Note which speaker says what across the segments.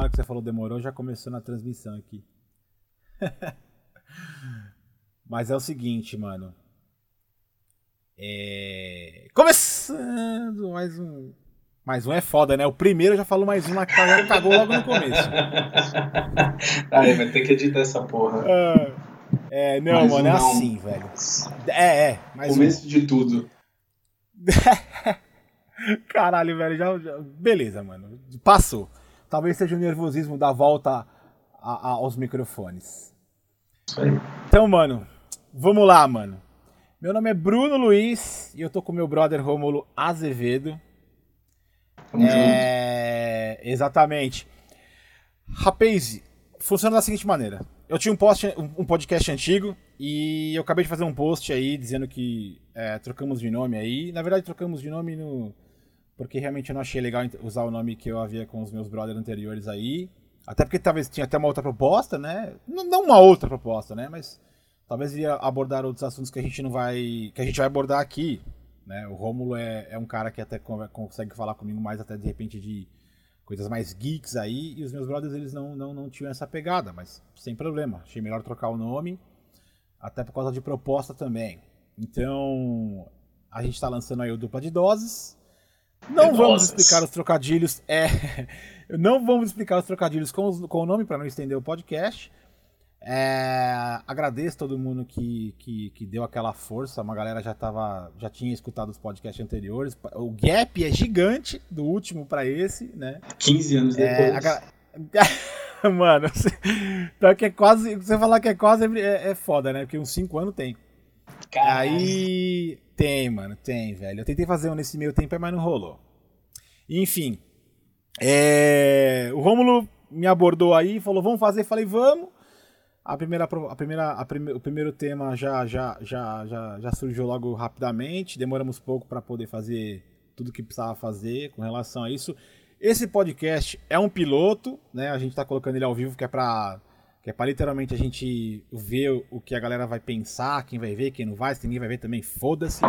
Speaker 1: hora que você falou demorou, já começou na transmissão aqui. Mas é o seguinte, mano. É... Começando mais um. Mais um é foda, né? O primeiro já falou mais um, mas já cagou logo no começo.
Speaker 2: Aí, vai ter que editar essa porra.
Speaker 1: É, é não, mano, é não. assim, velho. É, é.
Speaker 2: Mais começo um... de tudo.
Speaker 1: Caralho, velho, já, já, Beleza, mano. Passou. Talvez seja o nervosismo da volta a, a, aos microfones.
Speaker 2: Isso aí.
Speaker 1: Então, mano, vamos lá, mano. Meu nome é Bruno Luiz e eu tô com meu brother Rômulo Azevedo.
Speaker 2: Tamo é...
Speaker 1: junto. Exatamente. Rapaz, funciona da seguinte maneira. Eu tinha um, post, um podcast antigo e eu acabei de fazer um post aí dizendo que é, trocamos de nome aí. Na verdade, trocamos de nome no, porque realmente eu não achei legal usar o nome que eu havia com os meus brothers anteriores aí. Até porque talvez tinha até uma outra proposta, né? Não uma outra proposta, né? Mas talvez ia abordar outros assuntos que a gente não vai. que a gente vai abordar aqui. Né? O Rômulo é, é um cara que até consegue falar comigo mais até de repente de coisas mais geeks aí. E os meus brothers eles não, não, não tinham essa pegada, mas sem problema. Achei melhor trocar o nome. Até por causa de proposta também. Então, a gente está lançando aí o dupla de doses. Não vamos explicar os trocadilhos. É, não vamos explicar os trocadilhos com, os, com o nome para não estender o podcast. É, agradeço todo mundo que, que, que, deu aquela força. Uma galera já tava, já tinha escutado os podcasts anteriores. O gap é gigante do último para esse, né?
Speaker 2: 15 anos é, depois.
Speaker 1: A... Mano, você, então que é quase, você falar que é quase é, é foda, né? Porque uns 5 anos tem.
Speaker 2: Caralho.
Speaker 1: Aí tem, mano, tem, velho. Eu tentei fazer um nesse meio tempo, mas não rolou. Enfim. É... O Rômulo me abordou aí falou: vamos fazer. Falei, vamos. A primeira, a primeira, a prime... o primeiro tema já, já, já, já, já surgiu logo rapidamente. Demoramos pouco para poder fazer tudo que precisava fazer com relação a isso. Esse podcast é um piloto, né? A gente está colocando ele ao vivo, que é para que é para literalmente a gente ver o que a galera vai pensar, quem vai ver, quem não vai, se ninguém vai ver também, foda-se.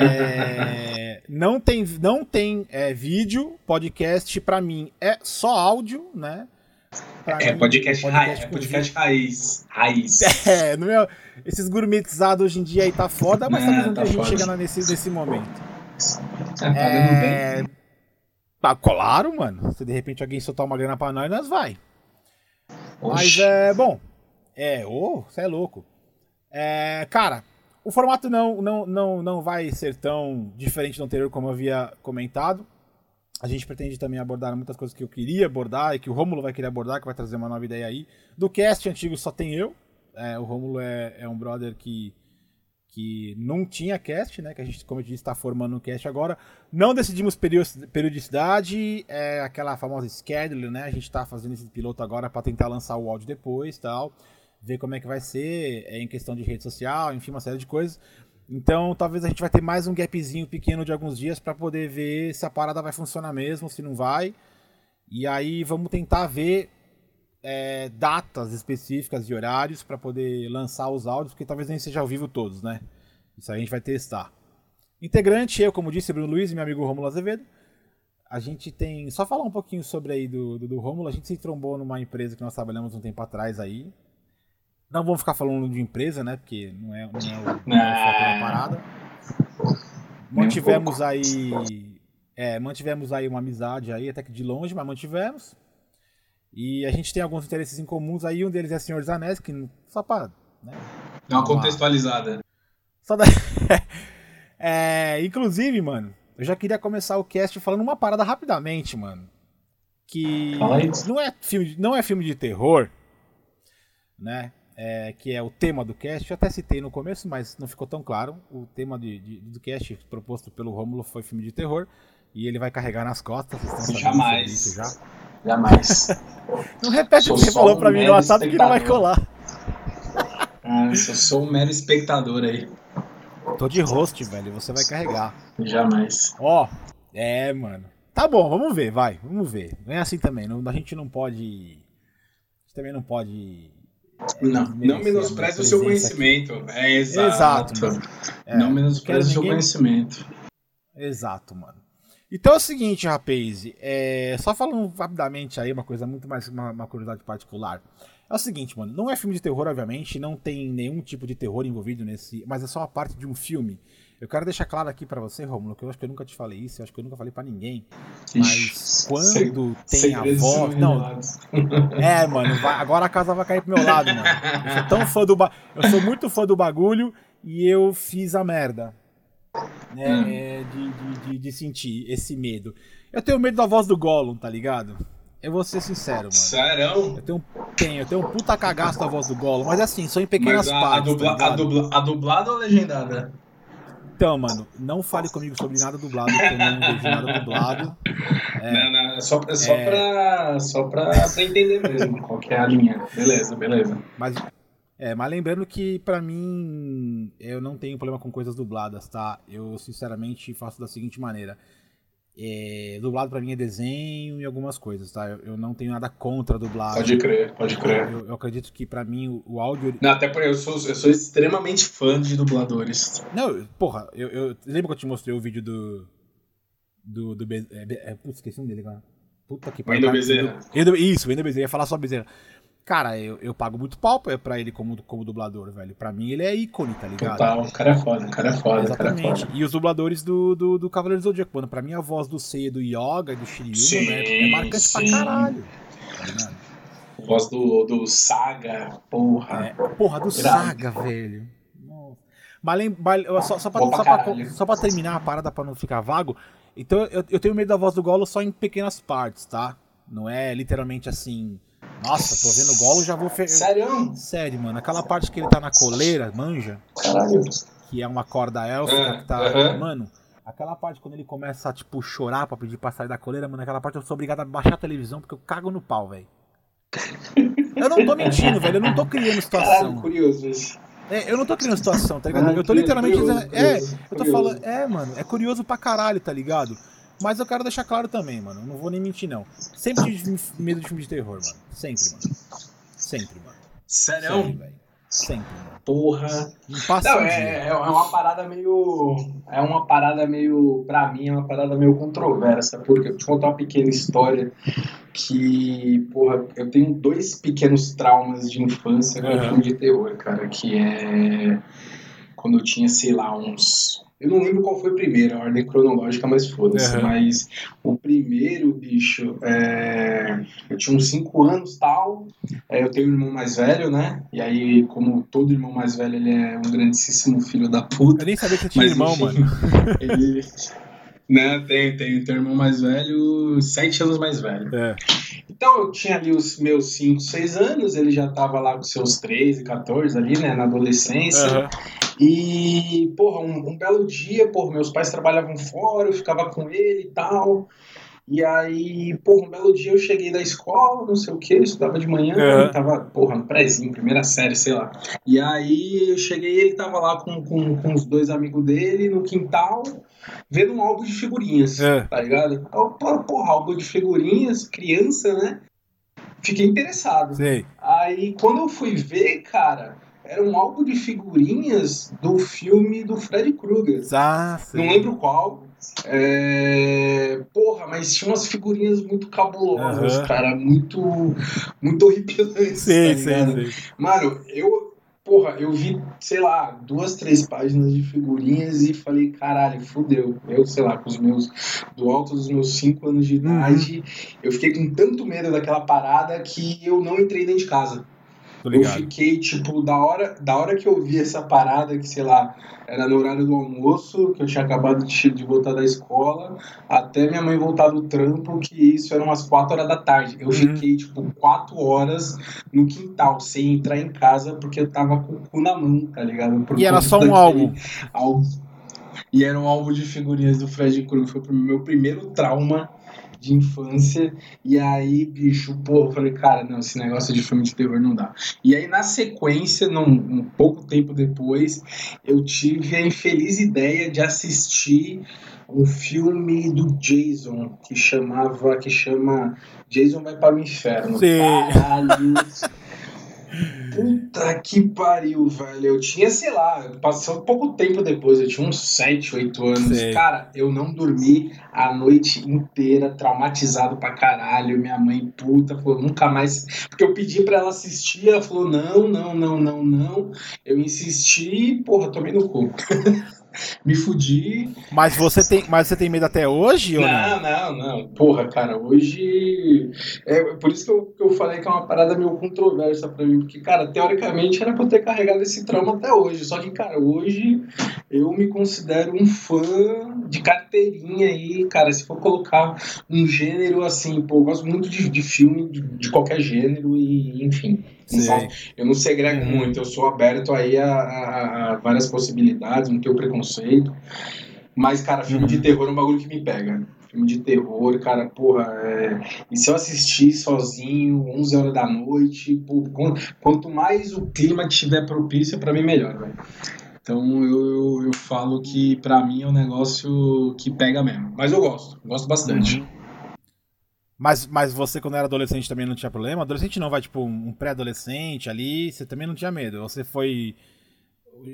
Speaker 1: É, não tem, não tem é, vídeo, podcast para mim é só áudio, né?
Speaker 2: Pra é, mim, podcast, podcast, raiz, é podcast raiz. Raiz.
Speaker 1: É, no meu, esses gourmetizados hoje em dia aí tá foda, mas é, talvez tá a gente chega nesse, nesse momento.
Speaker 2: Tá é, bem.
Speaker 1: Tá, claro, mano. Se de repente alguém soltar uma grana pra nós, nós vai. Mas é bom. É, ô, oh, você é louco. É, cara, o formato não, não, não, não vai ser tão diferente do anterior como eu havia comentado. A gente pretende também abordar muitas coisas que eu queria abordar e que o Rômulo vai querer abordar, que vai trazer uma nova ideia aí. Do cast antigo só tem eu. É, o Rômulo é, é um brother que que não tinha cast, né? Que a gente, como eu disse, está formando um cast agora. Não decidimos periodicidade, é aquela famosa schedule, né? A gente está fazendo esse piloto agora para tentar lançar o áudio depois, tal, ver como é que vai ser, é em questão de rede social, enfim, uma série de coisas. Então, talvez a gente vai ter mais um gapzinho pequeno de alguns dias para poder ver se a parada vai funcionar mesmo, se não vai. E aí vamos tentar ver é, datas específicas e horários para poder lançar os áudios, porque talvez nem seja ao vivo todos, né? Isso aí a gente vai testar. Integrante, eu, como disse, Bruno Luiz e meu amigo Romulo Azevedo. A gente tem. Só falar um pouquinho sobre aí do, do, do Romulo. A gente se trombou numa empresa que nós trabalhamos um tempo atrás aí. Não vamos ficar falando de empresa, né? Porque não é, não é o, não é o foco da parada. Mantivemos aí. É, mantivemos aí uma amizade aí, até que de longe, mas mantivemos. E a gente tem alguns interesses em comuns aí, um deles é Senhor dos Anéis, que só pra. Né,
Speaker 2: Dá uma contextualizada.
Speaker 1: Só da... é, inclusive, mano, eu já queria começar o cast falando uma parada rapidamente, mano. Que não é filme, não é filme de terror, né? É, que é o tema do cast. Eu até citei no começo, mas não ficou tão claro. O tema de, de, do cast proposto pelo Rômulo foi filme de terror. E ele vai carregar nas costas.
Speaker 2: Jamais. Isso já. Jamais.
Speaker 1: Não repete o que você falou pra mim no WhatsApp que não vai colar.
Speaker 2: Ah, eu sou um mero espectador aí.
Speaker 1: Tô de host, velho. Você vai carregar.
Speaker 2: Jamais.
Speaker 1: Ó, oh, é, mano. Tá bom, vamos ver, vai. Vamos ver. Não é assim também. Não, a gente não pode. A gente também não pode.
Speaker 2: É, não, não menospreze o seu conhecimento. Aqui. É exato.
Speaker 1: Exato,
Speaker 2: É, não menospreze o seu conhecimento.
Speaker 1: Exato, mano. Então é o seguinte, rapaz. É... Só falando rapidamente aí, uma coisa muito mais. Uma, uma curiosidade particular. É o seguinte, mano. Não é filme de terror, obviamente. Não tem nenhum tipo de terror envolvido nesse. Mas é só uma parte de um filme. Eu quero deixar claro aqui para você, Romulo, que eu acho que eu nunca te falei isso, eu acho que eu nunca falei para ninguém. Mas quando tem a voz. Não. É, mano, vai... agora a casa vai cair pro meu lado, mano. Eu sou tão fã do ba... Eu sou muito fã do bagulho e eu fiz a merda. Né, hum. É, de, de, de, de, sentir esse medo. Eu tenho medo da voz do Gollum, tá ligado? Eu vou ser sincero, mano.
Speaker 2: Sério?
Speaker 1: Eu tenho, tenho, eu tenho um puta cagaço da voz do Gollum, mas assim, só em pequenas mas a, partes.
Speaker 2: A, dubla,
Speaker 1: tá
Speaker 2: a, dubla, a dublada ou legendada?
Speaker 1: Então, mano, não fale comigo sobre nada dublado, porque eu não vejo nada dublado.
Speaker 2: É, não, não, é só, é só, é... Pra, só pra, pra entender mesmo qual que é a linha. Beleza, beleza.
Speaker 1: Mas, é, mas lembrando que pra mim eu não tenho problema com coisas dubladas, tá? Eu sinceramente faço da seguinte maneira. É, dublado para mim é desenho e algumas coisas, tá? Eu, eu, não tenho nada contra dublado.
Speaker 2: Pode crer, pode crer.
Speaker 1: Eu, eu acredito que para mim o, o, áudio.
Speaker 2: Não, até porque eu sou, eu sou extremamente fã de dubladores.
Speaker 1: Não, porra, eu, eu lembro que eu te mostrei o vídeo do. Do. do Be... é, é, putz, esqueci um dele agora. Puta que
Speaker 2: pariu. Wendel Bezerra.
Speaker 1: Isso, Wendel Bezerra. ia falar só Bezerra. Cara, eu, eu pago muito pau pra ele como, como dublador, velho. Pra mim ele é ícone, tá ligado?
Speaker 2: Total, o cara é foda, o cara é foda.
Speaker 1: Exatamente.
Speaker 2: Cara é
Speaker 1: foda. E os dubladores do, do, do Cavaleiro do Zodíaco, mano. Pra mim a voz do Seiya, do Yoga e do Shiryu, né? É marcante sim. pra caralho. Tá
Speaker 2: a voz do, do Saga, porra. É,
Speaker 1: porra, do Saga, velho. Mas, só, só, pra, só, pra, só pra terminar a parada pra não ficar vago, então eu, eu tenho medo da voz do Golo só em pequenas partes, tá? Não é literalmente assim nossa, tô vendo o golo já vou. Fe...
Speaker 2: Sério?
Speaker 1: Sério, mano. Aquela parte que ele tá na coleira, manja.
Speaker 2: Caralho.
Speaker 1: Que é uma corda élfica é, que tá. Uh -huh. Mano, aquela parte quando ele começa a, tipo, chorar pra pedir pra sair da coleira, mano, aquela parte eu sou obrigado a baixar a televisão porque eu cago no pau, velho. Eu não tô mentindo, velho. Eu não tô criando situação. Caralho,
Speaker 2: curioso isso.
Speaker 1: É, eu não tô criando situação, tá ligado? Ah, eu tô literalmente curioso, dizendo. É, curioso, eu tô curioso. falando. É, mano, é curioso pra caralho, tá ligado? Mas eu quero deixar claro também, mano. Não vou nem mentir, não. Sempre tive medo de filme de terror, mano. Sempre, mano. Sempre, mano.
Speaker 2: Sério?
Speaker 1: Sempre, Sempre, mano.
Speaker 2: Porra. Não, é, é uma parada meio. É uma parada meio. Pra mim, é uma parada meio controversa. Porque eu vou te contar uma pequena história que, porra, eu tenho dois pequenos traumas de infância com uhum. filme de terror, cara. Que é. Quando eu tinha, sei lá, uns eu não lembro qual foi o primeiro, a ordem cronológica, mas foda-se. Uhum. Mas o primeiro, bicho, é... eu tinha uns 5 anos tal. É, eu tenho um irmão mais velho, né? E aí, como todo irmão mais velho, ele é um grandíssimo filho da puta.
Speaker 1: Eu nem sabia que tinha mas, irmão, enfim, mano.
Speaker 2: Ele. Né, tem, tem, tem um irmão mais velho, sete anos mais velho. É. Então eu tinha ali os meus 5, 6 anos, ele já tava lá com seus 13, 14 ali, né, na adolescência. Uhum. E, porra, um, um, belo dia, porra, meus pais trabalhavam fora, eu ficava com ele e tal. E aí, porra, um belo dia eu cheguei da escola, não sei o que, eu estudava de manhã, uhum. tava, porra, no prézinho, primeira série, sei lá. E aí eu cheguei ele tava lá com, com, com os dois amigos dele no quintal, vendo um álbum de figurinhas, é. tá ligado? Eu, porra, álbum de figurinhas, criança, né? Fiquei interessado.
Speaker 1: Sei.
Speaker 2: Aí quando eu fui ver, cara era um álbum de figurinhas do filme do Freddy Krueger.
Speaker 1: Ah,
Speaker 2: Não lembro qual. É... Porra, mas tinha umas figurinhas muito cabulosas, uhum. cara, muito, muito horripilantes.
Speaker 1: Sim, tá sim, sim.
Speaker 2: Mano, eu, porra, eu vi, sei lá, duas, três páginas de figurinhas e falei, caralho, fudeu. Eu, sei lá, com os meus, do alto dos meus cinco anos de uhum. idade, uhum. eu fiquei com tanto medo daquela parada que eu não entrei dentro de casa eu fiquei, tipo, da hora, da hora que eu vi essa parada, que, sei lá, era no horário do almoço, que eu tinha acabado de, de voltar da escola, até minha mãe voltar do trampo, que isso era umas 4 horas da tarde. Eu uhum. fiquei, tipo, 4 horas no quintal, sem entrar em casa, porque eu tava com o cu na mão, tá ligado?
Speaker 1: Por e era só um álbum.
Speaker 2: álbum. E era um álbum de figurinhas do Fred Krueger. Foi o meu primeiro trauma de infância. E aí, bicho, pô, eu falei, cara, não, esse negócio de filme de terror não dá. E aí, na sequência, num, um pouco tempo depois, eu tive a infeliz ideia de assistir um filme do Jason que chamava, que chama Jason vai para o inferno.
Speaker 1: Sim.
Speaker 2: Caralho. Puta que pariu, velho. Eu tinha, sei lá, passou pouco tempo depois, eu tinha uns 7, 8 anos. Sei. Cara, eu não dormi a noite inteira, traumatizado pra caralho. Minha mãe, puta, falou, nunca mais. Porque eu pedi pra ela assistir, ela falou, não, não, não, não, não. Eu insisti, porra, tomei no cu. me fudi.
Speaker 1: Mas você tem, mas você tem medo até hoje?
Speaker 2: Não, não, não, não. Porra, cara, hoje. É por isso que eu, que eu falei que é uma parada meio controversa pra mim. Porque, cara, teoricamente era pra eu ter carregado esse trauma até hoje. Só que, cara, hoje eu me considero um fã de carteirinha aí, cara. Se for colocar um gênero assim, pô, eu gosto muito de, de filme de, de qualquer gênero e, enfim. Então, eu não segrego uhum. muito, eu sou aberto aí a, a, a, várias possibilidades, não tenho preconceito. Mas, cara, filme uhum. de terror é um bagulho que me pega. Filme de terror, cara, porra. É... E se eu assistir sozinho, 11 horas da noite, pô, quanto mais o clima tiver propício, para mim melhor, velho. Então eu, eu, eu, falo que para mim é um negócio que pega mesmo. Mas eu gosto, gosto bastante. Uhum.
Speaker 1: Mas, mas você, quando era adolescente, também não tinha problema? Adolescente não, vai tipo um pré-adolescente ali, você também não tinha medo? Você foi.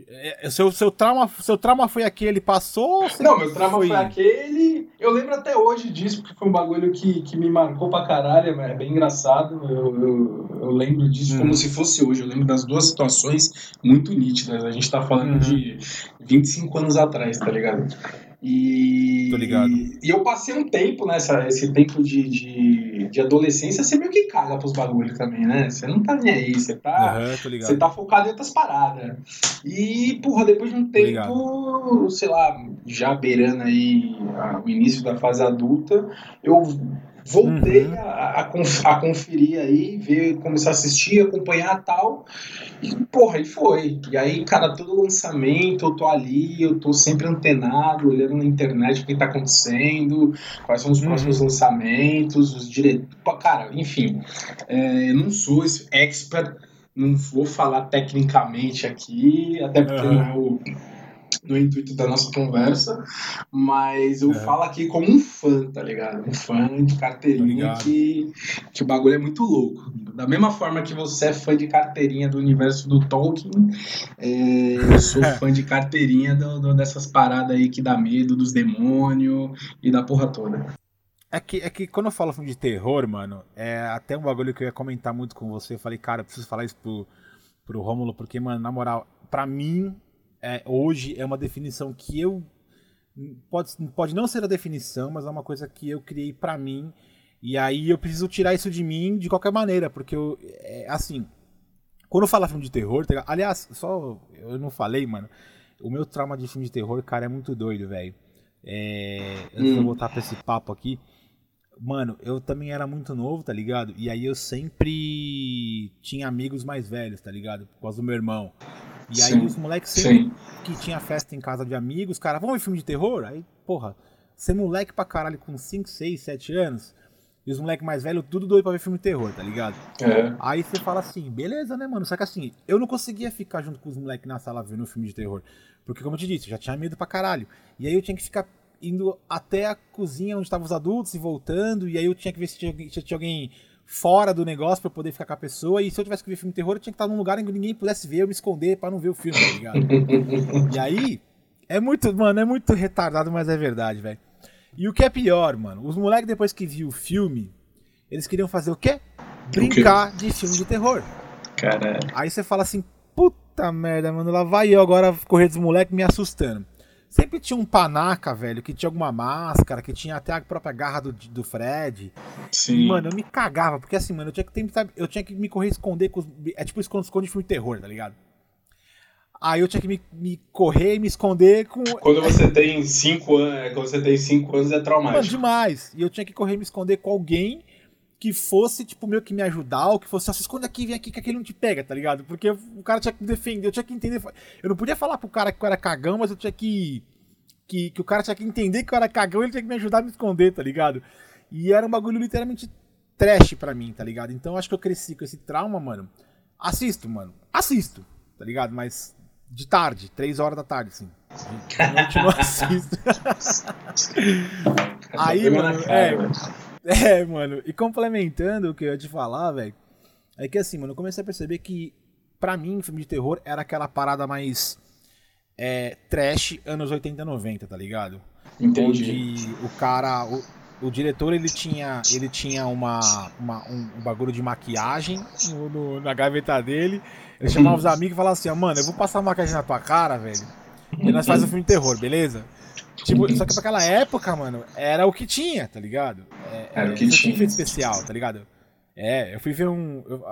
Speaker 1: É, é, seu, seu, trauma, seu trauma foi aquele, passou?
Speaker 2: Não, meu trauma foi... foi... aquele. Eu lembro até hoje disso, porque foi um bagulho que, que me marcou pra caralho, é bem engraçado. Eu, eu, eu lembro disso hum. como se fosse hoje. Eu lembro das duas situações muito nítidas. A gente tá falando hum. de 25 anos atrás, tá ligado? E,
Speaker 1: Tô ligado.
Speaker 2: E eu passei um tempo nessa, esse tempo de, de, de adolescência, você meio que caga pros bagulhos também, né? Você não tá nem aí, você tá, uhum, você tá focado em outras paradas. E, porra, depois de um tempo, sei lá, já beirando aí o início da fase adulta, eu Voltei uhum. a, a, a, conferir aí, ver, começar a assistir, acompanhar tal. E, porra, e foi. E aí, cara, todo lançamento, eu tô ali, eu tô sempre antenado, olhando na internet o que tá acontecendo, quais são os uhum. próximos lançamentos, os direitos. Cara, enfim, é, não sou expert, não vou falar tecnicamente aqui, até porque uhum. não é o no intuito da nossa conversa, mas eu é. falo aqui como um fã, tá ligado? Um fã de carteirinha que, que o bagulho é muito louco. Da mesma forma que você é fã de carteirinha do universo do Tolkien, é, eu sou fã de carteirinha do, do, dessas paradas aí que dá medo, dos demônios e da porra toda.
Speaker 1: É que, é que quando eu falo de terror, mano, é até um bagulho que eu ia comentar muito com você. Eu falei, cara, eu preciso falar isso pro, pro Rômulo, porque, mano, na moral, pra mim, é, hoje é uma definição que eu pode, pode não ser a definição, mas é uma coisa que eu criei para mim e aí eu preciso tirar isso de mim de qualquer maneira, porque eu é, assim, quando eu falo filme de terror, tá, aliás, só eu não falei, mano, o meu trauma de filme de terror, cara, é muito doido, velho. É, antes hum. de eu hum. voltar pra esse papo aqui, mano, eu também era muito novo, tá ligado? E aí eu sempre tinha amigos mais velhos, tá ligado? Por causa do meu irmão. E aí sim, os moleques sempre sim. que tinha festa em casa de amigos, cara, vamos ver filme de terror? Aí, porra, ser moleque pra caralho com 5, 6, 7 anos, e os moleques mais velhos tudo doido pra ver filme de terror, tá ligado? É. Aí você fala assim, beleza, né, mano? Só que assim, eu não conseguia ficar junto com os moleques na sala vendo filme de terror. Porque, como eu te disse, eu já tinha medo pra caralho. E aí eu tinha que ficar indo até a cozinha onde estavam os adultos e voltando, e aí eu tinha que ver se tinha, se tinha alguém fora do negócio para poder ficar com a pessoa. E se eu tivesse que ver filme de terror, eu tinha que estar num lugar em que ninguém pudesse ver, eu me esconder para não ver o filme, tá ligado? e aí, é muito, mano, é muito retardado, mas é verdade, velho. E o que é pior, mano, os moleques depois que viu o filme, eles queriam fazer o quê? Brincar o quê? de filme de terror.
Speaker 2: Caralho.
Speaker 1: Aí você fala assim, puta merda, mano, lá vai eu agora correr dos moleques me assustando. Sempre tinha um panaca, velho, que tinha alguma máscara, que tinha até a própria garra do, do Fred. Sim. E, mano, eu me cagava, porque assim, mano, eu tinha que tentar, eu tinha que me correr esconder com os, É tipo esconde-esconde filme de terror, tá ligado? Aí eu tinha que me, me correr e me esconder com.
Speaker 2: Quando você tem 5 anos, é, quando você tem 5 anos é traumático. Mano,
Speaker 1: demais. E eu tinha que correr e me esconder com alguém que fosse, tipo, meio que me ajudar, ou que fosse, ó, se esconde aqui, vem aqui, que aquele não te pega, tá ligado? Porque o cara tinha que me defender, eu tinha que entender. Eu não podia falar pro cara que eu era cagão, mas eu tinha que. Que, que o cara tinha que entender que eu era cagão, ele tinha que me ajudar a me esconder, tá ligado? E era um bagulho literalmente trash pra mim, tá ligado? Então acho que eu cresci com esse trauma, mano. Assisto, mano. Assisto, tá ligado? Mas de tarde, três horas da tarde, assim. Eu não assisto. Aí, mano, é. É, mano, e complementando o que eu ia te falar, velho, é que assim, mano, eu comecei a perceber que pra mim, filme de terror era aquela parada mais é, trash anos 80 90, tá ligado?
Speaker 2: Entendi.
Speaker 1: Onde o cara. O, o diretor ele tinha, ele tinha uma, uma um, um, bagulho de maquiagem no, no, na gaveta dele. Ele chamava os amigos e falava assim: mano, eu vou passar maquiagem na tua cara, velho. E nós fazemos um filme de terror, beleza? Tipo, só que pra aquela época, mano, era o que tinha, tá ligado?
Speaker 2: É, era o que tinha.
Speaker 1: efeito especial, tá ligado? É, eu fui ver um. Eu,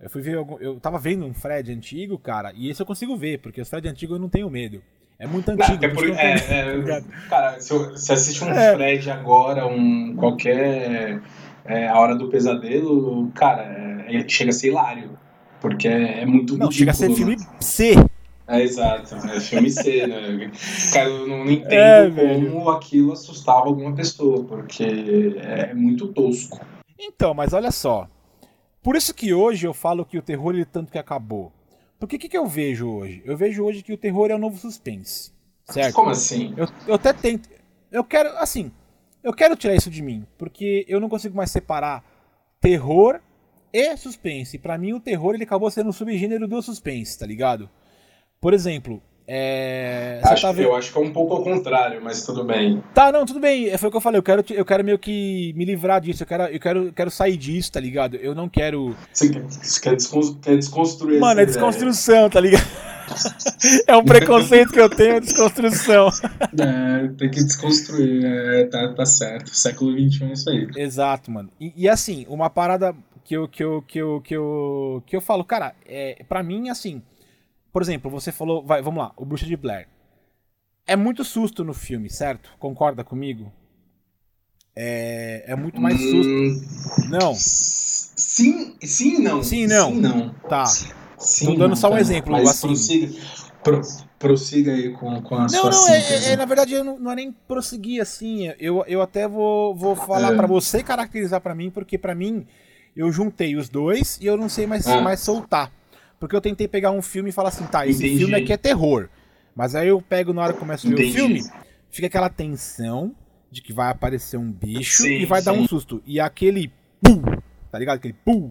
Speaker 1: eu, fui ver algum, Eu tava vendo um Fred antigo, cara, e esse eu consigo ver, porque os Fred antigos eu não tenho medo. É muito antigo. Não, é por, é,
Speaker 2: é, tá cara, se você assiste um é. Fred agora, um qualquer. É, a Hora do Pesadelo, cara, é, chega a ser hilário. Porque é, muito
Speaker 1: Não, ridículo, chega a ser filme C.
Speaker 2: É, exato, é filme C, né? Cara, eu não entendo é, como aquilo assustava alguma pessoa, porque é muito tosco.
Speaker 1: Então, mas olha só. Por isso que hoje eu falo que o terror ele tanto que acabou. Porque o que, que eu vejo hoje? Eu vejo hoje que o terror é o novo suspense. Certo?
Speaker 2: Como assim?
Speaker 1: Eu, eu até tento. Eu quero, assim, eu quero tirar isso de mim, porque eu não consigo mais separar terror e suspense. Para mim, o terror ele acabou sendo um subgênero do suspense, tá ligado? Por exemplo, é,
Speaker 2: acho, tá. Eu acho que é um pouco ao contrário, mas tudo bem.
Speaker 1: Tá, não, tudo bem. É, foi o que eu falei. Eu quero, eu quero meio que me livrar disso. Eu quero, eu quero, quero sair disso, tá ligado? Eu não quero.
Speaker 2: Você quer, quer desconstruir
Speaker 1: Mano, é desconstrução, tá ligado? é um preconceito que eu tenho, é desconstrução.
Speaker 2: É, tem que desconstruir. É, tá, tá certo. Século XXI é isso aí.
Speaker 1: Exato, mano. E, e assim, uma parada que eu, que eu, que eu, que eu, que eu falo, cara, é, pra mim, assim por exemplo, você falou. Vai, vamos lá, o Bruxa de Blair. É muito susto no filme, certo? Concorda comigo? É, é muito mais susto. Hum, não.
Speaker 2: Sim, sim não.
Speaker 1: Sim não. Sim, não. Tá. Sim, Tô dando não, só um cara. exemplo. Mas assim.
Speaker 2: prossiga, pro, prossiga aí com, com a não, sua
Speaker 1: Não, é, é, na verdade, eu não, não é nem prosseguir assim. Eu, eu até vou, vou falar é. para você caracterizar para mim, porque para mim eu juntei os dois e eu não sei mais, ah. mais soltar. Porque eu tentei pegar um filme e falar assim, tá, esse Entendi. filme aqui é terror. Mas aí eu pego na hora que começo a ver Entendi. o filme, fica aquela tensão de que vai aparecer um bicho sim, e vai sim. dar um susto. E aquele pum, tá ligado? Aquele pum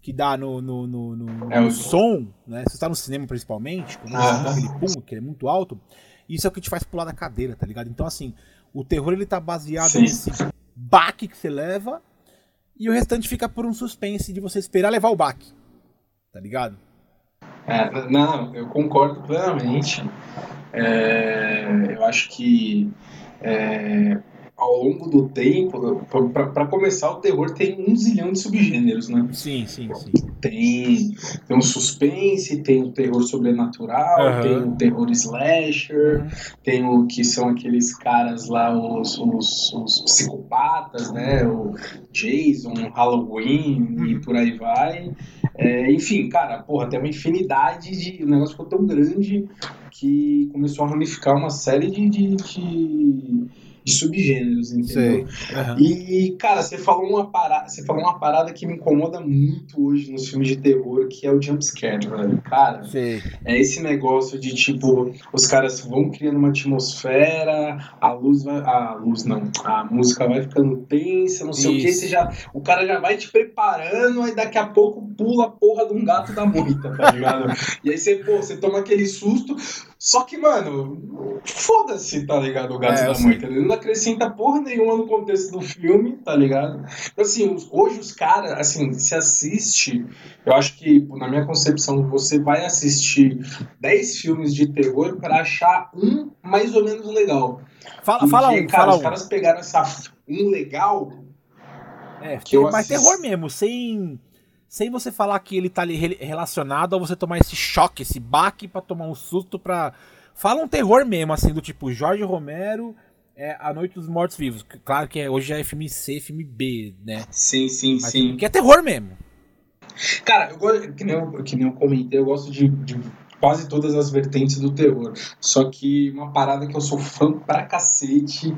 Speaker 1: que dá no, no, no, no, é som, né? Se você tá no cinema principalmente, quando ah. aquele pum, que é muito alto, isso é o que te faz pular da cadeira, tá ligado? Então, assim, o terror ele tá baseado sim. nesse baque que você leva e o restante fica por um suspense de você esperar levar o baque, tá ligado?
Speaker 2: É, não, eu concordo plenamente. É, eu acho que é, ao longo do tempo, para começar, o terror tem um zilhão de subgêneros, né?
Speaker 1: Sim, sim, sim.
Speaker 2: Tem, tem um suspense, tem o terror sobrenatural, uhum. tem o terror slasher, uhum. tem o que são aqueles caras lá, os, os, os psicopatas, né? O Jason, Halloween uhum. e por aí vai. É, enfim, cara, porra, tem uma infinidade de. O negócio ficou tão grande que começou a ramificar uma série de, de, de de subgêneros, entendeu? Uhum. E, cara, você falou, uma parada, você falou uma parada que me incomoda muito hoje nos filmes de terror, que é o jumpscare, velho. Cara, Sei. é esse negócio de, tipo, os caras vão criando uma atmosfera, a luz vai... A luz não, a música vai ficando tensa, não sei Isso. o que, você já... O cara já vai te preparando, aí daqui a pouco pula a porra de um gato da moita, tá ligado? e aí você, pô, você toma aquele susto, só que, mano, foda-se, tá ligado? O gato é, da moita. Ele não acrescenta porra nenhuma no contexto do filme, tá ligado? Então, assim, hoje os caras, assim, se assiste, eu acho que, na minha concepção, você vai assistir 10 filmes de terror para achar um mais ou menos legal.
Speaker 1: Fala, Porque, fala um,
Speaker 2: cara,
Speaker 1: fala
Speaker 2: os um. caras pegaram essa um legal.
Speaker 1: É, que eu mas terror mesmo, sem sem você falar que ele tá ali relacionado a você tomar esse choque, esse baque para tomar um susto pra. Fala um terror mesmo, assim, do tipo Jorge Romero, é A Noite dos Mortos Vivos. Claro que é, hoje é filme C, filme B, né?
Speaker 2: Sim, sim, Mas, sim.
Speaker 1: Que é terror mesmo.
Speaker 2: Cara, eu gosto, que nem eu, que nem eu comentei, eu gosto de, de quase todas as vertentes do terror. Só que uma parada que eu sou fã pra cacete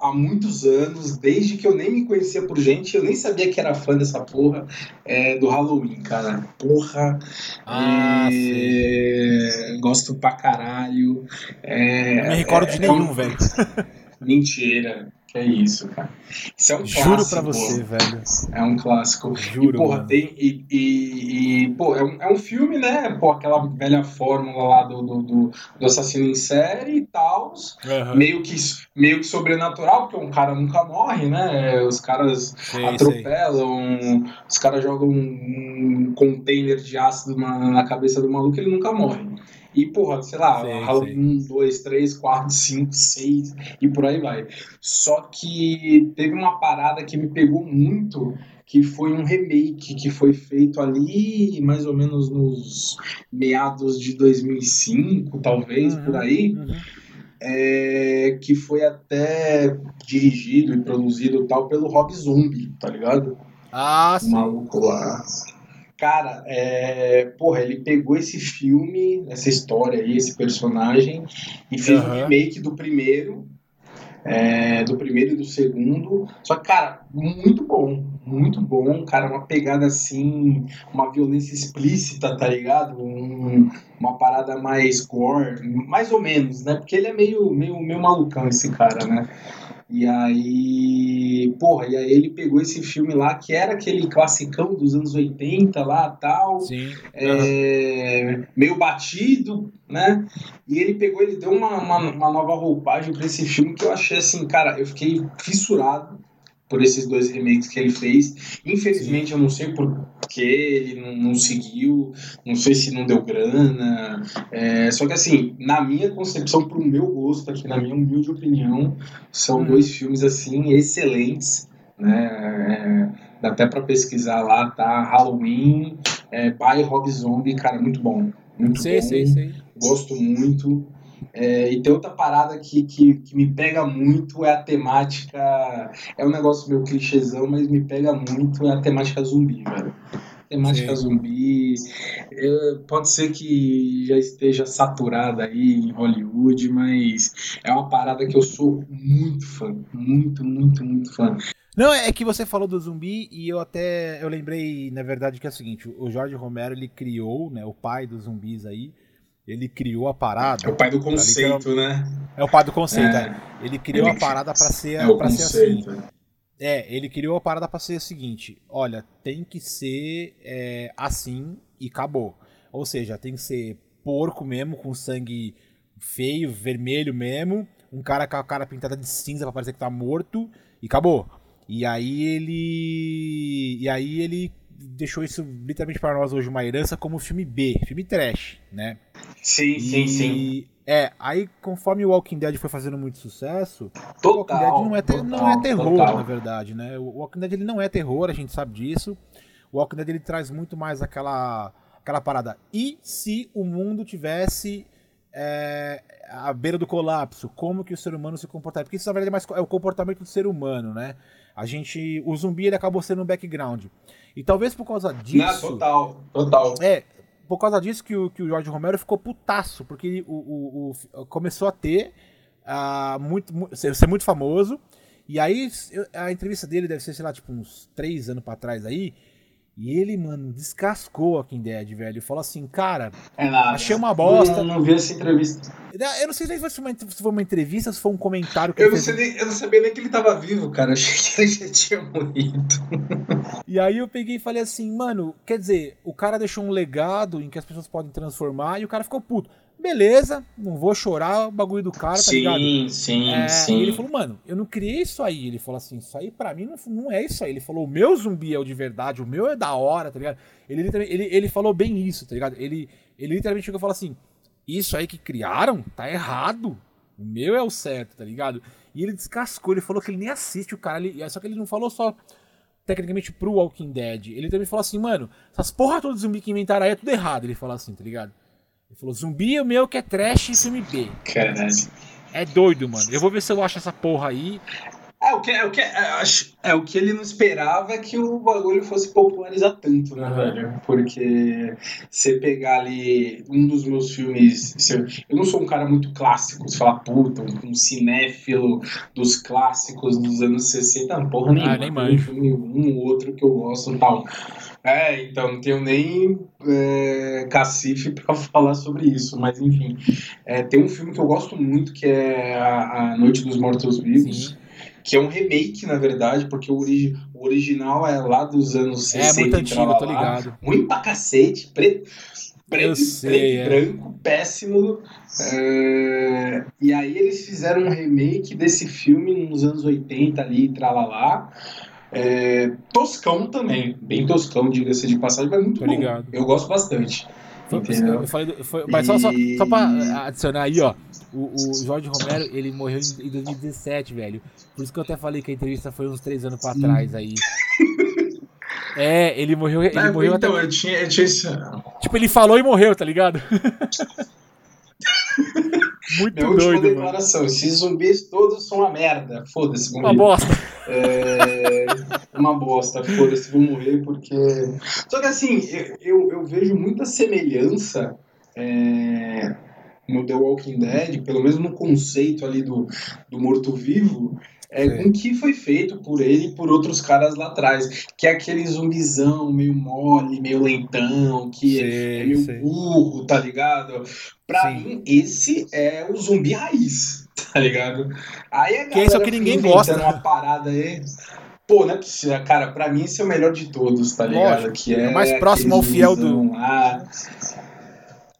Speaker 2: há muitos anos, desde que eu nem me conhecia por gente, eu nem sabia que era fã dessa porra é, do Halloween, cara. Porra. Ah, é, gosto pra caralho. É,
Speaker 1: não me recordo de é, nenhum, velho.
Speaker 2: Mentira. Que é isso, cara. Isso é um
Speaker 1: Juro clássico. Juro pra você, velho.
Speaker 2: É um clássico. Juro. E, porra, tem. E, e, e pô, é um, é um filme, né? Pô, aquela velha fórmula lá do, do, do, do assassino em série e tal. Uhum. Meio, que, meio que sobrenatural, porque um cara nunca morre, né? Os caras sei, atropelam, sei. os caras jogam um container de ácido na, na cabeça do maluco e ele nunca morre. E, porra, sei lá, sim, Halloween 1, 2, 3, 4, 5, 6 e por aí vai. Só que teve uma parada que me pegou muito, que foi um remake que foi feito ali mais ou menos nos meados de 2005, talvez, uhum, por aí. Uhum. É, que foi até dirigido e produzido tal pelo Rob Zombie, tá ligado?
Speaker 1: Ah, sim.
Speaker 2: O maluco lá. Cara, é... porra, ele pegou esse filme, essa história aí, esse personagem, e fez uhum. um remake do primeiro, é... do primeiro e do segundo. Só que, cara, muito bom, muito bom, cara, uma pegada assim, uma violência explícita, tá ligado? Um... uma parada mais gore, mais ou menos, né? Porque ele é meio, meio, meio malucão, esse cara, né? E aí, porra, e aí ele pegou esse filme lá, que era aquele classicão dos anos 80 lá, tal,
Speaker 1: Sim.
Speaker 2: É, meio batido, né? E ele pegou, ele deu uma, uma, uma nova roupagem para esse filme que eu achei assim, cara, eu fiquei fissurado por esses dois remakes que ele fez. Infelizmente, eu não sei por que ele não, não, seguiu, não sei se não deu grana. É, só que, assim, na minha concepção, pro meu gosto, aqui, na minha humilde opinião, são hum. dois filmes, assim, excelentes, né? É, dá até para pesquisar lá, tá? Halloween, é, by Rob Zombie, cara, muito bom. Muito
Speaker 1: sim,
Speaker 2: bom. Sim, sim. Gosto muito. É, e tem outra parada que, que, que, me pega muito é a temática. É um negócio meio clichêzão, mas me pega muito é a temática zumbi, velho. Temática Sim. zumbi. É, pode ser que já esteja saturada aí em Hollywood, mas é uma parada que eu sou muito fã. Muito, muito, muito fã.
Speaker 1: Não, é que você falou do zumbi e eu até eu lembrei, na verdade, que é o seguinte, o Jorge Romero ele criou, né, o pai dos zumbis aí, ele criou a parada.
Speaker 2: É o pai do conceito, né?
Speaker 1: É o pai do conceito, é. é. Ele criou ele... a parada para ser, é pra ser assim. É, ele criou a parada para ser o seguinte: olha, tem que ser é, assim e acabou. Ou seja, tem que ser porco mesmo, com sangue feio, vermelho mesmo, um cara com a cara pintada de cinza pra parecer que tá morto e acabou. E aí ele. E aí ele deixou isso literalmente para nós hoje uma herança como filme B, filme trash, né?
Speaker 2: Sim, e, sim, sim.
Speaker 1: É, aí conforme o Walking Dead foi fazendo muito sucesso,
Speaker 2: total,
Speaker 1: o Walking Dead não é, total, não é terror, total. na verdade, né? O Walking Dead ele não é terror, a gente sabe disso. O Walking Dead ele traz muito mais aquela aquela parada. E se o mundo tivesse é, à beira do colapso, como que o ser humano se comportaria? Porque isso na verdade é, mais, é o comportamento do ser humano, né? A gente, o zumbi ele acabou sendo um background. E talvez por causa disso. Não,
Speaker 2: total, total.
Speaker 1: É, por causa disso que o, que o Jorge Romero ficou putaço, porque o, o, o começou a ter uh, muito, muito, ser muito famoso. E aí a entrevista dele deve ser, sei lá, tipo uns três anos para trás aí. E ele, mano, descascou a King Dead, velho. Falou assim, cara,
Speaker 2: é nada.
Speaker 1: achei uma bosta.
Speaker 2: Não, não vi essa entrevista.
Speaker 1: Eu não sei se foi uma, se foi uma entrevista se foi um comentário que
Speaker 2: eu
Speaker 1: não,
Speaker 2: sei nem, eu não sabia nem que ele tava vivo, cara. Achei que ele já tinha morrido.
Speaker 1: E aí eu peguei e falei assim, mano, quer dizer, o cara deixou um legado em que as pessoas podem transformar e o cara ficou puto beleza, não vou chorar o bagulho do cara, tá
Speaker 2: sim,
Speaker 1: ligado?
Speaker 2: Sim, sim,
Speaker 1: é,
Speaker 2: sim.
Speaker 1: E ele falou, mano, eu não criei isso aí. Ele falou assim, isso aí pra mim não, não é isso aí. Ele falou, o meu zumbi é o de verdade, o meu é da hora, tá ligado? Ele, ele, ele falou bem isso, tá ligado? Ele, ele literalmente chegou e falou assim, isso aí que criaram tá errado. O meu é o certo, tá ligado? E ele descascou, ele falou que ele nem assiste o cara, ele, só que ele não falou só tecnicamente pro Walking Dead. Ele também falou assim, mano, essas porra todas de zumbi que inventaram aí é tudo errado. Ele falou assim, tá ligado? Ele falou, zumbi é o meu que é trash e filme B.
Speaker 2: Caralho.
Speaker 1: É doido, mano. Eu vou ver se eu acho essa porra aí.
Speaker 2: É o que, é, o que, é, é o que ele não esperava que o bagulho fosse popularizar tanto, né, velho? Porque você pegar ali um dos meus filmes. Eu não sou um cara muito clássico, se falar puta, um cinéfilo dos clássicos dos anos 60, porra nenhuma. Ah, nem
Speaker 1: mais.
Speaker 2: Um um outro que eu gosto e tal. É, então não tenho nem é, cacife para falar sobre isso, mas enfim. É, tem um filme que eu gosto muito que é A, a Noite dos Mortos-Vivos. Que é um remake, na verdade, porque o, origi o original é lá dos anos 60.
Speaker 1: É muito antigo, tô ligado.
Speaker 2: Ruim pra cacete, preto, preto, sei, preto é. branco, péssimo. É... E aí eles fizeram um remake desse filme nos anos 80 ali, tralalá. É, toscão também, bem toscão, diga-se de passagem, mas muito Tô bom. Ligado. Eu gosto bastante.
Speaker 1: Foi? Eu falei, foi, mas e... só, só, só pra adicionar aí, ó. O, o, Jorge Romero, ele morreu em 2017, velho. Por isso que eu até falei que a entrevista foi uns três anos pra Sim. trás aí. É, ele morreu. Ele ah, morreu
Speaker 2: então,
Speaker 1: até...
Speaker 2: eu tinha, eu tinha.
Speaker 1: Tipo, ele falou e morreu, tá ligado? Muito Minha doido,
Speaker 2: declaração: mano. esses zumbis todos são uma merda. Foda-se,
Speaker 1: Uma bosta.
Speaker 2: É, uma bosta, foda-se, vou morrer porque. Só que assim, eu, eu vejo muita semelhança é, no The Walking Dead, pelo menos no conceito ali do, do morto-vivo, é, com o que foi feito por ele e por outros caras lá atrás. Que é aquele zumbizão meio mole, meio lentão, que é meio burro, tá ligado? Pra Sim. mim, esse é o zumbi raiz, tá ligado? Aí a
Speaker 1: que é isso que ninguém gosta.
Speaker 2: uma parada aí. Pô, não é possível, cara, pra mim esse é o melhor de todos, tá ligado?
Speaker 1: Lógico, que é, é mais próximo ao fiel do.
Speaker 2: Lá.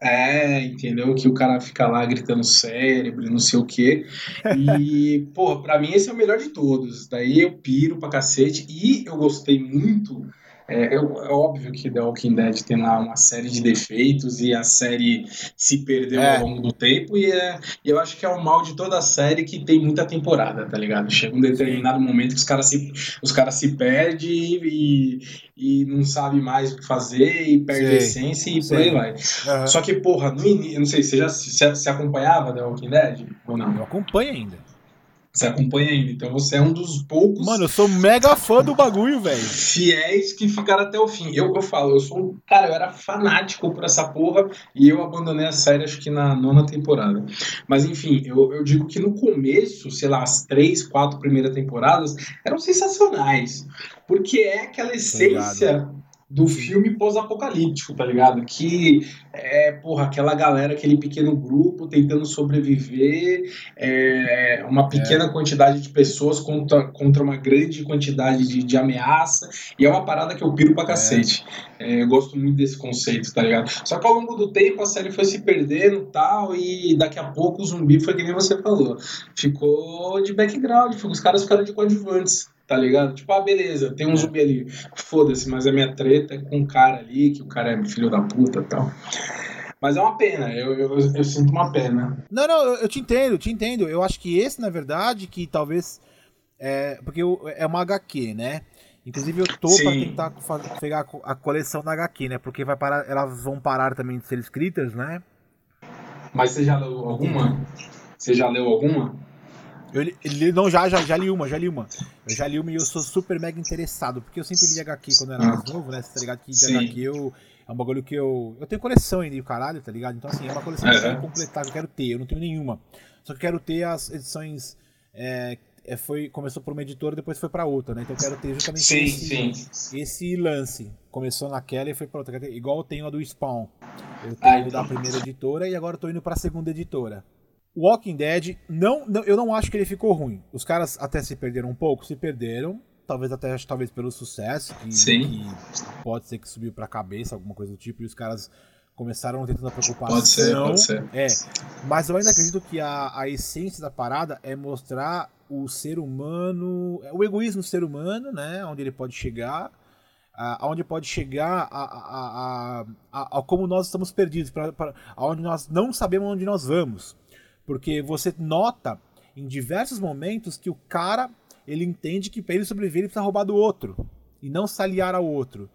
Speaker 2: É, entendeu? Que o cara fica lá gritando cérebro, não sei o quê. E, pô, pra mim esse é o melhor de todos. Daí eu piro pra cacete. E eu gostei muito é, é, óbvio que The Walking Dead tem lá uma série de defeitos e a série se perdeu é. ao longo do tempo e, é, eu acho que é o mal de toda a série que tem muita temporada, tá ligado? Chega um determinado momento que os caras se, os cara se perdem e, e não sabe mais o que fazer e perde Sim. a essência e Sim. por aí vai. Uhum. Só que, porra, no início, não sei, você já se, se acompanhava The Walking Dead ou não?
Speaker 1: Eu acompanho ainda.
Speaker 2: Você acompanha ainda. Então você é um dos poucos.
Speaker 1: Mano, eu sou mega fã do bagulho, velho.
Speaker 2: Fiéis que ficaram até o fim. Eu, eu falo, eu sou um. Cara, eu era fanático por essa porra e eu abandonei a série acho que na nona temporada. Mas enfim, eu, eu digo que no começo, sei lá, as três, quatro primeiras temporadas eram sensacionais. Porque é aquela essência do filme pós-apocalíptico, tá ligado? Que é, porra, aquela galera, aquele pequeno grupo tentando sobreviver, é, uma pequena é. quantidade de pessoas contra, contra uma grande quantidade de, de ameaça, e é uma parada que eu piro pra cacete. É, eu gosto muito desse conceito, tá ligado? Só que ao longo do tempo a série foi se perdendo tal, e daqui a pouco o zumbi foi que nem você falou. Ficou de background, os caras ficaram de coadjuvantes tá ligado? Tipo, ah, beleza, tem um zumbi ali. Foda-se, mas a minha treta é com um cara ali, que o cara é filho da puta e tal. Mas é uma pena, eu, eu, eu, sinto uma pena.
Speaker 1: Não, não, eu, te entendo, eu te entendo. Eu acho que esse, na verdade, que talvez. É, porque eu, é uma HQ, né? Inclusive eu tô Sim. pra tentar fazer, pegar a coleção da HQ, né? Porque vai parar, elas vão parar também de ser escritas, né?
Speaker 2: Mas você já leu alguma? Você já leu alguma?
Speaker 1: Eu li, não, já, já, já li uma, já li uma. Eu já li uma e eu sou super mega interessado, porque eu sempre li HQ quando eu era mais novo, né? Você tá ligado que de Sim. HQ eu, é um bagulho que eu. Eu tenho coleção ainda, o caralho, tá ligado? Então, assim, é uma coleção que eu quero completar, que eu quero ter, eu não tenho nenhuma. Só que eu quero ter as edições. É, é, foi, começou por uma editora, depois foi para outra, né? Então eu quero ter justamente
Speaker 2: sim,
Speaker 1: esse, sim. esse lance. Começou naquela e foi pra outra. Igual eu tenho a do Spawn. Eu tenho ah, da primeira editora e agora eu tô indo pra segunda editora. Walking Dead, não, não, eu não acho que ele ficou ruim. Os caras até se perderam um pouco, se perderam. Talvez até talvez pelo sucesso, que,
Speaker 2: Sim.
Speaker 1: que pode ser que subiu pra cabeça, alguma coisa do tipo, e os caras começaram tentando a preocupação.
Speaker 2: Pode ser, pode ser.
Speaker 1: É, mas eu ainda acredito que a, a essência da parada é mostrar o ser humano, o egoísmo do ser humano, né? Onde ele pode chegar, aonde pode chegar a, a, a, a, como nós estamos perdidos, para aonde nós não sabemos onde nós vamos. Porque você nota em diversos momentos que o cara ele entende que para ele sobreviver ele precisa roubar do outro e não se aliar ao outro.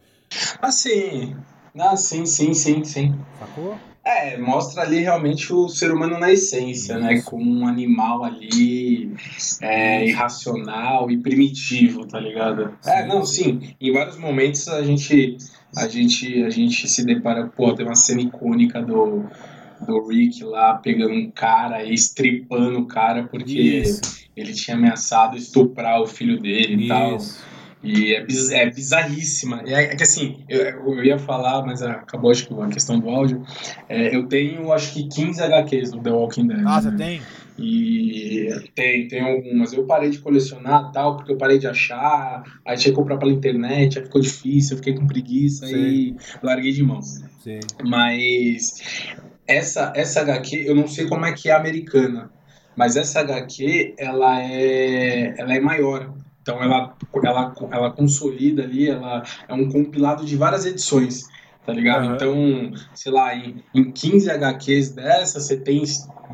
Speaker 2: Ah, sim. Ah, sim, sim, sim, sim.
Speaker 1: Sacou?
Speaker 2: É, mostra ali realmente o ser humano na essência, né? Isso. né? Como um animal ali é, irracional e primitivo, tá ligado? Sim. É, não, sim. Em vários momentos a gente, a gente, a gente se depara, pô, tem uma cena icônica do do Rick lá pegando um cara e estripando o cara porque Isso. ele tinha ameaçado estuprar o filho dele e tal. E é, biz, é bizarríssima. É, é, que assim, eu, eu, ia falar, mas acabou acho que a questão do áudio. É, eu tenho acho que 15 HQs do The Walking Dead.
Speaker 1: Ah, né? você tem?
Speaker 2: E tem, tem algumas. Eu parei de colecionar tal, porque eu parei de achar, aí tinha que comprar pela internet, aí ficou difícil, eu fiquei com preguiça e larguei de mão. Sim. Mas essa, essa HQ, eu não sei como é que é americana, mas essa HQ, ela é, ela é maior. Então ela, ela, ela consolida ali, ela é um compilado de várias edições tá ligado? Uhum. Então, sei lá, em, em 15 HQs dessa, você tem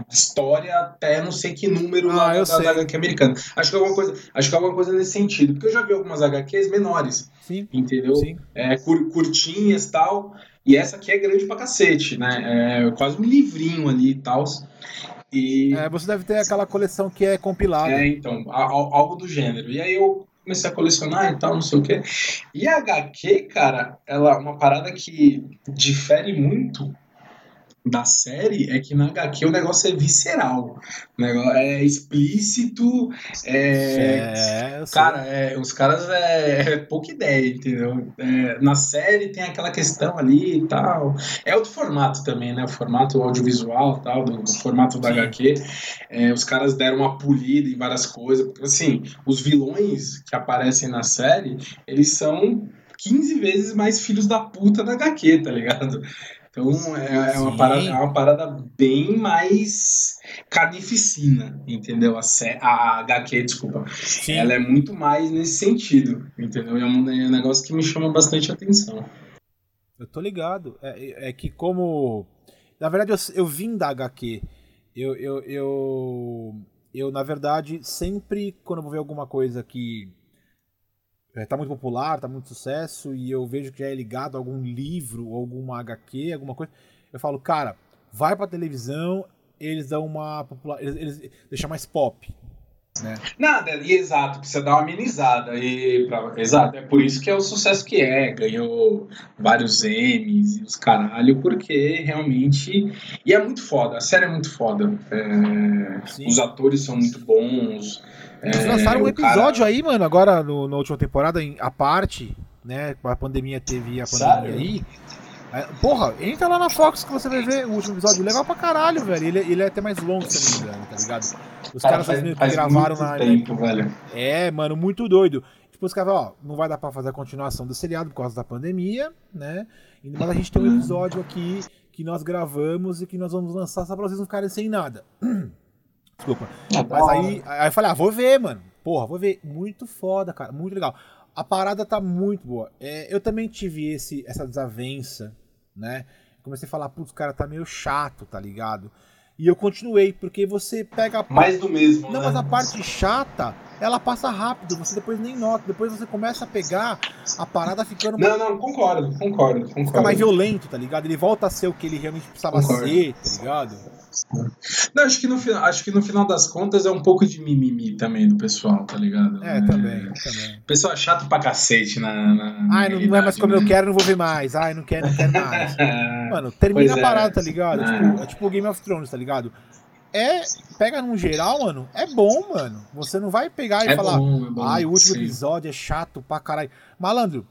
Speaker 2: história até não sei que número ah, lá da, da, HQ americana. Acho que, é alguma coisa, acho que é alguma coisa nesse sentido, porque eu já vi algumas HQs menores, Sim. entendeu? Sim. É, cur, curtinhas e tal, e essa aqui é grande pra cacete, né? É quase um livrinho ali e tal.
Speaker 1: E... É, você deve ter aquela coleção que é compilada.
Speaker 2: É, então, algo do gênero. E aí eu comecei a colecionar e tal, não sei o quê. E a HQ, cara, ela é uma parada que difere muito da série é que na HQ o negócio é visceral. O negócio é explícito. É, é cara, é, os caras é, é, pouca ideia, entendeu? É, na série tem aquela questão ali e tal. É outro formato também, né? O formato audiovisual tal, do, do formato da. HQ. É, os caras deram uma polida em várias coisas. Porque, assim, os vilões que aparecem na série, eles são 15 vezes mais filhos da puta da HQ, tá ligado? Então é, é, uma parada, é uma parada bem mais carnificina, entendeu? A, a HQ, desculpa. Sim. Ela é muito mais nesse sentido, entendeu? É um, é um negócio que me chama bastante atenção.
Speaker 1: Eu tô ligado. É, é que como. Na verdade, eu, eu vim da HQ. Eu, eu, eu, eu, na verdade, sempre quando eu vou ver alguma coisa que é, tá muito popular, tá muito sucesso, e eu vejo que já é ligado a algum livro, alguma HQ, alguma coisa, eu falo, cara, vai pra televisão, eles dão uma popular, eles, eles deixam mais pop. Né?
Speaker 2: Nada, e exato, precisa dar uma amenizada. E pra, exato, é por isso que é o sucesso que é. Ganhou vários M's e os caralho, porque realmente. E é muito foda, a série é muito foda. É, os atores são muito bons.
Speaker 1: Eles é, lançaram um episódio cara... aí, mano, agora no, na última temporada, em, a parte, né? A pandemia teve a pandemia Sério? aí. É, porra, entra lá na Fox que você vai ver o último episódio. Legal pra caralho, velho. Ele, ele é até mais longo, se não me engano, tá ligado? Os cara, caras faz, que faz gravaram na.
Speaker 2: Tempo, velho.
Speaker 1: É, mano, muito doido. Tipo, os caras, ó, não vai dar pra fazer a continuação do seriado por causa da pandemia, né? Mas a gente tem um episódio aqui que nós gravamos e que nós vamos lançar só pra vocês não ficarem sem nada. Desculpa. É Mas aí, aí eu falei, ah, vou ver, mano. Porra, vou ver. Muito foda, cara. Muito legal. A parada tá muito boa. É, eu também tive esse, essa desavença, né? Comecei a falar, putz, o cara tá meio chato, tá ligado? E eu continuei, porque você pega a
Speaker 2: parte... Mais do mesmo,
Speaker 1: Não,
Speaker 2: né?
Speaker 1: mas a parte chata, ela passa rápido, você depois nem nota. Depois você começa a pegar a parada ficando...
Speaker 2: Não, não, concordo, concordo, concordo.
Speaker 1: Fica mais violento, tá ligado? Ele volta a ser o que ele realmente precisava concordo. ser, tá ligado?
Speaker 2: Não, acho que, no, acho que no final das contas é um pouco de mimimi também do pessoal, tá ligado?
Speaker 1: É, é também, também.
Speaker 2: O pessoal é chato pra cacete na. na
Speaker 1: Ai, não, não, é mais como né? eu quero, não vou ver mais. Ai, não quero, não quero mais. Mano, termina a é. parada, tá ligado? É. Tipo, é tipo Game of Thrones, tá ligado? É, pega num geral, mano, é bom, mano. Você não vai pegar e é falar, bom, é bom, ai, o último sim. episódio é chato pra caralho. Malandro,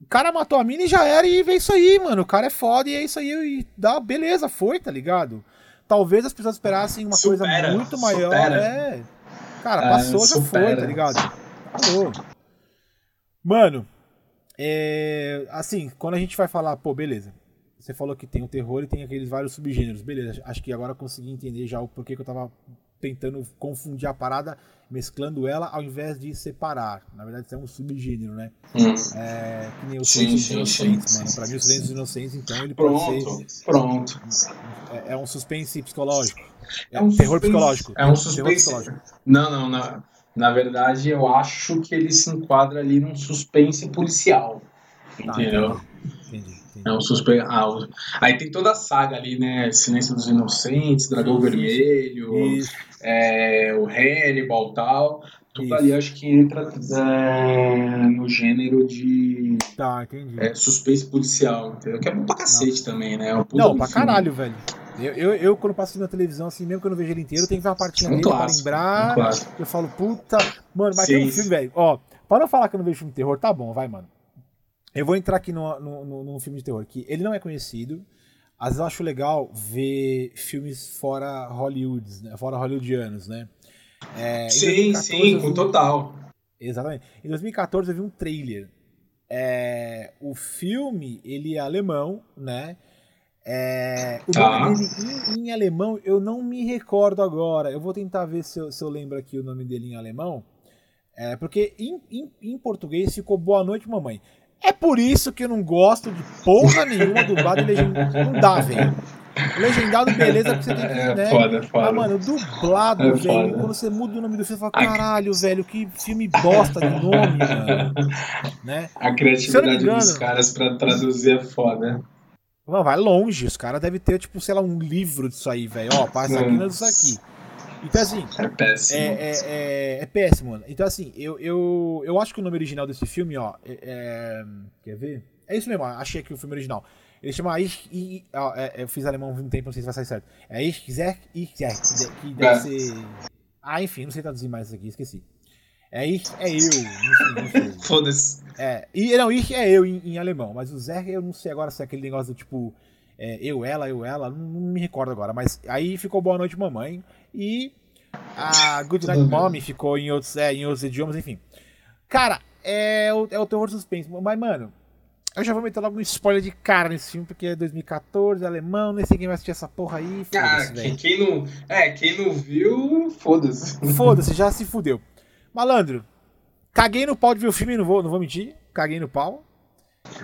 Speaker 1: o cara matou a mina e já era, e vê isso aí, mano. O cara é foda e é isso aí. E dá, beleza, foi, tá ligado? Talvez as pessoas esperassem uma supera, coisa muito maior. Supera. É. Cara, passou, é, já foi, tá ligado? Falou. Mano, é, assim, quando a gente vai falar, pô, beleza. Você falou que tem o terror e tem aqueles vários subgêneros. Beleza, acho que agora eu consegui entender já o porquê que eu tava tentando confundir a parada, mesclando ela ao invés de separar. Na verdade, isso é um subgênero, né?
Speaker 2: Hum.
Speaker 1: É, que nem os Silêncios Inocentes, mano. Pra mim, os Silêncios Inocentes, então, ele
Speaker 2: pronto,
Speaker 1: pode
Speaker 2: ser. Pronto.
Speaker 1: É, é um suspense psicológico. É, é um terror suspense, psicológico.
Speaker 2: É um suspense. Não, não, não. Na verdade, eu acho que ele se enquadra ali num suspense policial. Tá, entendeu? Entendi. É um suspeito. Ah, aí tem toda a saga ali, né? Silêncio dos Inocentes, Dragão Isso. Vermelho, é, o Hannibal e tal. Tudo Isso. ali acho que entra é, no gênero de
Speaker 1: tá, entendi.
Speaker 2: É, suspense policial, entendeu? Que é bom pra cacete Não. também, né?
Speaker 1: É Não, pra filme. caralho, velho. Eu, eu, eu, quando passo na televisão, assim, mesmo que eu não vejo ele inteiro, tenho que ver uma partinha um dele clássico, pra lembrar. Um eu falo, puta, mano, mas sim, tem um filme, velho. Ó, Para não falar que eu não vejo filme de terror, tá bom, vai, mano. Eu vou entrar aqui no, no, no, num filme de terror que ele não é conhecido. Às vezes eu acho legal ver filmes fora Hollywood, né? fora hollywoodianos, né?
Speaker 2: É, sim, sim, com total.
Speaker 1: Exatamente. Em 2014 eu vi um trailer. É, o filme, ele é alemão, né? É, o nome ah. dele em, em, alemão eu não me recordo agora. Eu vou tentar ver se eu, se eu lembro aqui o nome dele em alemão. É, porque em, em, em, português ficou Boa Noite Mamãe. É por isso que eu não gosto de porra nenhuma dublado e legendado. Não dá, velho. Legendado, beleza, porque você tem que. É, né?
Speaker 2: foda, foda.
Speaker 1: Mas, mano, dublado, é, velho. Foda. Quando você muda o nome do filme, você fala, caralho, velho, que filme bosta de nome, mano. Né?
Speaker 2: A criatividade engano, dos caras pra traduzir é foda.
Speaker 1: Mano, vai longe. Os caras devem ter, tipo, sei lá, um livro disso aí, velho. Ó, passa aqui não disso aqui. Então, assim.
Speaker 2: É péssimo.
Speaker 1: É, é, é, é, péssimo, mano. Então, assim, eu, eu, eu acho que o nome original desse filme, ó. É, é quer ver? É isso mesmo, achei aqui o filme original. Ele chama Ich, ich, ó, é, eu fiz alemão há um tempo, não sei se vai sair certo. É Ich, Zerk, Ich, Zerk, que deve ser. Ah, enfim, não sei traduzir mais isso aqui, esqueci. É Ich, é eu.
Speaker 2: Foda-se.
Speaker 1: É, e, não, Ich é eu em, em, alemão, mas o Zerk eu não sei agora se é aquele negócio do tipo. Eu, ela, eu, ela, não, não, me recordo agora, mas aí ficou Boa Noite Mamãe e a Good Night Mommy ficou em outros, é, em outros idiomas, enfim. Cara, é o, é o terror suspense, mas mano, eu já vou meter logo um spoiler de cara nesse filme, porque é 2014, alemão, nem sei quem vai assistir essa porra aí.
Speaker 2: Ah, quem, quem, não. É, quem não viu, foda-se.
Speaker 1: Foda-se, já se fudeu. Malandro, caguei no pau de ver o filme, não vou, não vou mentir. Caguei no pau.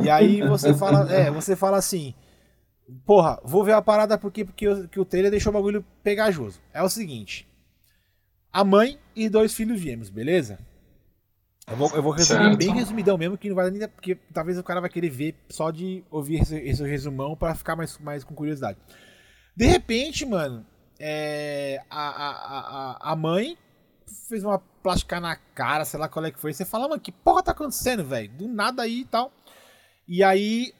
Speaker 1: E aí você fala, é, você fala assim. Porra, vou ver a parada porque, porque, porque o trailer deixou o bagulho pegajoso. É o seguinte: a mãe e dois filhos gêmeos, beleza? Eu vou, eu vou resumir certo. bem resumidão mesmo, que não vai nem. Porque talvez o cara vai querer ver só de ouvir esse, esse resumão para ficar mais, mais com curiosidade. De repente, mano, é, a, a, a, a mãe fez uma plástica na cara, sei lá qual é que foi. Você fala, mano, que porra tá acontecendo, velho? Do nada aí e tal. E aí,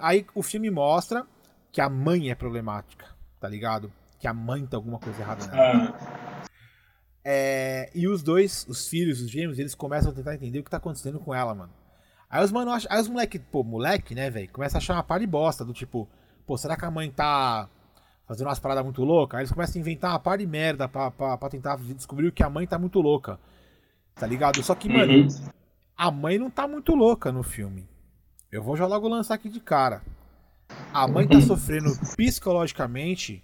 Speaker 1: aí o filme mostra que a mãe é problemática, tá ligado? Que a mãe tem alguma coisa errada nela. Ah. É, e os dois, os filhos, os gêmeos, eles começam a tentar entender o que tá acontecendo com ela, mano. Aí os mano, aí os moleque, pô, moleque, né, velho, começa a achar uma par de bosta, do tipo, pô, será que a mãe tá fazendo umas paradas muito loucas? Aí eles começam a inventar uma par de merda pra, pra, pra tentar descobrir que a mãe tá muito louca. Tá ligado? Só que, mano, uhum. a mãe não tá muito louca no filme. Eu vou já logo lançar aqui de cara. A mãe tá sofrendo psicologicamente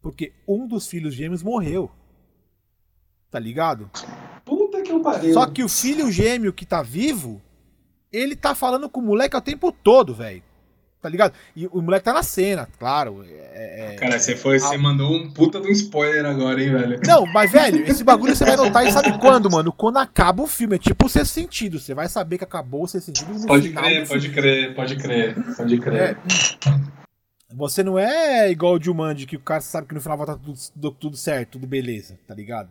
Speaker 1: porque um dos filhos gêmeos morreu. Tá ligado?
Speaker 2: Puta que eu pariu.
Speaker 1: Só que o filho gêmeo que tá vivo, ele tá falando com o moleque o tempo todo, velho. Tá ligado? E o moleque tá na cena, claro. É,
Speaker 2: é, Cara, você foi, a... você mandou um puta de um spoiler agora, hein, velho?
Speaker 1: Não, mas, velho, esse bagulho você vai notar e sabe quando, mano? Quando acaba o filme. É tipo o seu sentido. Você vai saber que acabou o seu sentido no
Speaker 2: Pode crer, pode crer, pode crer, pode crer. É,
Speaker 1: você não é igual o Jumanji, que o cara sabe que no final vai estar tudo, tudo certo, tudo beleza, tá ligado?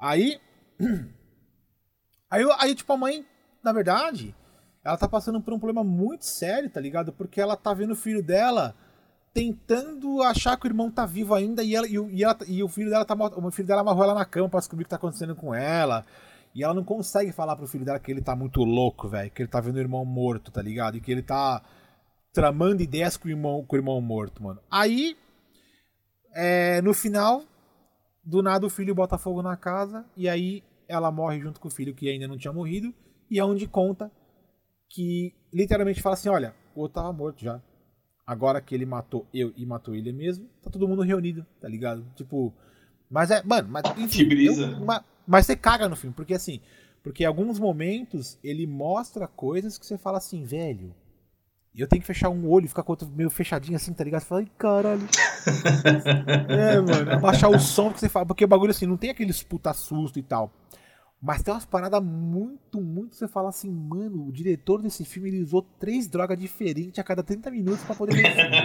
Speaker 1: Aí. Aí, aí, tipo, a mãe, na verdade, ela tá passando por um problema muito sério, tá ligado? Porque ela tá vendo o filho dela tentando achar que o irmão tá vivo ainda e, ela, e, e, ela, e o filho dela tá o filho dela amarrou ela na cama pra descobrir o que tá acontecendo com ela. E ela não consegue falar pro filho dela que ele tá muito louco, velho. Que ele tá vendo o irmão morto, tá ligado? E que ele tá tramando ideias com o irmão, com o irmão morto, mano. Aí, é, no final, do nada o filho bota fogo na casa e aí ela morre junto com o filho que ainda não tinha morrido. E é onde conta que literalmente fala assim: olha, o outro tava morto já. Agora que ele matou eu e matou ele mesmo, tá todo mundo reunido, tá ligado? Tipo. Mas é. Mano, mas enfim.
Speaker 2: Que brisa.
Speaker 1: Eu, mas, mas você caga no filme, porque assim. Porque em alguns momentos ele mostra coisas que você fala assim, velho. E eu tenho que fechar um olho e ficar com o outro meio fechadinho assim, tá ligado? Você fala, ai caralho. é, mano. Abaixar o som que você fala. Porque o bagulho assim, não tem aqueles puta susto e tal. Mas tem umas paradas muito, muito. Você fala assim, mano, o diretor desse filme ele usou três drogas diferentes a cada 30 minutos pra poder ver o filme.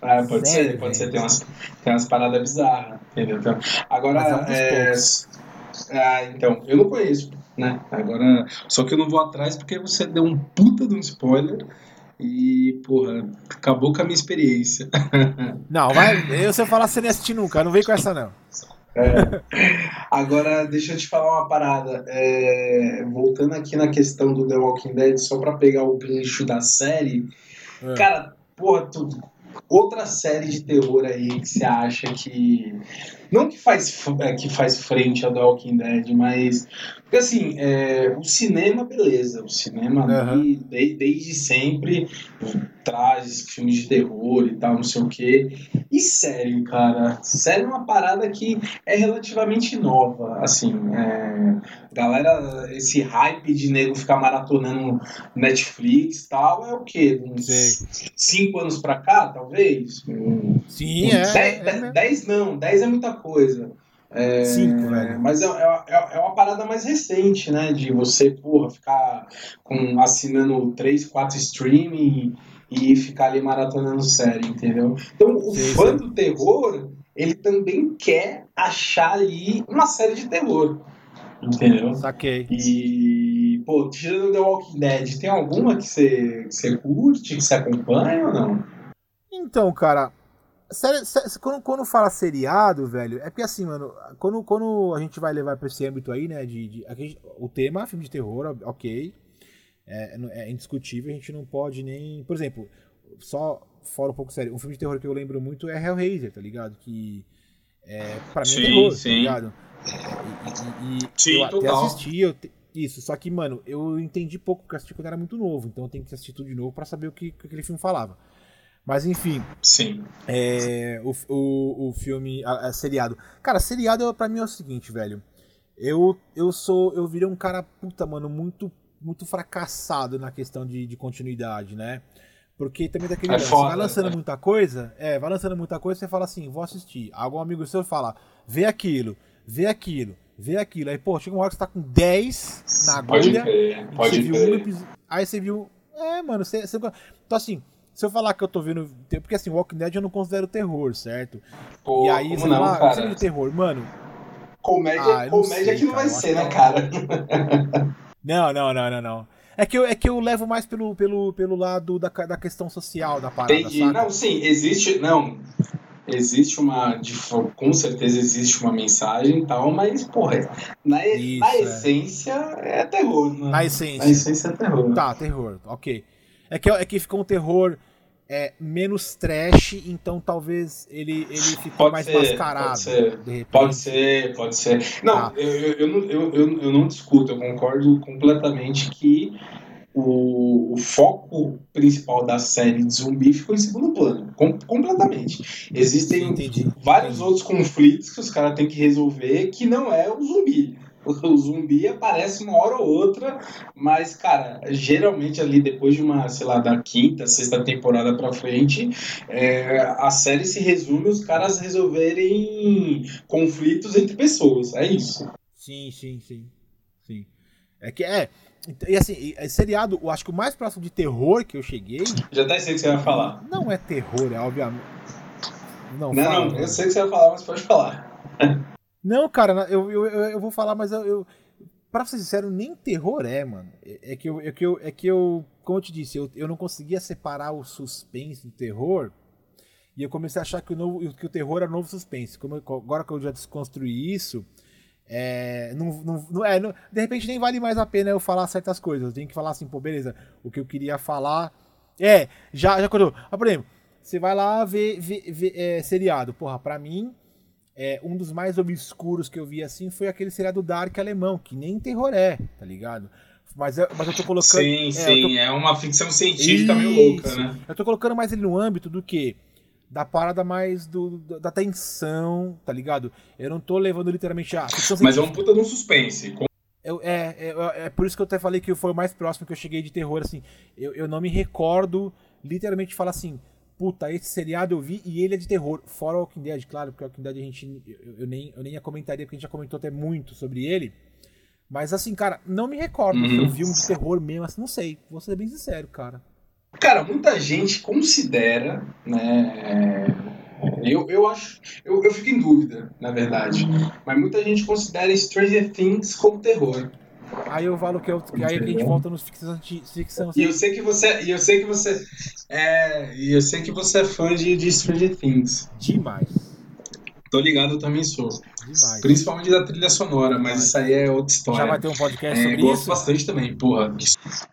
Speaker 2: ah, pode Sério, ser, pode ser. Tem umas, tem umas paradas bizarras, entendeu? Então, agora, é, ah, então, eu não conheço, né? Agora, só que eu não vou atrás porque você deu um puta de um spoiler e, porra, acabou com a minha experiência.
Speaker 1: Não, vai, eu você falar sem assistir nunca, não vem com essa não.
Speaker 2: É. Agora, deixa eu te falar uma parada. É, voltando aqui na questão do The Walking Dead, só pra pegar o gancho da série. É. Cara, porra, tu, outra série de terror aí que você acha que. Não que faz, é, que faz frente ao The Walking Dead, mas. Porque assim, é, o cinema, beleza. O cinema uhum. ali, de, desde sempre traz filmes de terror e tal, não sei o quê. E sério, cara. Sério é uma parada que é relativamente nova. Assim, é, galera, esse hype de nego ficar maratonando Netflix e tal, é o quê? Uns Sei. cinco anos pra cá, talvez?
Speaker 1: Sim, é.
Speaker 2: Dez, é dez não, dez é muita coisa. É, Cinco, velho. Mas é, é, é, uma parada mais recente, né? De você, porra, ficar com, assinando três, quatro streaming e ficar ali maratonando série, entendeu? Então, o sim, fã sim. do terror, ele também quer achar ali uma série de terror, entendeu?
Speaker 1: Saquei.
Speaker 2: E, pô, tirando The Walking Dead, tem alguma que você, que você curte, que você acompanha ou não?
Speaker 1: Então, cara, série, quando, quando fala seriado, velho, é porque assim, mano, quando, quando a gente vai levar pra esse âmbito aí, né, de, de gente, o tema, filme de terror, ok, é, é, indiscutível, a gente não pode nem. Por exemplo, só fora um pouco sério, um filme de terror que eu lembro muito é Hellraiser, tá ligado? Que é, pra mim é sim, é terror, tá sim. tá ligado? E, e, sim, eu total. até assisti, eu te, isso, só que, mano, eu entendi pouco porque eu assisti quando era muito novo, então eu tenho que assistir tudo de novo para saber o que, que aquele filme falava. Mas enfim.
Speaker 2: Sim.
Speaker 1: É, o, o, o filme. A, a seriado. Cara, seriado pra mim é o seguinte, velho. Eu, eu sou. Eu virei um cara, puta, mano, muito muito fracassado na questão de, de continuidade, né? Porque também daquele. É foda, vai lançando né? muita coisa, é, vai lançando muita coisa, você fala assim, vou assistir. Algum amigo seu fala, vê aquilo, vê aquilo, vê aquilo. Aí, pô, chega uma hora que você tá com 10 na agulha. Pode
Speaker 2: crer, pode.
Speaker 1: Viu um, aí você viu. É, mano, você, você. Então assim. Se eu falar que eu tô vendo. Porque assim, Walking Dead eu não considero terror, certo?
Speaker 2: Pô,
Speaker 1: e aí você
Speaker 2: não,
Speaker 1: fala, cara? de terror, mano.
Speaker 2: Comédia, ah, comédia sei, que não vai ser, né, cara?
Speaker 1: Não, não, não, não, não. É que eu, é que eu levo mais pelo, pelo, pelo lado da, da questão social da parada.
Speaker 2: Entendi. Sabe? Não, sim, existe. Não. Existe uma. Com certeza existe uma mensagem e tal, mas, porra, na, Isso, na é. essência é terror, né?
Speaker 1: Na essência.
Speaker 2: Na essência é terror.
Speaker 1: Tá, terror, ok. É que, é que ficou um terror é, menos trash, então talvez ele, ele ficou pode mais ser, mascarado. Pode
Speaker 2: ser, pode ser, pode ser. Não, ah. eu, eu, eu, eu, eu, eu não discuto, eu concordo completamente que o, o, foco principal da série de zumbi ficou em segundo plano, com, completamente. Existem Entendi. vários Entendi. outros conflitos que os caras têm que resolver que não é o zumbi o zumbi aparece uma hora ou outra, mas, cara, geralmente ali depois de uma, sei lá, da quinta, sexta temporada pra frente, é, a série se resume os caras resolverem conflitos entre pessoas. É isso.
Speaker 1: Sim, sim, sim. Sim. É que é. E assim, é seriado, eu acho que o mais próximo de terror que eu cheguei.
Speaker 2: Já até sei o que você vai falar.
Speaker 1: Não é terror, é obviamente.
Speaker 2: Não, não, fala, não eu sei o que você vai falar, mas pode falar.
Speaker 1: Não, cara, eu, eu, eu vou falar, mas eu, eu. Pra ser sincero, nem terror é, mano. É, é, que, eu, é, que, eu, é que eu. Como eu te disse, eu, eu não conseguia separar o suspense do terror. E eu comecei a achar que o, novo, que o terror era novo suspense. Como eu, agora que eu já desconstruí isso, é, não, não, não, é, não, de repente nem vale mais a pena eu falar certas coisas. Eu tenho que falar assim, pô, beleza, o que eu queria falar. É, já, já quando. Ah, por exemplo, você vai lá ver, ver, ver é, seriado. Porra, pra mim, é, um dos mais obscuros que eu vi assim foi aquele seriado Dark alemão, que nem terror é, tá ligado? Mas, mas eu tô colocando.
Speaker 2: Sim, é, sim, tô... é uma ficção científica Isso. meio louca, né?
Speaker 1: Eu tô colocando mais ele no âmbito do que? Da parada mais do, da tensão, tá ligado? Eu não tô levando literalmente a.
Speaker 2: Mas é um puta de um suspense.
Speaker 1: Eu, é, é, é, por isso que eu até falei que foi o mais próximo que eu cheguei de terror, assim. Eu, eu não me recordo literalmente falar assim puta, esse seriado eu vi e ele é de terror. Fora o Walking Dead, claro, porque o Walking Dead a gente. Eu, eu, nem, eu nem ia comentaria, porque a gente já comentou até muito sobre ele. Mas assim, cara, não me recordo uhum. se eu vi um de terror mesmo, assim, não sei. Vou ser bem sincero, cara.
Speaker 2: Cara, muita gente considera, né? Eu, eu acho. Eu, eu fico em dúvida, na verdade. Mas muita gente considera Stranger Things como terror.
Speaker 1: Aí eu falo que, eu, que aí a gente volta nos ficção, ficção
Speaker 2: E eu sei que você, e eu sei que você é, e eu sei que você é fã de, de Stranger Things.
Speaker 1: Demais.
Speaker 2: Tô ligado, eu também sou. Demais. Principalmente da trilha sonora, mas isso aí é outra história.
Speaker 1: Já vai ter um podcast é, sobre
Speaker 2: gosto isso? bastante também, porra.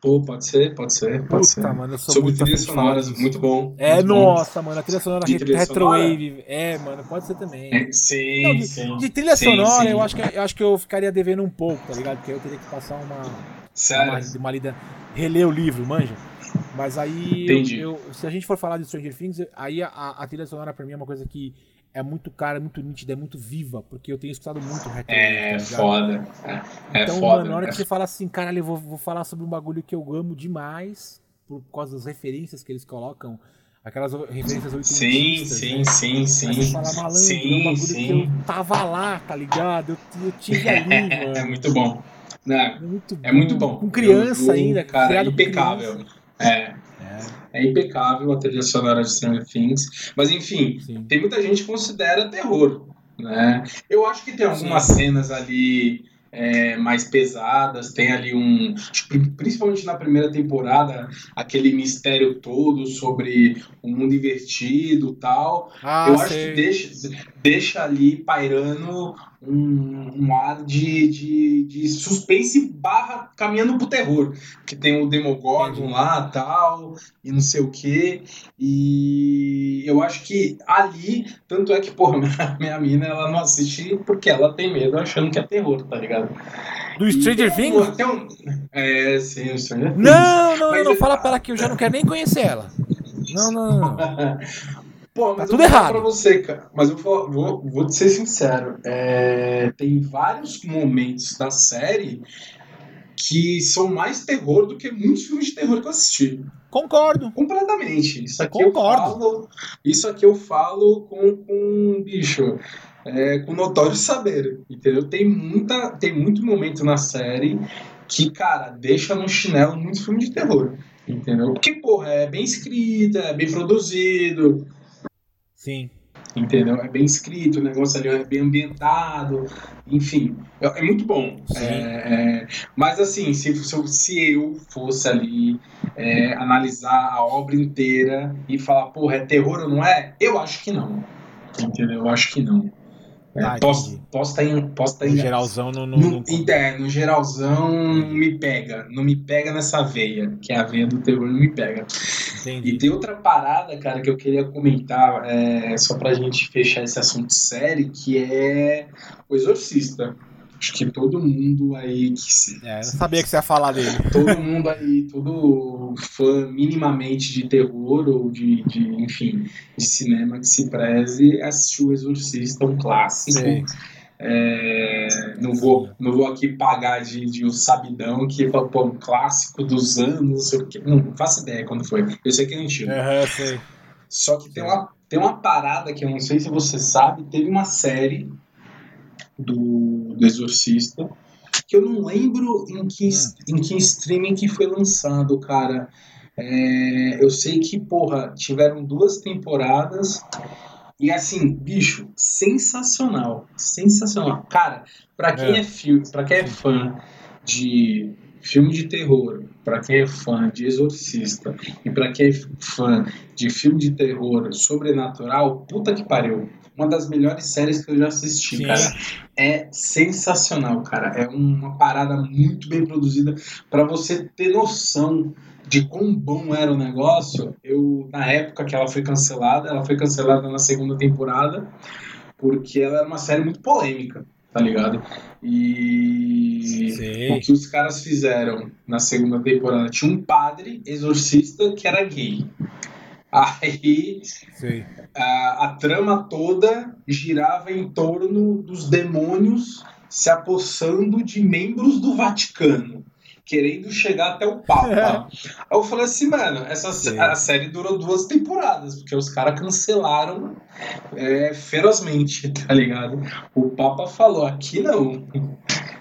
Speaker 2: Pô, pode ser, pode ser, pode Puta, ser.
Speaker 1: mano,
Speaker 2: sobre trilhas sonoras, muito bom.
Speaker 1: É,
Speaker 2: muito
Speaker 1: nossa, bom. mano, a trilha sonora de trilha retrowave. Sonora? É, mano, pode ser também.
Speaker 2: É, sim,
Speaker 1: Não, de,
Speaker 2: sim.
Speaker 1: De trilha sim, sonora, sim. Eu, acho que, eu acho que eu ficaria devendo um pouco, tá ligado? Porque eu teria que passar uma.
Speaker 2: Sério?
Speaker 1: Uma, uma lida. Reler o livro, manja. Mas aí, eu, eu, se a gente for falar de Stranger Things, aí a, a trilha sonora pra mim é uma coisa que é muito cara, é muito nítida, é muito viva, porque eu tenho escutado muito
Speaker 2: retro. É, tá foda. É,
Speaker 1: então,
Speaker 2: foda,
Speaker 1: mano, na hora que você fala assim, caralho, eu vou, vou falar sobre um bagulho que eu amo demais, por causa das referências que eles colocam, aquelas referências
Speaker 2: Sim, sim, né? sim, sim. Aí
Speaker 1: você fala, malandro, sim, é um bagulho sim. que eu tava lá, tá ligado? Eu, eu tive ali, mano.
Speaker 2: É muito bom. Não, é, muito bom. é muito bom.
Speaker 1: Com criança eu, eu, ainda,
Speaker 2: cara, impecável. É. É impecável a trilha sonora de Stranger Things. Mas enfim, Sim. tem muita gente que considera terror. Né? Eu acho que tem algumas Sim. cenas ali é, mais pesadas, tem ali um. Principalmente na primeira temporada, aquele mistério todo sobre o mundo invertido tal.
Speaker 1: Ah,
Speaker 2: Eu
Speaker 1: sei.
Speaker 2: acho que deixa, deixa ali pairando um, um ar de, de, de, suspense barra caminhando pro terror. Que tem o Demogorgon lá tal, e não sei o que. E eu acho que ali, tanto é que, porra, minha, minha mina ela não assiste porque ela tem medo achando que é terror, tá ligado?
Speaker 1: Do Stranger e, Things?
Speaker 2: Um, é, sim, o Stranger Things.
Speaker 1: Não, não, Mas, não, fala pra ela que eu já não quero nem conhecer ela. Não, não, não.
Speaker 2: Pô, mas tá tudo errado. Pra você, cara. Mas eu vou, vou, vou te ser sincero. É, tem vários momentos da série que são mais terror do que muitos filmes de terror que eu assisti.
Speaker 1: Concordo.
Speaker 2: Completamente. Isso aqui Concordo. eu falo. Isso aqui eu falo com, com bicho. É, com notório saber. Entendeu? Tem, muita, tem muito momento na série que, cara, deixa no chinelo muito filme de terror. Entendeu? Porque, porra, é bem escrita, é bem produzido.
Speaker 1: Sim.
Speaker 2: Entendeu? É bem escrito, o negócio ali é bem ambientado, enfim, é, é muito bom. É, é, mas assim, se, se eu fosse ali é, analisar a obra inteira e falar, porra, é terror ou não é? Eu acho que não. Entendeu? Eu acho que não. Ah, posso, posso estar tá em. Posso tá
Speaker 1: em geralzão no, no,
Speaker 2: no, no... É, no geralzão não me pega. Não me pega nessa veia, que é a veia do terror não me pega. Entendi. E tem outra parada, cara, que eu queria comentar, é, só pra gente fechar esse assunto sério, que é o Exorcista. Acho que todo mundo aí que se.
Speaker 1: É, eu sabia que você ia falar dele.
Speaker 2: Todo mundo aí, todo fã minimamente de terror ou de, de enfim, de cinema que se preze, assistiu o Exorcista, um clássico. É, não, vou, não vou aqui pagar de, de um sabidão que é um clássico dos anos, não sei o que. Não faço ideia quando foi. Eu sei que é antigo.
Speaker 1: Uhum, sei.
Speaker 2: Só que tem uma, tem uma parada que eu não sei se você sabe, teve uma série do, do Exorcista, que eu não lembro em que, hum. em que streaming que foi lançado, cara. É, eu sei que, porra, tiveram duas temporadas e assim, bicho, sensacional. Sensacional. Cara, pra quem é, é para quem é fã de filme de terror, para quem é fã de Exorcista e para quem é fã de filme de terror sobrenatural, puta que pariu uma das melhores séries que eu já assisti, Sim. cara. É sensacional, cara. É uma parada muito bem produzida para você ter noção de quão bom era o negócio. Eu na época que ela foi cancelada, ela foi cancelada na segunda temporada porque ela era uma série muito polêmica, tá ligado? E Sim. o que os caras fizeram na segunda temporada tinha um padre exorcista que era gay. Aí a, a, trama toda girava em torno dos demônios se apossando de membros do Vaticano, querendo chegar até o Papa. Aí eu falei assim, mano, essa a série durou duas temporadas, porque os caras cancelaram é, ferozmente, tá ligado? O Papa falou, aqui não.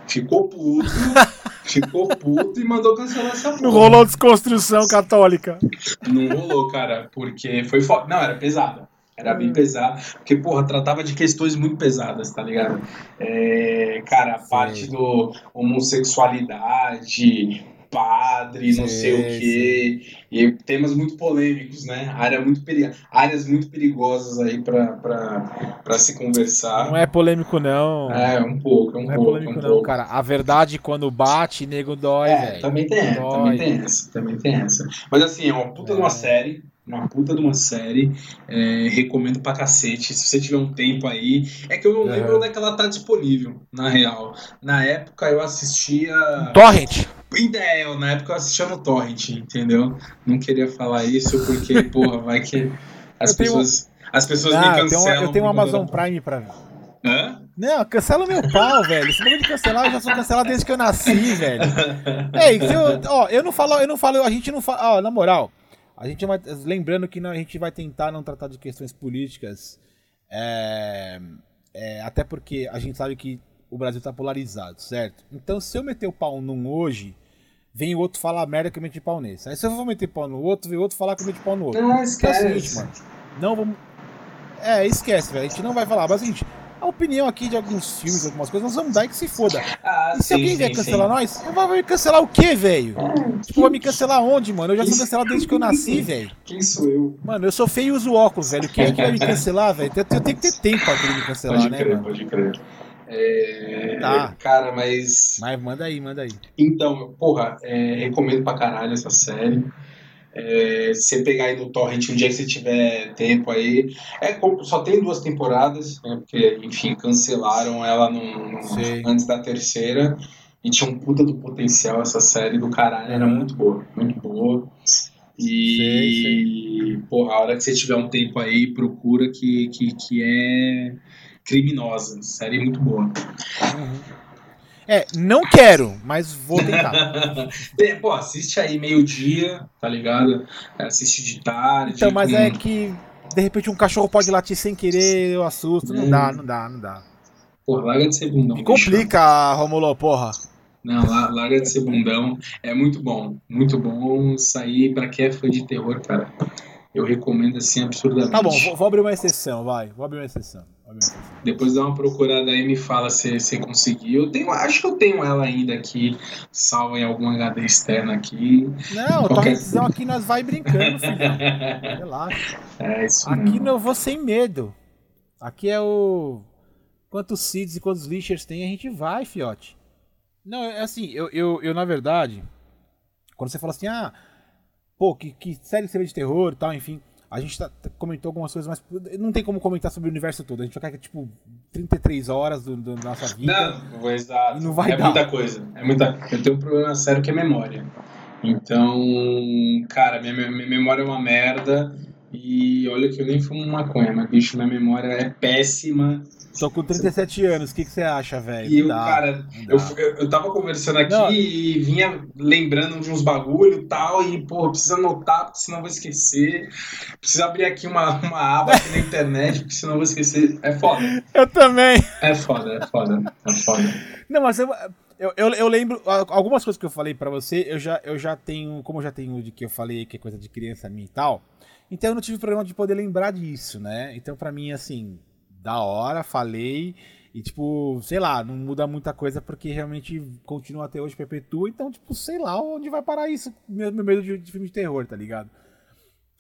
Speaker 2: Ficou puto. ficou puto e mandou cancelar essa porra.
Speaker 1: Não rolou desconstrução católica.
Speaker 2: Não rolou, cara, porque foi foda. Não, era pesada. Era bem pesado, porque, porra, tratava de questões muito pesadas, tá ligado? É, cara, a parte do homossexualidade, padre, não sei o quê. E temas muito polêmicos, né? Área muito peri... Áreas muito perigosas aí para se conversar.
Speaker 1: Não é polêmico, não.
Speaker 2: É, um pouco, é um
Speaker 1: não
Speaker 2: pouco. Não é polêmico,
Speaker 1: um
Speaker 2: não, pouco.
Speaker 1: cara. A verdade, quando bate, nego dói, é, velho.
Speaker 2: Também tem, dói. também tem essa, também tem essa. Mas assim, é uma puta é. de uma série uma puta de uma série. É, recomendo pra cacete. Se você tiver um tempo aí. É que eu não lembro onde é que ela tá disponível, na real. Na época eu assistia.
Speaker 1: Torrent!
Speaker 2: Ideia, na época eu assistia no Torrent, entendeu? Não queria falar isso porque, porra, vai que as eu pessoas. Tenho... As pessoas não, me cancelam.
Speaker 1: Eu tenho, um Amazon Prime pra ver.
Speaker 2: Hã?
Speaker 1: Não, cancela meu pau, velho. Esse bagulho de cancelar, eu já sou cancelado desde que eu nasci, velho. Ei, eu, ó, eu não falo, eu não falo, a gente não fala, ó, na moral, a gente vai, lembrando que a gente vai tentar não tratar de questões políticas, é, é, até porque a gente sabe que o Brasil está polarizado, certo? Então, se eu meter o pau num hoje, vem o outro falar merda que eu meti pau nesse. Aí se eu for meter pau no outro, vem o outro falar que eu meti pau no outro.
Speaker 2: Não, esquece. Então, é o seguinte, mano.
Speaker 1: Não vamos. É, esquece, velho. A gente não vai falar. Mas, gente, a opinião aqui de alguns filmes, algumas coisas, nós vamos dar e que se foda. Ah, e se sim, alguém vier cancelar sim. nós, vai me cancelar o quê, velho? Tipo, vai me cancelar onde, mano? Eu já sou cancelado desde que eu nasci, velho.
Speaker 2: Quem sou eu?
Speaker 1: Mano, eu sou feio e uso óculos, velho. Quem é que vai me cancelar, velho? Eu tenho que ter tempo pra me cancelar,
Speaker 2: pode
Speaker 1: né,
Speaker 2: crer,
Speaker 1: mano?
Speaker 2: Pode crer. É, tá. Cara, mas.
Speaker 1: Mas manda aí, manda aí.
Speaker 2: Então, porra, é, recomendo pra caralho essa série. É, você pegar aí no Torrent um dia que você tiver tempo aí. É, só tem duas temporadas, né, porque, enfim, cancelaram ela no, no antes da terceira. E tinha um puta do potencial essa série do caralho, era muito boa, muito boa. E, sei, sei. porra, a hora que você tiver um tempo aí, procura que, que, que é criminosa. Série muito boa.
Speaker 1: Uhum. É, não quero, mas vou tentar.
Speaker 2: é, pô, assiste aí meio-dia, tá ligado? Assiste de tarde.
Speaker 1: Então, mas com... é que de repente um cachorro pode latir sem querer, eu assusto. Não hum. dá, não dá, não dá.
Speaker 2: Porra, larga de ser bundão. Me
Speaker 1: complica, Romulo, porra.
Speaker 2: Não, larga de ser bundão. É muito bom. Muito bom sair pra quem é fã de terror, cara. Eu recomendo assim absurdamente.
Speaker 1: Tá bom, vou, vou abrir uma exceção, vai. Vou abrir uma exceção.
Speaker 2: Depois dá uma procurada aí e me fala se você conseguiu. Eu tenho, acho que eu tenho ela ainda aqui, salva em algum HD externo aqui.
Speaker 1: Não, Qualquer... torrentzão aqui nós vai brincando, filho. Relaxa.
Speaker 2: É isso
Speaker 1: Aqui mesmo. eu vou sem medo. Aqui é o. Quantos seeds e quantos lixers tem, a gente vai, fiote. Não, é assim, eu, eu, eu na verdade, quando você fala assim, ah pô, que, que série você vê de terror e tal, enfim. A gente tá, tá, comentou algumas coisas, mas não tem como comentar sobre o universo todo. A gente vai ficar, tipo, 33 horas do, do, da nossa vida.
Speaker 2: Não, exato. não vai é dar. muita coisa. É muita... Eu tenho um problema sério que é memória. Então, cara, minha, minha memória é uma merda. E olha que eu nem fumo maconha, mas bicho, minha memória é péssima.
Speaker 1: Tô com 37 anos, o que, que você acha, velho?
Speaker 2: E eu, dá, cara, eu, eu tava conversando aqui não. e vinha lembrando de uns bagulho e tal, e, pô, precisa anotar, porque senão eu vou esquecer. Precisa abrir aqui uma, uma aba aqui na internet, porque senão eu vou esquecer. É foda.
Speaker 1: Eu também.
Speaker 2: É foda, é foda, é foda.
Speaker 1: Não, mas eu, eu, eu, eu, lembro, algumas coisas que eu falei para você, eu já, eu já tenho, como eu já tenho de que eu falei que é coisa de criança minha e tal, então eu não tive problema de poder lembrar disso, né? Então para mim, assim, da hora, falei. E, tipo, sei lá, não muda muita coisa porque realmente continua até hoje, perpetua. Então, tipo, sei lá onde vai parar isso, meu, meu medo de, de, filme de terror, tá ligado?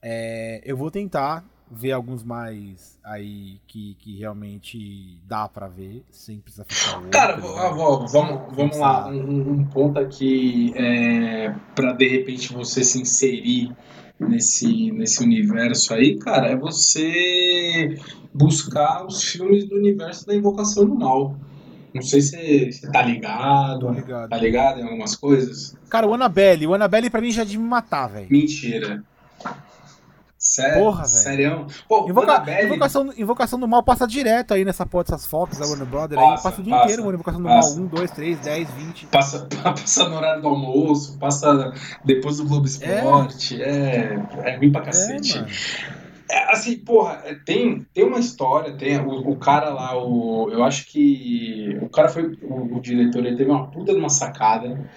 Speaker 1: É, eu vou tentar ver alguns mais aí que, que realmente dá para ver, sem precisar ficar
Speaker 2: louco. Cara, tá vamos, vamos, vamos lá. Um, um, ponto aqui é, para de repente você se inserir nesse, nesse universo aí, cara, é você buscar os filmes do universo da Invocação do Mal. Não sei se você tá ligado, ligado, tá ligado em algumas coisas.
Speaker 1: Cara, o Annabelle, o Annabelle pra mim já de me matar, velho.
Speaker 2: Mentira. Sério? Porra, velho. Sério?
Speaker 1: Pô, Invoca... Invocação, Invocação do Mal passa direto aí nessa porra dessas Fox da Warner Brother passa, aí. Passa o dia passa, inteiro, mano. Invocação do passa. Mal 1, 2, 3, 10, 20.
Speaker 2: Passa, passa no horário do almoço, passa depois do Globo Esporte. É, é, é ruim pra cacete. É, é, assim, porra, é, tem, tem uma história, tem o, o, cara lá, o, eu acho que o cara foi, o, o diretor, ele teve uma puta de uma sacada,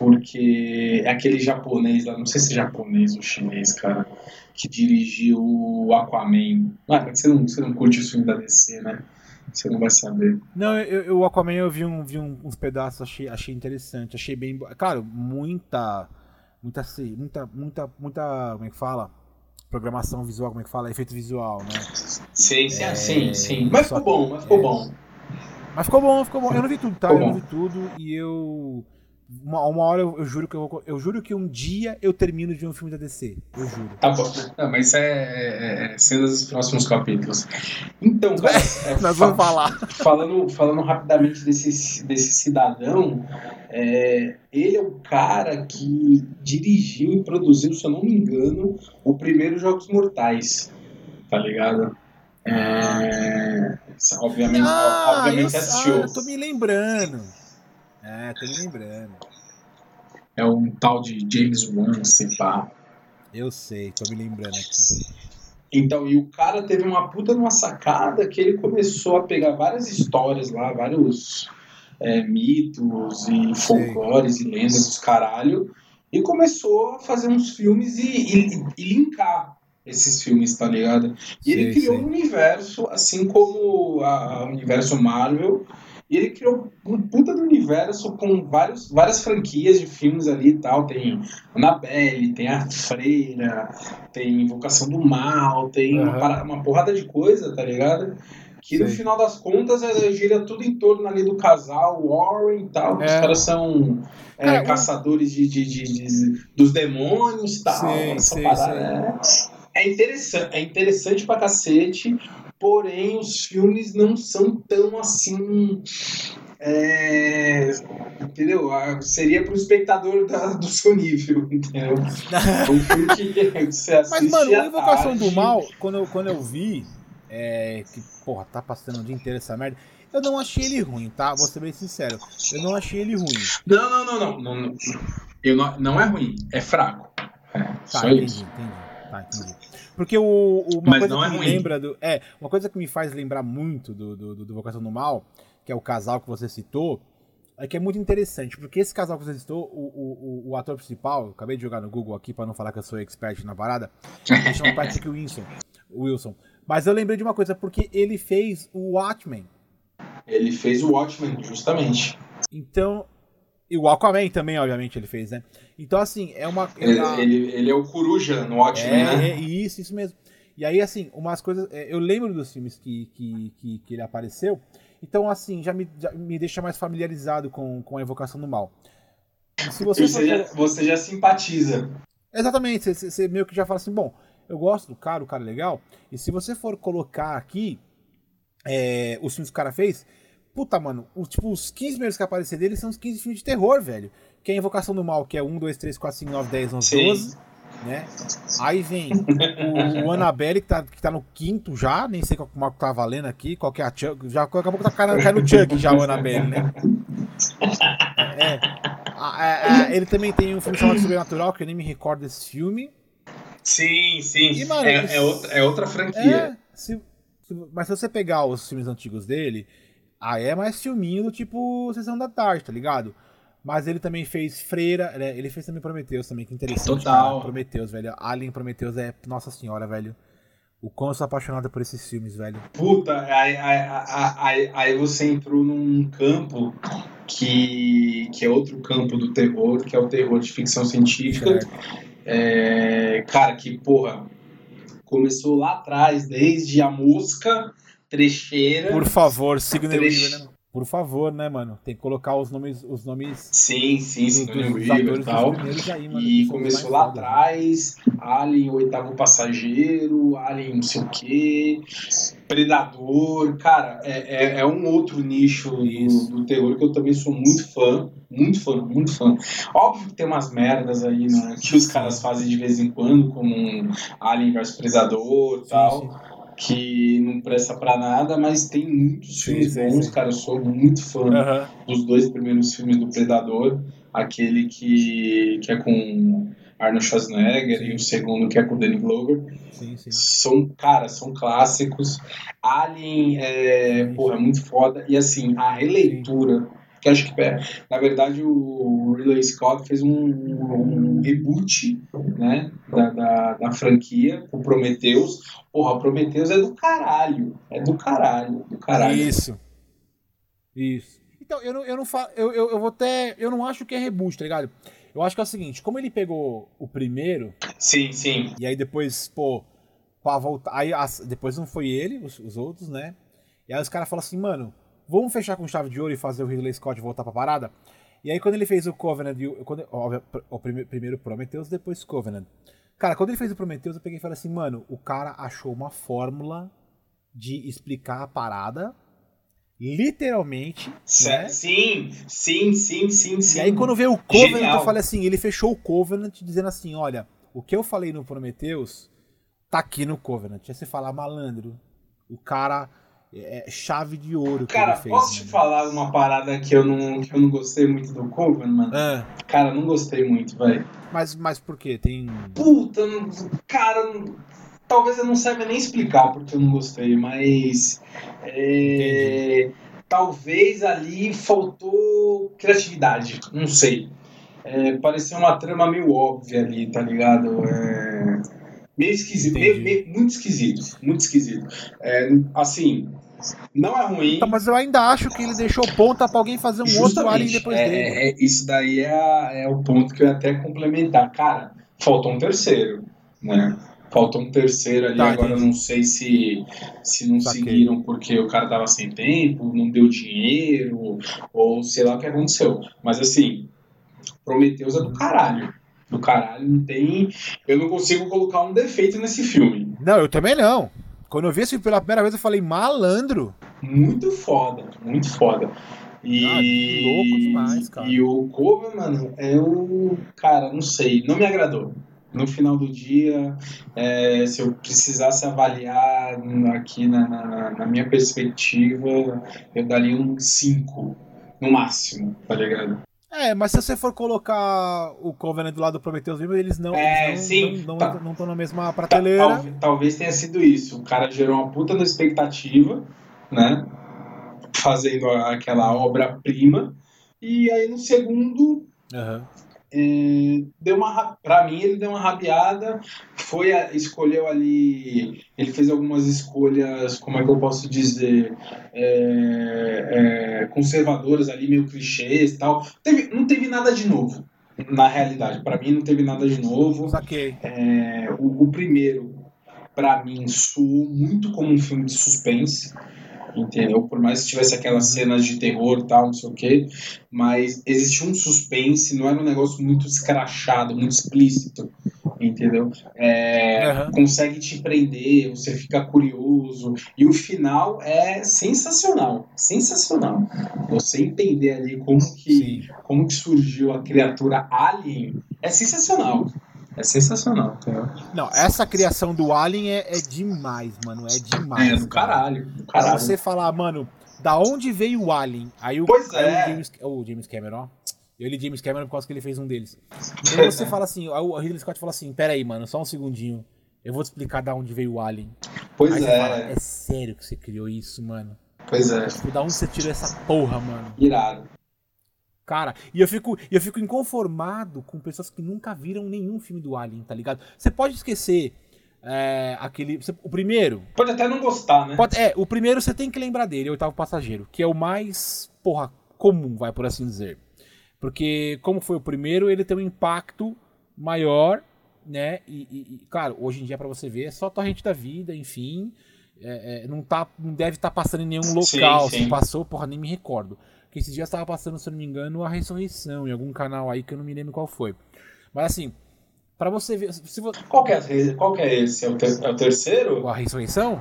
Speaker 2: porque é aquele japonês lá, não sei se é japonês ou chinês, cara, que dirigiu o Aquaman. Ah, você não, você não curte o filme da DC, né? Você não vai saber.
Speaker 1: Não, eu, o Aquaman eu vi, um, vi um, uns pedaços, achei, achei interessante. Achei bem. Claro, muita. Muita. Muita. Muita. Muita. Como é que fala? Programação visual, como é que fala? Efeito visual, né?
Speaker 2: Sim, sim, é, sim, sim. Mas ficou bom, mas ficou é, bom.
Speaker 1: Mas ficou bom, ficou bom. Eu não vi tudo, tá? Ficou eu não vi tudo e eu. Uma, uma hora eu, eu, juro que eu vou. Eu juro que um dia eu termino de ver um filme da DC. Eu juro.
Speaker 2: Tá bom. Não, mas isso é, é, é cenas dos próximos capítulos. Então, cara,
Speaker 1: é, Nós vamos falar.
Speaker 2: Falando, falando rapidamente desse, desse cidadão, é, ele é o cara que dirigiu e produziu, se eu não me engano, o primeiro Jogos Mortais. Tá ligado? É, obviamente, ah, obviamente eu, assistiu. Ah,
Speaker 1: eu tô me lembrando. É, tô me lembrando.
Speaker 2: É um tal de James Wan, sei pá.
Speaker 1: Eu sei, tô me lembrando aqui.
Speaker 2: Então, e o cara teve uma puta numa sacada que ele começou a pegar várias histórias lá, vários é, mitos e folclores e lendas dos caralho, e começou a fazer uns filmes e, e, e linkar esses filmes, tá ligado? E sim, ele criou sim. um universo, assim como o universo Marvel, e ele criou um puta do universo com vários, várias franquias de filmes ali e tal. Tem Annabelle, tem A Freira, tem Invocação do Mal, tem uhum. uma, uma, porrada de coisa, tá ligado? Que Sim. no final das contas é, gira tudo em torno ali do casal Warren e tal. É. Os caras são é, Cara, caçadores de, de, de, de, dos demônios e tal. Sim, sim, sim. É, é, interessante, é interessante pra cacete porém os filmes não são tão assim. É, entendeu? Ah, seria para o espectador da, do seu nível, entendeu? um filme que você assiste
Speaker 1: Mas, mano, a Invocação tarde... do Mal, quando eu, quando eu vi, é, que, porra, tá passando o dia inteiro essa merda, eu não achei ele ruim, tá? Vou ser bem sincero. Eu não achei ele ruim.
Speaker 2: Não, não, não, não. não, não. Eu não, não é ruim, é fraco. É,
Speaker 1: tá, só entendi, isso. entendi. Tá, entendi. Porque o, o uma Mas coisa que é me ruim. lembra do. É, uma coisa que me faz lembrar muito do, do, do Vocação do Mal, que é o casal que você citou, é que é muito interessante, porque esse casal que você citou, o, o, o ator principal, acabei de jogar no Google aqui para não falar que eu sou expert na parada, ele chama Patrick Wilson, Wilson. Mas eu lembrei de uma coisa, porque ele fez o Watchmen.
Speaker 2: Ele fez o Watchmen, justamente.
Speaker 1: Então, e o Aquaman também, obviamente, ele fez, né? Então, assim, é uma.
Speaker 2: Ele, ele, ele é o Coruja no Watchmen, é,
Speaker 1: né? É, isso, isso mesmo. E aí, assim, umas coisas. É, eu lembro dos filmes que, que, que, que, ele apareceu. Então, assim, já me, já me deixa mais familiarizado com, com a evocação do mal.
Speaker 2: E se você, você, já, você já simpatiza.
Speaker 1: Exatamente, você, você meio que já fala assim, bom, eu gosto do cara, o cara é legal. E se você for colocar aqui é, os filmes que o cara fez, Puta, mano, os, tipo, os 15 primeiros que aparecer dele são os 15 filmes de terror, velho. Que é a Invocação do Mal, que é 1, 2, 3, 4, 5, 9, 10, 11, Sim. 12. Né? Aí vem o, o Annabelle, que tá, que tá no quinto já, nem sei qual marco tá valendo aqui, qual que é a Chuck. Já, daqui a pouco tá caindo, caindo no Chuck já, o Annabelle, né? É, é, é, ele também tem um filme chamado Sobrenatural, que eu nem me recordo desse filme.
Speaker 2: Sim, sim. E, mano, é, é, outra, é outra franquia. É,
Speaker 1: se, se, mas se você pegar os filmes antigos dele, Aí é mais filminho tipo Sessão da Tarde, tá ligado? Mas ele também fez Freira, né? Ele fez também Prometheus também, que interessante.
Speaker 2: Total.
Speaker 1: Cara. Prometheus, velho. Alien Prometheus é. Nossa senhora, velho. O quão eu sou apaixonado por esses filmes, velho.
Speaker 2: Puta, aí, aí, aí, aí você entrou num campo que, que é outro campo do terror, que é o terror de ficção científica. É, cara, que, porra, começou lá atrás, desde A Mosca trecheira.
Speaker 1: Por favor, Sigourney Treche... Weaver, né? Por favor, né, mano? Tem que colocar os nomes. Os nomes
Speaker 2: sim, sim, Sigourney Weaver e tal. Aí, mano, e começou lá atrás, Alien, o oitavo passageiro, Alien não sei o quê, Predador. Cara, é, é, é um outro nicho do, do, terror que eu também sou muito fã. Muito fã, muito fã. Óbvio que tem umas merdas aí, né? Que os caras fazem de vez em quando, como um Alien vs Predador e tal. Sim que não presta para nada, mas tem muitos sim, filmes sim, bons, sim. cara. Eu sou muito fã uhum. dos dois primeiros filmes do Predador, aquele que, que é com Arnold Schwarzenegger e o segundo que é com Danny Glover. São, cara, são clássicos. Alien é, porra, é muito foda. E assim, a releitura que acho que, é, na verdade, o Ridley Scott fez um, um reboot né, da, da, da, franquia, o Prometheus. Porra, o Prometheus é do caralho. É do caralho. Do caralho.
Speaker 1: Isso. Isso. Então, eu não, eu não falo. Eu, eu, eu vou até. Eu não acho que é reboot, tá ligado? Eu acho que é o seguinte, como ele pegou o primeiro.
Speaker 2: Sim, sim.
Speaker 1: E aí depois, pô, pra voltar. Aí as, depois não foi ele, os, os outros, né? E aí os caras falam assim, mano, vamos fechar com chave de ouro e fazer o Ridley Scott voltar pra parada? E aí quando ele fez o Covenant, quando, ó, o primeiro Prometheus, depois Covenant. Cara, quando ele fez o Prometheus, eu peguei e falei assim, mano, o cara achou uma fórmula de explicar a parada literalmente.
Speaker 2: Né? Sim, sim, sim, sim, sim.
Speaker 1: E aí quando veio o Covenant, Genial. eu falei assim, ele fechou o Covenant dizendo assim, olha, o que eu falei no Prometheus tá aqui no Covenant. Aí você fala, malandro, o cara é, é chave de ouro.
Speaker 2: Cara,
Speaker 1: fez,
Speaker 2: posso te falar uma parada que eu não, que eu não gostei muito do Coven, mano? É. Cara, não gostei muito, velho.
Speaker 1: Mas, mas por quê? Tem.
Speaker 2: Puta, cara, talvez eu não saiba nem explicar porque eu não gostei, mas. É, talvez ali faltou criatividade, não sei. É, parecia uma trama meio óbvia ali, tá ligado? É, meio esquisito, meio, meio, muito esquisito, muito esquisito. É, assim, não é ruim.
Speaker 1: Tá, mas eu ainda acho que ele deixou ponta para alguém fazer um Justamente, outro Alien depois
Speaker 2: é,
Speaker 1: dele.
Speaker 2: É, isso daí é, é o ponto que eu ia até complementar. Cara, faltou um terceiro, né? Faltou um terceiro ali, tá, agora não sei se, se não Saquei. seguiram porque o cara tava sem tempo, não deu dinheiro, ou sei lá o que aconteceu. Mas assim, Prometeus é do caralho. Do caralho, não tem. Eu não consigo colocar um defeito nesse filme.
Speaker 1: Não, eu também não. Quando eu vi esse pela primeira vez, eu falei, malandro.
Speaker 2: Muito foda, muito foda. E,
Speaker 1: ah, louco demais, cara.
Speaker 2: E o Cover, mano, é o. Cara, não sei, não me agradou. No final do dia, é, se eu precisasse avaliar aqui na, na, na minha perspectiva, eu daria um 5 no máximo, tá ligado?
Speaker 1: É, mas se você for colocar o Covenant do lado do Prometheus vivo, eles não
Speaker 2: é, não,
Speaker 1: tá. estão na mesma prateleira.
Speaker 2: Talvez, talvez tenha sido isso. O cara gerou uma puta da expectativa, né? Fazendo aquela obra-prima. E aí no segundo. Uhum. É, deu uma para mim ele deu uma rabiada foi a, escolheu ali ele fez algumas escolhas como é que eu posso dizer é, é, conservadoras ali meio clichês tal. Teve, não teve nada de novo na realidade. Para mim não teve nada de novo.
Speaker 1: Saquei.
Speaker 2: É, o, o primeiro para mim soou muito como um filme de suspense entendeu? Por mais que tivesse aquelas cenas de terror tal, não sei o quê, mas existia um suspense, não era um negócio muito escrachado, muito explícito, entendeu? É, uhum. Consegue te prender, você fica curioso, e o final é sensacional, sensacional. Você entender ali como que, como que surgiu a criatura Alien é sensacional. É sensacional, cara.
Speaker 1: Não, essa criação do Alien é, é demais, mano. É demais.
Speaker 2: É, do caralho, do caralho.
Speaker 1: você falar, mano, da onde veio o Alien? Aí o,
Speaker 2: pois
Speaker 1: aí
Speaker 2: é.
Speaker 1: o, James, o James Cameron, ó. Eu li James Cameron por causa que ele fez um deles. Aí você fala assim, o Ridley Scott fala assim, pera aí, mano, só um segundinho. Eu vou te explicar da onde veio o Alien.
Speaker 2: Pois aí é. Fala,
Speaker 1: é sério que você criou isso, mano?
Speaker 2: Pois é.
Speaker 1: Tipo, da onde você tirou essa porra, mano?
Speaker 2: Irado.
Speaker 1: Cara, e eu fico, eu fico inconformado com pessoas que nunca viram nenhum filme do Alien, tá ligado? Você pode esquecer é, aquele. O primeiro.
Speaker 2: Pode até não gostar, né?
Speaker 1: Pode, é, o primeiro você tem que lembrar dele, o oitavo passageiro, que é o mais, porra, comum, vai por assim dizer. Porque, como foi o primeiro, ele tem um impacto maior, né? E, e, e claro, hoje em dia, para você ver, é só torrente da vida, enfim. É, é, não, tá, não deve estar tá passando em nenhum local. Sim, sim. Se passou, porra, nem me recordo que esses dias estava passando, se não me engano, a ressurreição em algum canal aí que eu não me lembro qual foi. Mas assim, para você ver. Se você...
Speaker 2: Qual, que é, qual é esse? É o, ter, é o terceiro?
Speaker 1: A ressurreição?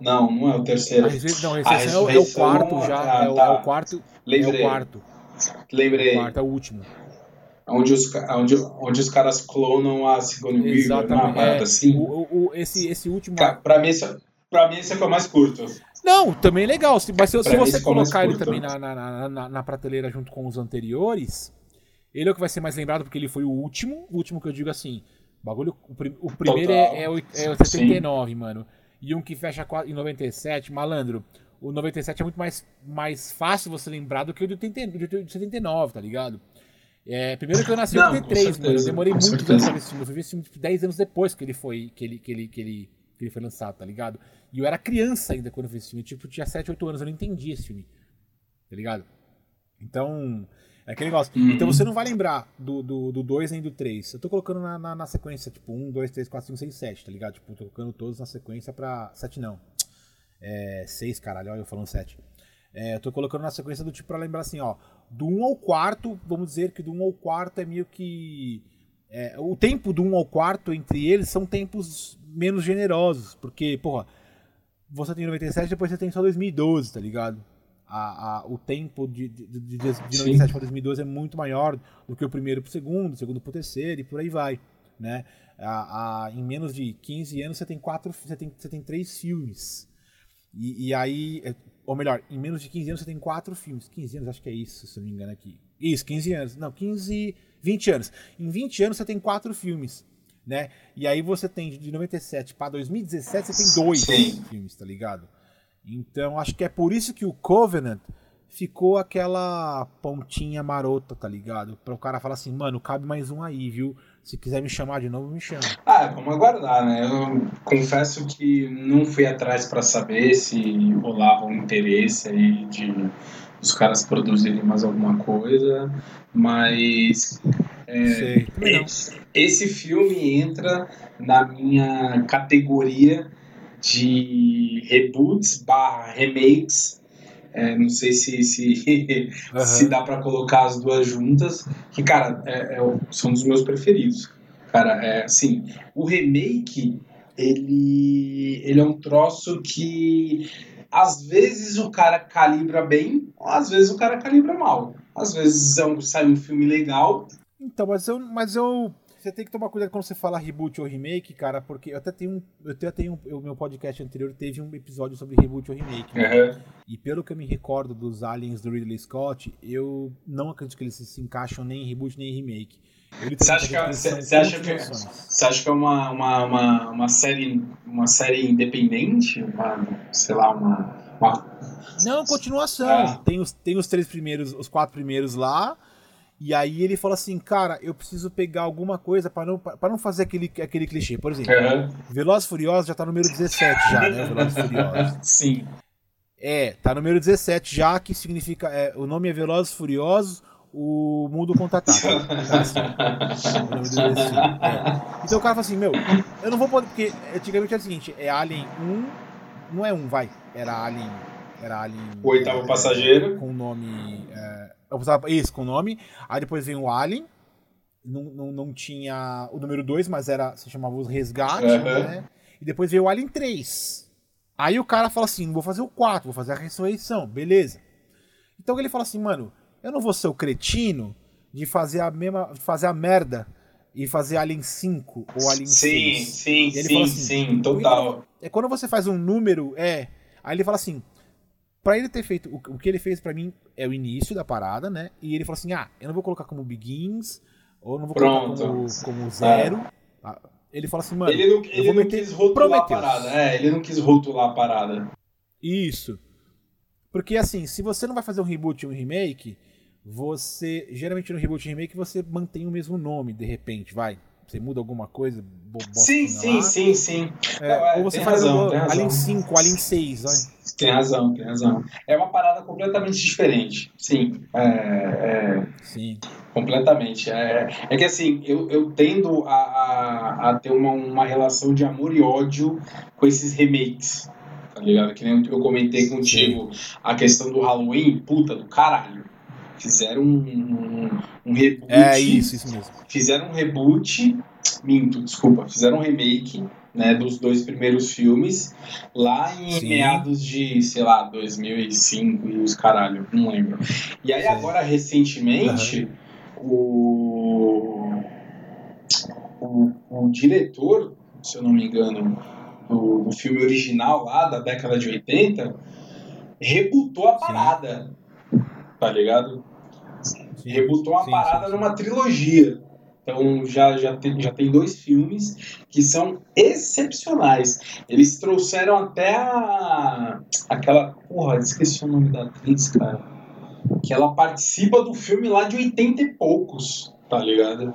Speaker 2: Não, não é o terceiro. A
Speaker 1: ressurreição, não, a ressurreição, a ressurreição é, o quarto já. Ah, é, o, tá. é, o, quarto.
Speaker 2: Lembrei.
Speaker 1: É o quarto.
Speaker 2: Lembrei.
Speaker 1: É o quarto é o último.
Speaker 2: Onde os, onde, onde os caras clonam a Sigourney Weaver,
Speaker 1: Exatamente. É, assim. O, o, esse, esse último.
Speaker 2: Pra mim, esse, pra mim, esse é o mais curto.
Speaker 1: Não, também é legal. Mas se, se você colocar ele também na, na, na, na, prateleira junto com os anteriores, ele é o que vai ser mais lembrado porque ele foi o último. O último que eu digo assim. Bagulho, o, o primeiro é, é, o, é o 79, Sim. mano. E um que fecha em 97, malandro. o 97 é muito mais, mais fácil você lembrar do que o de, 80, de 79, tá ligado? É, primeiro que eu nasci em 83, mano. Eu demorei muito tempo pra ver esse filme. Eu ver esse filme tipo, 10 anos depois que ele foi. Que ele, que ele, que ele, que ele foi lançado, tá ligado? E eu era criança ainda quando eu vi esse filme. Tipo, tinha 7, 8 anos, eu não entendi esse filme. Tá ligado? Então. É aquele negócio. Uhum. Então você não vai lembrar do 2 do, do nem do 3. Eu tô colocando na, na, na sequência, tipo, 1, 2, 3, 4, 5, 6, 7, tá ligado? Tipo, tô colocando todos na sequência pra. 7 não. É. 6, caralho, olha eu falando 7. É, eu tô colocando na sequência do tipo pra lembrar assim, ó. Do 1 ao quarto, vamos dizer que do 1 ao quarto é meio que. É, o tempo do 1 ao quarto entre eles são tempos menos generosos. Porque, porra, você tem 97 depois você tem só 2012, tá ligado? a, a, o tempo de, de, de, de 97 para 2012 é muito maior do que o primeiro para o segundo, o segundo para o terceiro e por aí vai. Né? A, a, em menos de 15 anos você tem quatro, você tem, você tem três filmes. E, e, aí, é, ou melhor, em menos de 15 anos você tem quatro filmes. 15 anos, acho que é isso, se não me engano aqui. Isso, 15 anos. Não, 15, 20 anos. Em 20 anos você tem quatro filmes. Né? E aí você tem de 97 para 2017 você tem dois Sim. filmes, tá ligado? Então acho que é por isso que o Covenant ficou aquela pontinha marota, tá ligado? Para o cara falar assim, mano, cabe mais um aí, viu? Se quiser me chamar de novo, me chama.
Speaker 2: Ah, vamos aguardar, né? Eu confesso que não fui atrás para saber se rolava um interesse aí de os caras produzirem mais alguma coisa, mas é, esse, esse filme entra na minha categoria de reboots barra remakes. É, não sei se, se, uhum. se dá para colocar as duas juntas, que, cara, é, é, são dos meus preferidos. Cara, é assim, o remake, ele, ele é um troço que às vezes o cara calibra bem, às vezes o cara calibra mal. Às vezes é um, sai um filme legal.
Speaker 1: Então, mas eu, mas eu você tem que tomar cuidado quando você fala reboot ou remake, cara, porque eu até tenho eu até tenho o meu podcast anterior teve um episódio sobre reboot ou remake. Né? Uhum. E pelo que eu me recordo dos aliens do Ridley Scott, eu não acredito que eles se encaixam nem em reboot nem em remake.
Speaker 2: Você acha, que, é, você, acha que, você acha que é uma, uma, uma, uma, série, uma série independente? Uma, sei lá, uma. uma...
Speaker 1: Não, continuação. É. Tem, os, tem os três primeiros, os quatro primeiros lá. E aí ele fala assim, cara, eu preciso pegar alguma coisa para não, pra não fazer aquele, aquele clichê. Por exemplo, uhum. Veloz Furioso já tá no número 17 já, né? Veloz Furioso.
Speaker 2: Sim.
Speaker 1: É, tá no número 17 já, que significa. É, o nome é Velozes Furiosos, o mundo contra-ataca. é. Então o cara fala assim, meu, eu não vou poder. Porque antigamente era o seguinte, é Alien 1. Não é 1, vai. Era Alien. Era Alien.
Speaker 2: O oitavo é, passageiro.
Speaker 1: Com o nome. É, isso com o nome. Aí depois vem o Alien. Não, não, não tinha o número 2, mas era. Se chamava os Resgate, uhum. né? E depois veio o Alien 3. Aí o cara fala assim: vou fazer o 4, vou fazer a ressurreição, beleza. Então ele fala assim, mano, eu não vou ser o cretino de fazer a mesma. fazer a merda e fazer Alien 5 ou Alien
Speaker 2: sim, 6. Sim, sim, assim, sim, total.
Speaker 1: É quando você faz um número, é. Aí ele fala assim: para ele ter feito. O, que ele fez para mim é o início da parada, né? E ele falou assim: ah, eu não vou colocar como Begins, ou não vou Pronto. colocar como, como Zero. É. Ele fala assim, mano.
Speaker 2: Ele não, ele não quis rotular a parada. É, ele não quis rotular a parada.
Speaker 1: Isso. Porque assim, se você não vai fazer um reboot um remake, você. Geralmente no reboot remake você mantém o mesmo nome, de repente, vai. Você muda alguma coisa?
Speaker 2: Sim, sim, lá. sim, sim.
Speaker 1: É, é, ou você faz razão, Alien 5, Alien 6. Vai.
Speaker 2: Tem razão, tem razão. É uma parada completamente diferente. Sim. É, é,
Speaker 1: sim.
Speaker 2: Completamente. É, é que assim, eu, eu tendo a, a, a ter uma, uma relação de amor e ódio com esses remakes. Tá ligado? Que nem eu comentei contigo sim. a questão do Halloween, puta do caralho. Fizeram um, um, reboot.
Speaker 1: É isso, isso mesmo.
Speaker 2: Fizeram um reboot. Minto, desculpa. Fizeram um remake né, dos dois primeiros filmes, lá em Sim. meados de, sei lá, 2005 e os caralho, não lembro. E aí Sim. agora, recentemente, uhum. o, o, o, diretor, se eu não me engano, do, do, filme original lá da década de 80, rebutou a parada, Sim. tá ligado? Rebutou a parada numa trilogia Então já, já, tem, já tem dois filmes que são excepcionais. Eles trouxeram até a. aquela. Porra, esqueci o nome da atriz, cara. Que ela participa do filme lá de 80 e poucos, tá ligado?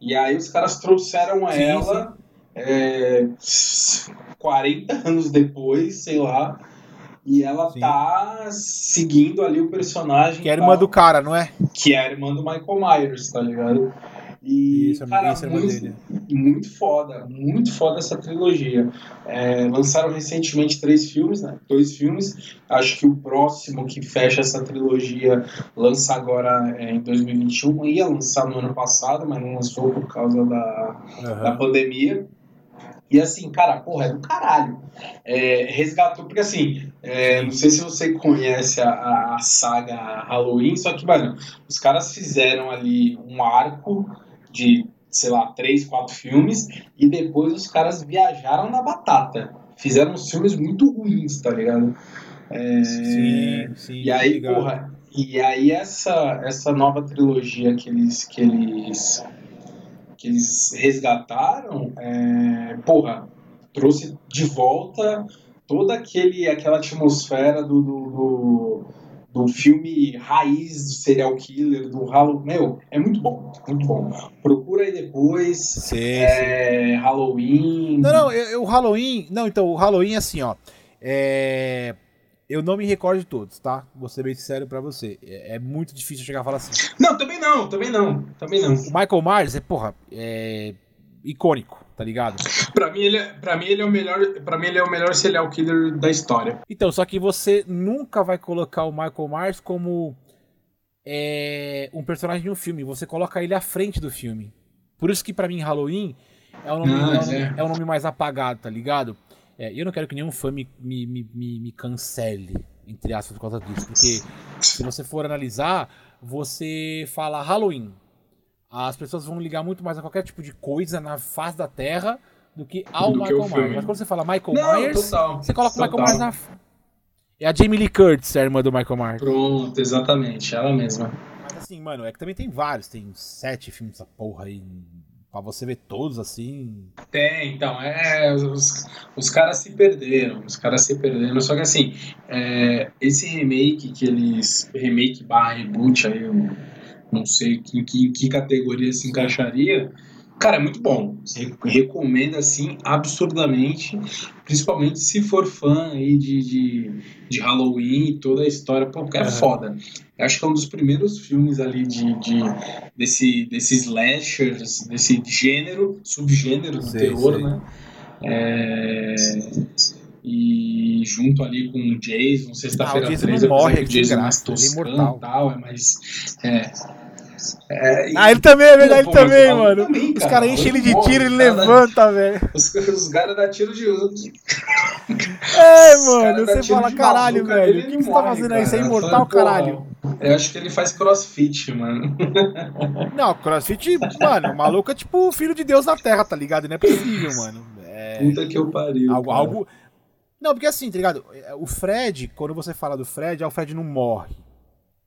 Speaker 2: E aí os caras trouxeram sim, ela sim. É, 40 anos depois, sei lá. E ela Sim. tá seguindo ali o personagem.
Speaker 1: Que é a irmã do cara, não é?
Speaker 2: Que é a irmã do Michael Myers, tá ligado? E, isso, cara, isso é muito, muito foda, muito foda essa trilogia. É, lançaram recentemente três filmes, né? Dois filmes. Acho que o próximo que fecha essa trilogia lança agora é, em 2021. Ia lançar no ano passado, mas não lançou por causa da, uhum. da pandemia. E assim, cara, porra, é do caralho. É, resgatou, porque assim, é, não sei se você conhece a, a, saga Halloween, só que, mano, os caras fizeram ali um arco de, sei lá, três, quatro filmes, e depois os caras viajaram na batata. Fizeram uns filmes muito ruins, tá ligado? É, sim, sim. E aí, legal. porra, e aí essa, essa nova trilogia que eles, que eles que eles resgataram, é, porra, trouxe de volta toda aquele, aquela atmosfera do, do, do, do filme raiz do serial killer, do Halloween. Meu, é muito bom, muito bom. Procura aí depois. Sim, é, sim. Halloween.
Speaker 1: Não, não, o Halloween. Não, então, o Halloween, assim, ó. É eu não me recordo de todos, tá? Vou ser bem sincero pra você. É, é, muito difícil chegar a falar assim.
Speaker 2: Não, também não, também não. Também não. O
Speaker 1: Michael Myers é, porra, é icônico, tá ligado?
Speaker 2: Pra mim, ele é, pra mim, ele é o melhor. Para mim, ele é o melhor serial killer da história.
Speaker 1: Então, só que você nunca vai colocar o Michael Myers como é, um personagem de um filme. Você coloca ele à frente do filme. Por isso que para mim Halloween é o nome, ah, é, é. é o nome mais apagado, tá ligado? É, eu não quero que nenhum fã me, me, me, me cancele, entre aspas, por causa disso. Porque se você for analisar, você fala Halloween. As pessoas vão ligar muito mais a qualquer tipo de coisa na face da Terra do que ao do Michael que Myers. Mas quando você fala Michael não, Myers, total, você coloca total. o Michael Myers na. É a Jamie Lee Curtis, a irmã do Michael Myers.
Speaker 2: Pronto, exatamente, ela mesma.
Speaker 1: Mas assim, mano, é que também tem vários, tem sete filmes dessa porra aí Pra você ver todos assim.
Speaker 2: Tem, então, é. Os, os caras se perderam, os caras se perderam. Só que assim, é, esse remake que eles. Remake barra reboot aí, eu não sei em que, em que categoria se encaixaria. Cara, é muito bom. Recomendo, assim, absurdamente. Principalmente se for fã aí de, de, de Halloween e toda a história. Pô, porque é, é foda. Eu acho que é um dos primeiros filmes ali de, de desse, desses slashers, desse gênero, subgênero do terror, sei. né? É, e junto ali com o Jason, sexta-feira ah, 13,
Speaker 1: morre,
Speaker 2: o Jason
Speaker 1: é mais toscão
Speaker 2: e tal, é mais... É,
Speaker 1: é, ah, ele também, é verdade, ele também, mano. Também, cara, os caras enchem ele de tiro e ele levanta, velho.
Speaker 2: Os, os caras dão tiro de uso.
Speaker 1: É, mano, você fala, caralho, velho. O que, que você tá fazendo aí? Você é imortal, caralho?
Speaker 2: Eu acho que ele faz crossfit, mano.
Speaker 1: Não, crossfit, mano, o maluco é tipo o filho de Deus na Terra, tá ligado? Não é possível, mano. É...
Speaker 2: Puta que eu pariu.
Speaker 1: Algo, algo. Não, porque assim, tá ligado? O Fred, quando você fala do Fred, é o Fred não morre.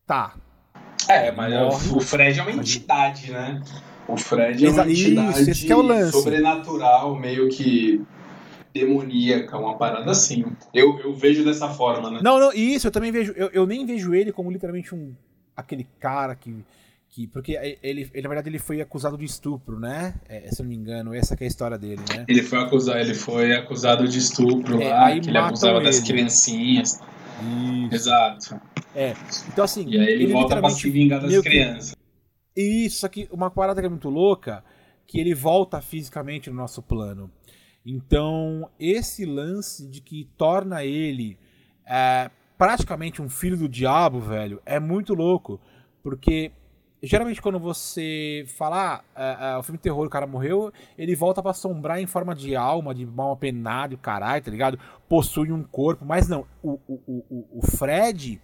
Speaker 1: Tá,
Speaker 2: é, mas morre. o Fred é uma entidade, né? O Fred é uma entidade Isso, é o lance. sobrenatural, meio que demoníaca, uma parada assim. Eu, eu vejo dessa forma, né?
Speaker 1: Não, não, isso, eu também vejo. Eu, eu nem vejo ele como literalmente um. aquele cara que. que porque ele, ele, na verdade, ele foi acusado de estupro, né? É, se eu não me engano, essa é a história dele, né?
Speaker 2: Ele foi acusado, ele foi acusado de estupro é, lá, que ele abusava ele. das criancinhas. Isso. Exato.
Speaker 1: É. Então, assim.
Speaker 2: E aí ele, ele volta pra se vingar das crianças.
Speaker 1: Que... Isso, aqui, uma parada que é muito louca, que ele volta fisicamente no nosso plano. Então, esse lance de que torna ele é, praticamente um filho do diabo, velho, é muito louco. Porque geralmente quando você falar ah, uh, o filme de terror, o cara morreu, ele volta para assombrar em forma de alma, de mal apenado, caralho, tá ligado? Possui um corpo, mas não, o, o, o, o Fred,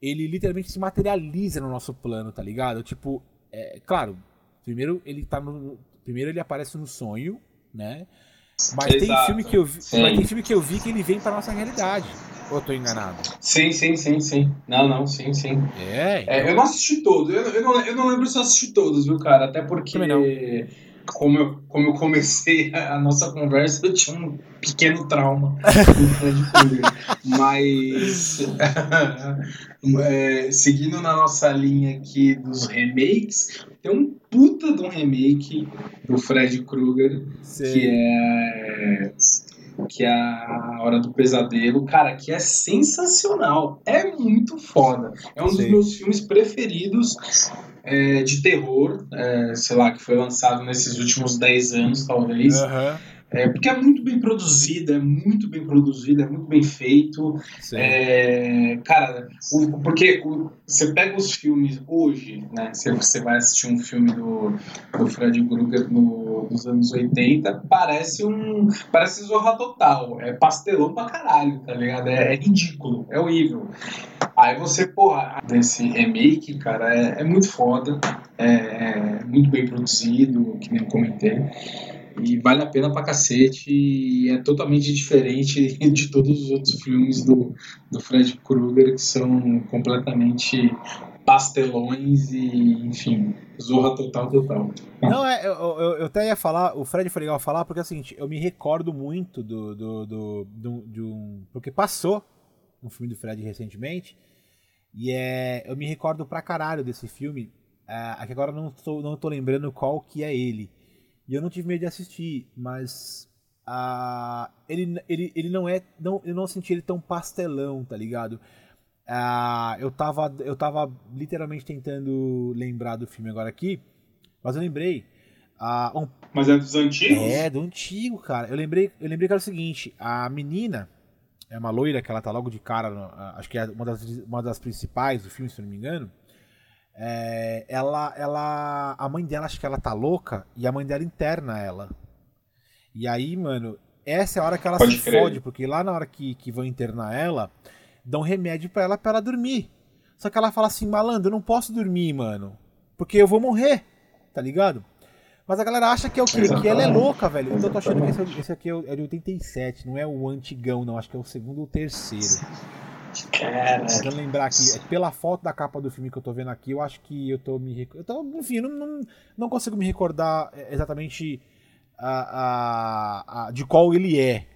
Speaker 1: ele literalmente se materializa no nosso plano, tá ligado? Tipo, é, claro, primeiro ele tá no. Primeiro ele aparece no sonho, né? Mas Exato. tem filme que eu vi. Mas tem filme que eu vi que ele vem pra nossa realidade. Ou eu tô enganado?
Speaker 2: Sim, sim, sim, sim. Não, não, sim, sim.
Speaker 1: É?
Speaker 2: Então... é eu não assisti todos. Eu, eu, não, eu não lembro se eu assisti todos, viu, cara? Até porque como eu, como eu comecei a nossa conversa, eu tinha um pequeno trauma Mas, é, seguindo na nossa linha aqui dos remakes, tem um puta de um remake do Fred Krueger, que é que é a Hora do Pesadelo, cara, que é sensacional. É muito foda. É um Sim. dos meus filmes preferidos é, de terror, é, sei lá, que foi lançado nesses últimos 10 anos, talvez. Uhum. É, porque é muito bem produzido, é muito bem produzido, é muito bem feito. É, cara, o, porque o, você pega os filmes hoje, né? Você, você vai assistir um filme do, do Fred Krueger no, nos anos 80, parece um. Parece Zorra Total. É pastelão pra caralho, tá ligado? É, é ridículo, é horrível. Aí você, porra, desse remake, cara, é, é muito foda, é, é muito bem produzido, que nem eu comentei. E vale a pena pra cacete e é totalmente diferente de todos os outros filmes do, do Fred Krueger, que são completamente pastelões e, enfim, zorra total, total.
Speaker 1: Não, é, eu, eu, eu, até ia falar, o Fred foi legal falar, porque é o seguinte, eu me recordo muito do, do, do, do de um. Porque passou um filme do Fred recentemente, e é, eu me recordo pra caralho desse filme, é, agora não tô, não tô lembrando qual que é ele. E eu não tive medo de assistir, mas uh, ele, ele, ele não é. Não, eu não senti ele tão pastelão, tá ligado? Uh, eu, tava, eu tava literalmente tentando lembrar do filme agora aqui, mas eu lembrei. Uh, um,
Speaker 2: mas é dos antigos?
Speaker 1: É, do antigo, cara. Eu lembrei, eu lembrei que era o seguinte: a menina é uma loira que ela tá logo de cara, acho que é uma das, uma das principais do filme, se não me engano. É, ela, ela, a mãe dela acha que ela tá louca e a mãe dela interna ela. E aí, mano, essa é a hora que ela Pode se crer. fode, porque lá na hora que, que vão internar ela, dão remédio para ela para ela dormir. Só que ela fala assim, malandro, eu não posso dormir, mano, porque eu vou morrer, tá ligado? Mas a galera acha que é o quê? Que ela é louca, velho. Então eu tô achando que esse, esse aqui é de 87, não é o antigão, não. Acho que é o segundo ou terceiro. Cara. Tentando lembrar aqui, é pela foto da capa do filme que eu tô vendo aqui, eu acho que eu tô me. Eu tô, enfim, não, não, não consigo me recordar exatamente a, a, a, de qual ele é.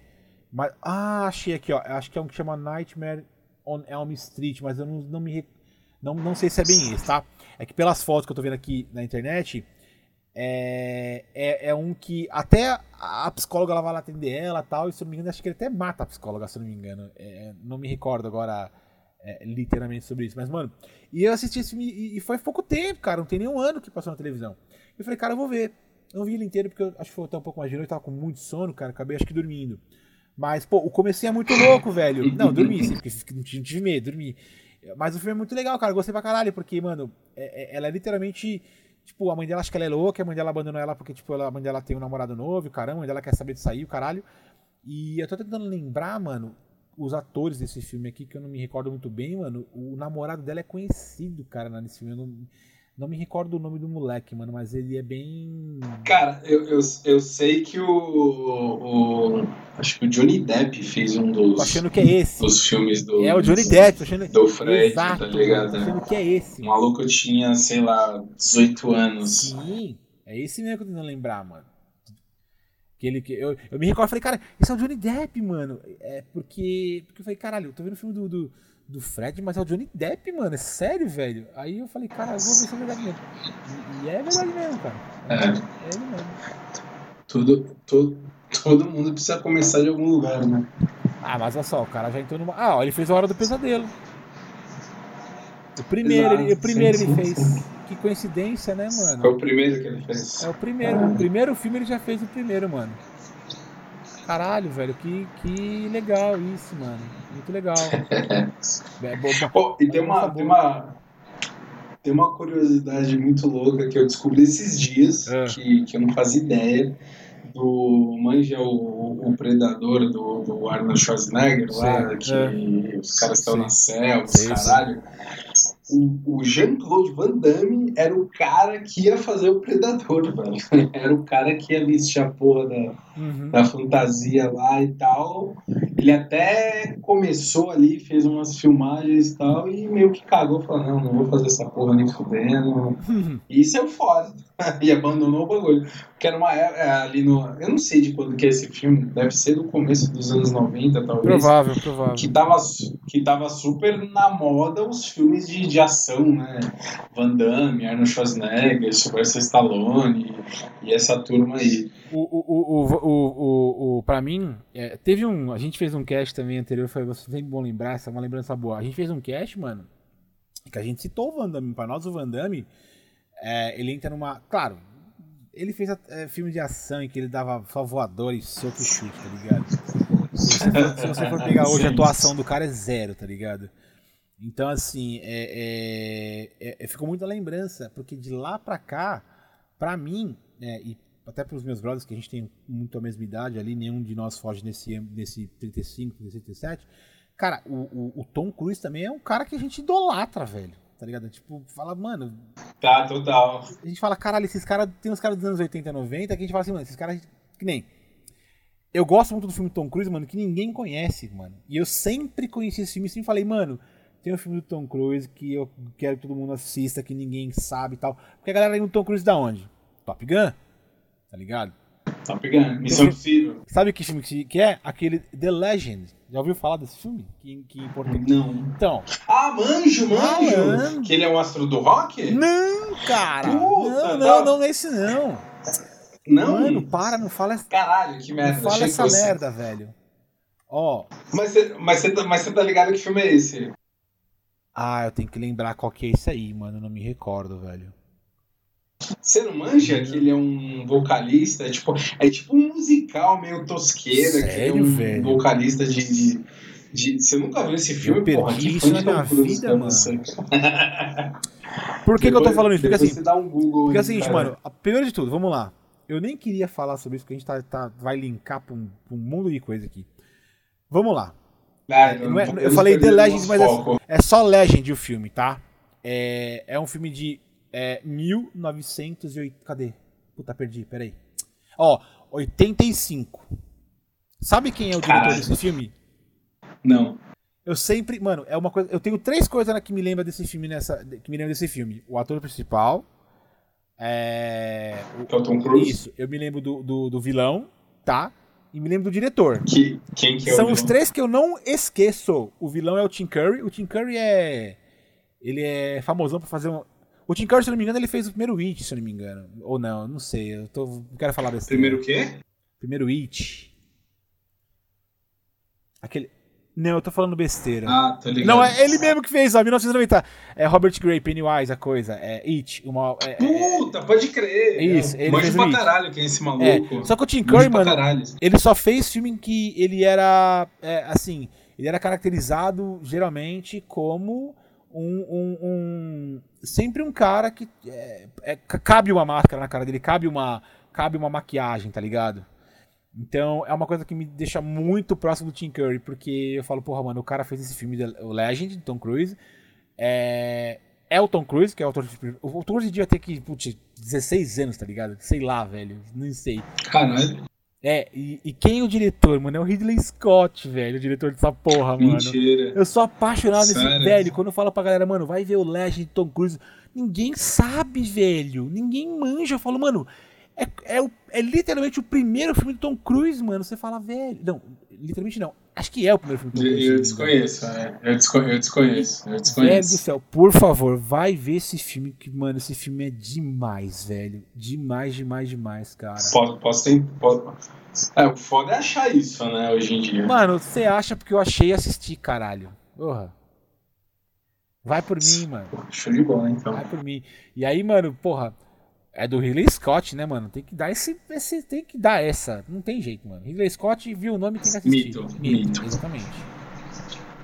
Speaker 1: Mas, ah, achei aqui, ó. Acho que é um que chama Nightmare on Elm Street, mas eu não, não me. Não, não sei se é bem esse, tá? É que pelas fotos que eu tô vendo aqui na internet, é, é, é, um que até a psicóloga ela vai lá atender ela tal, e se eu não me engano, acho que ele até mata a psicóloga, se eu não me engano. É, não me recordo agora é, literalmente sobre isso. Mas, mano, e eu assisti esse filme e, e, foi pouco tempo, cara. Não tem nem um ano que passou na televisão. Eu falei, cara, eu vou ver. Eu não vi ele inteiro porque eu acho que foi até um pouco mais de noite, eu tava com muito sono, cara. Acabei acho que dormindo. Mas, pô, o comecinho é muito louco, velho. Não, dormi, sim, porque não tive medo, dormi. Mas o filme é muito legal, cara. gostei pra caralho, porque, mano, é, é, ela é literalmente Tipo, a mãe dela acha que ela é louca, a mãe dela abandonou ela porque, tipo, ela, a mãe dela tem um namorado novo, caramba, a mãe dela quer saber de sair, o caralho. E eu tô tentando lembrar, mano, os atores desse filme aqui, que eu não me recordo muito bem, mano. O namorado dela é conhecido, cara, nesse filme. Eu não, não me recordo o nome do moleque, mano, mas ele é bem.
Speaker 2: Cara, eu, eu, eu sei que o, o. Acho que o Johnny Depp fez um dos.
Speaker 1: Tô achando que é esse.
Speaker 2: Dos filmes do.
Speaker 1: É o Johnny Depp, tô achando
Speaker 2: Do Fred, Exato, tá ligado?
Speaker 1: Tô achando que é esse.
Speaker 2: O maluco tinha, sei lá, 18 anos.
Speaker 1: Sim, é esse mesmo que eu tô tentando lembrar, mano. Que ele, que eu, eu me recordo, falei, cara, esse é o Johnny Depp, mano. É porque. Porque eu falei, caralho, eu tô vendo o filme do, do do Fred, mas é o Johnny Depp, mano. É sério, velho. Aí eu falei, cara, eu vou ver se é verdade mesmo. E, e é verdade mesmo, cara. É, é ele mesmo.
Speaker 2: Tudo, todo, todo mundo precisa começar de algum lugar, né?
Speaker 1: Ah, mas olha só, o cara já entrou numa. Ah, ó, ele fez a Hora do Pesadelo. O primeiro, Exato, ele, o primeiro sim, ele fez. Sim. Que coincidência, né, mano?
Speaker 2: Foi o primeiro que ele fez.
Speaker 1: É o primeiro. Ah. O primeiro filme ele já fez o primeiro, mano. Caralho, velho, que, que legal isso, mano. Muito legal.
Speaker 2: é, oh, e tem uma, tem uma, tem uma curiosidade muito louca que eu descobri esses dias, é. que, que eu não fazia ideia. Do Manja, o, o predador do, do Arnold Schwarzenegger, lá, que é. os caras estão na selva, caralho. O, o Jean-Claude Van Damme era o cara que ia fazer o Predador, velho. Era o cara que ia vestir a porra da, uhum. da fantasia lá e tal. Ele até começou ali, fez umas filmagens e tal, e meio que cagou, falou, não, não vou fazer essa porra nem fudendo. e saiu fora. e abandonou o bagulho. Que era uma época é, ali no. Eu não sei de quando que é esse filme, deve ser do começo dos anos 90, talvez.
Speaker 1: Provável, provável.
Speaker 2: Que tava, que tava super na moda os filmes de, de ação, né? Van Damme, Arnold Schwarzenegger, Sylvester Stallone e essa turma aí.
Speaker 1: O, o, o, o, o, o, pra mim, é, teve um. A gente fez um cast também anterior, foi você sempre bom lembrar, essa é uma lembrança boa. A gente fez um cast, mano, que a gente citou o Van Damme. Pra nós, o Van Damme é, ele entra numa. Claro, ele fez é, filme de ação em que ele dava só voador e soco e chute, tá ligado? Se você for, se você for pegar hoje, a atuação do cara é zero, tá ligado? Então, assim, é, é, é, ficou muita lembrança, porque de lá pra cá, pra mim, é, e até pros meus brothers, que a gente tem muito a mesma idade ali, nenhum de nós foge nesse, nesse 35, 37. Cara, o, o, o Tom Cruise também é um cara que a gente idolatra, velho tá ligado? Tipo, fala, mano.
Speaker 2: Tá, total.
Speaker 1: A gente fala, caralho, esses caras. Tem uns caras dos anos 80, 90 que a gente fala assim, mano, esses caras. Que nem. Eu gosto muito do filme Tom Cruise, mano, que ninguém conhece, mano. E eu sempre conheci esse filme e sempre falei, mano, tem um filme do Tom Cruise que eu quero que todo mundo assista, que ninguém sabe e tal. Porque a galera lembra do Tom Cruise da onde? Top Gun? Tá ligado?
Speaker 2: Top Gun, Missão Impossível.
Speaker 1: Sabe que filme que é? Aquele The Legend. Já ouviu falar desse filme? Que, que em português.
Speaker 2: Não.
Speaker 1: Então.
Speaker 2: Ah, manjo, manjo. Que ele é um astro do rock?
Speaker 1: Não, cara. Puta, não, não, não, não é esse não.
Speaker 2: Não?
Speaker 1: Mano, para, não fala essa.
Speaker 2: Caralho, que merda.
Speaker 1: Não fala essa merda, velho. Ó.
Speaker 2: Mas você mas cê, mas cê tá ligado que filme é esse?
Speaker 1: Ah, eu tenho que lembrar qual que é esse aí, mano. Eu não me recordo, velho.
Speaker 2: Você não manja que ele é um vocalista? É tipo, é tipo um musical meio tosqueira, Sério, que é um velho? vocalista de, de, de, Você nunca viu esse filme?
Speaker 1: Eu perdi Porra, isso na minha vida, mano. Por que, depois, que eu tô falando isso? Porque assim.
Speaker 2: Um Google
Speaker 1: porque é o seguinte, mano, primeiro de tudo, vamos lá. Eu nem queria falar sobre isso, porque a gente tá, tá vai linkar pra um, pra um mundo de coisa aqui. Vamos lá.
Speaker 2: Ah, eu, não, é,
Speaker 1: eu falei The Legend, mas é, é, só Legend o filme, tá? É, é um filme de é 1980. Cadê? Puta, perdi, peraí. Ó, 85. Sabe quem é o diretor desse filme?
Speaker 2: Não.
Speaker 1: Eu sempre, mano, é uma coisa. Eu tenho três coisas que me lembra desse filme nessa, que me lembra desse filme. O ator principal, é,
Speaker 2: o, é o Tom Cruise.
Speaker 1: Isso. Eu me lembro do, do, do, vilão, tá? E me lembro do diretor.
Speaker 2: Que, quem que é
Speaker 1: São
Speaker 2: os
Speaker 1: três que eu não esqueço. O vilão é o Tim Curry. O Tim Curry é ele é famosão por fazer um, o Tim Curry, se não me engano, ele fez o primeiro It, se não me engano. Ou não, não sei. Eu tô, não quero falar desse.
Speaker 2: Primeiro o quê?
Speaker 1: Primeiro It. Aquele. Não, eu tô falando besteira.
Speaker 2: Ah, tô ligado.
Speaker 1: Não, é ele mesmo que fez, ó, 1990. É Robert Gray, Pennywise, a coisa. É It, uma. É,
Speaker 2: é Puta, pode crer.
Speaker 1: É isso, ele
Speaker 2: Mande
Speaker 1: fez
Speaker 2: pra caralho quem é esse maluco.
Speaker 1: É, só que o Tim Curry, mano, ele só fez filme em que ele era, é, assim, ele era caracterizado geralmente como um, um, um, sempre um cara que é, é, cabe uma máscara na cara dele, cabe uma, cabe uma maquiagem, tá ligado? Então é uma coisa que me deixa muito próximo do Tim Curry, porque eu falo, porra, mano, o cara fez esse filme, o Legend, Tom Cruise. É, é o Tom Cruise, que é o autor. O Tom Cruise devia ter que, putz, 16 anos, tá ligado? Sei lá, velho. Não sei.
Speaker 2: Caralho.
Speaker 1: É, e, e, quem é o diretor, mano? É o Ridley Scott, velho, o diretor dessa porra, mano.
Speaker 2: Mentira.
Speaker 1: Eu sou apaixonado Sério? nesse velho. Quando eu falo pra galera, mano, vai ver o Legend de Tom Cruise. Ninguém sabe, velho. Ninguém manja. Eu falo, mano, é, é, é literalmente o primeiro filme de Tom Cruise, mano. Você fala, velho. Não, literalmente não. Acho que é o primeiro filme de Tom Cruise.
Speaker 2: Eu desconheço, é. Eu, desco eu desconheço. Eu desconheço.
Speaker 1: Velho do céu, por favor, vai ver esse filme, que, mano, esse filme é demais, velho. Demais, demais, demais, cara.
Speaker 2: Posso, posso ter. Posso... É, o foda é achar isso, né, hoje em dia.
Speaker 1: Mano, você acha porque eu achei e assisti, caralho. Porra. Vai por mim, mano.
Speaker 2: Show de bola, então.
Speaker 1: Vai por mim. E aí, mano, porra, é do Ridley Scott, né, mano? Tem que dar esse, esse. Tem que dar essa. Não tem jeito, mano. Ridley Scott viu o nome e tem que assistir.
Speaker 2: Mito, mito. mito.
Speaker 1: Exatamente.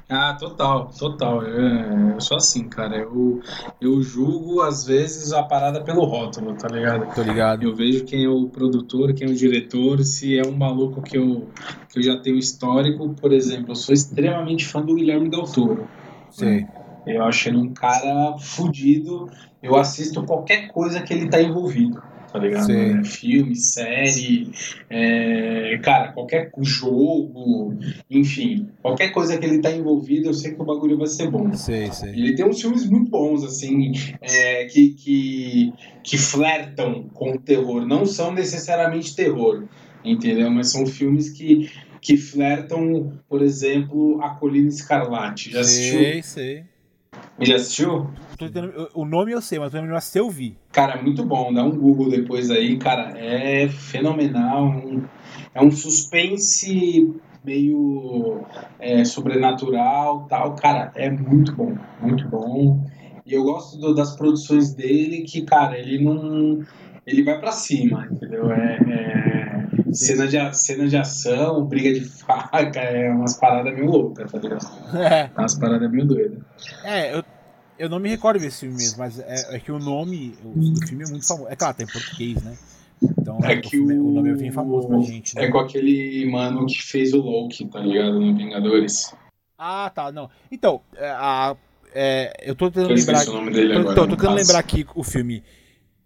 Speaker 2: Ah, total, total. Eu, eu, sou assim, cara. Eu, eu julgo, às vezes, a parada pelo rótulo, tá ligado?
Speaker 1: Tô ligado.
Speaker 2: Eu vejo quem é o produtor, quem é o diretor, se é um maluco que eu, que eu já tenho histórico. Por exemplo, eu sou extremamente fã do Guilherme Del Toro.
Speaker 1: Sim.
Speaker 2: Eu acho ele um cara fudido. Eu assisto qualquer coisa que ele tá envolvido. tá ligado? É, filme, série, é, cara, qualquer jogo, enfim, qualquer coisa que ele tá envolvido, eu sei que o bagulho vai ser bom.
Speaker 1: Sei, sei.
Speaker 2: Ele tem uns filmes muito bons, assim, é, que, que, que flertam com o terror. Não são necessariamente terror, entendeu? Mas são filmes que que flertam, por exemplo, a Colina Escarlate. Já assistiu?
Speaker 1: Sei, sei.
Speaker 2: Já assistiu?
Speaker 1: o nome eu sei, mas não lembro se eu vi.
Speaker 2: Cara, é muito bom. Dá um Google depois aí, cara. É fenomenal. Um, é um suspense meio é, sobrenatural tal. Cara, é muito bom. Muito bom. E eu gosto do, das produções dele que, cara, ele não. Ele vai para cima, entendeu? É, é Cena de, cena de ação, briga de faca, é umas paradas meio loucas, tá ligado? É. é umas paradas meio doidas.
Speaker 1: É, eu, eu não me recordo desse filme mesmo, mas é, é que o nome do filme é muito famoso. É claro, tem português, né?
Speaker 2: Então, é que o, o, nome é bem famoso pra gente. Né? É com aquele mano que fez o Loki, tá ligado? No Vingadores.
Speaker 1: Ah, tá, não. Então, é, a, é, eu tô tentando lembrar. O nome dele tô, agora, tô, tô tentando lembrar aqui o filme.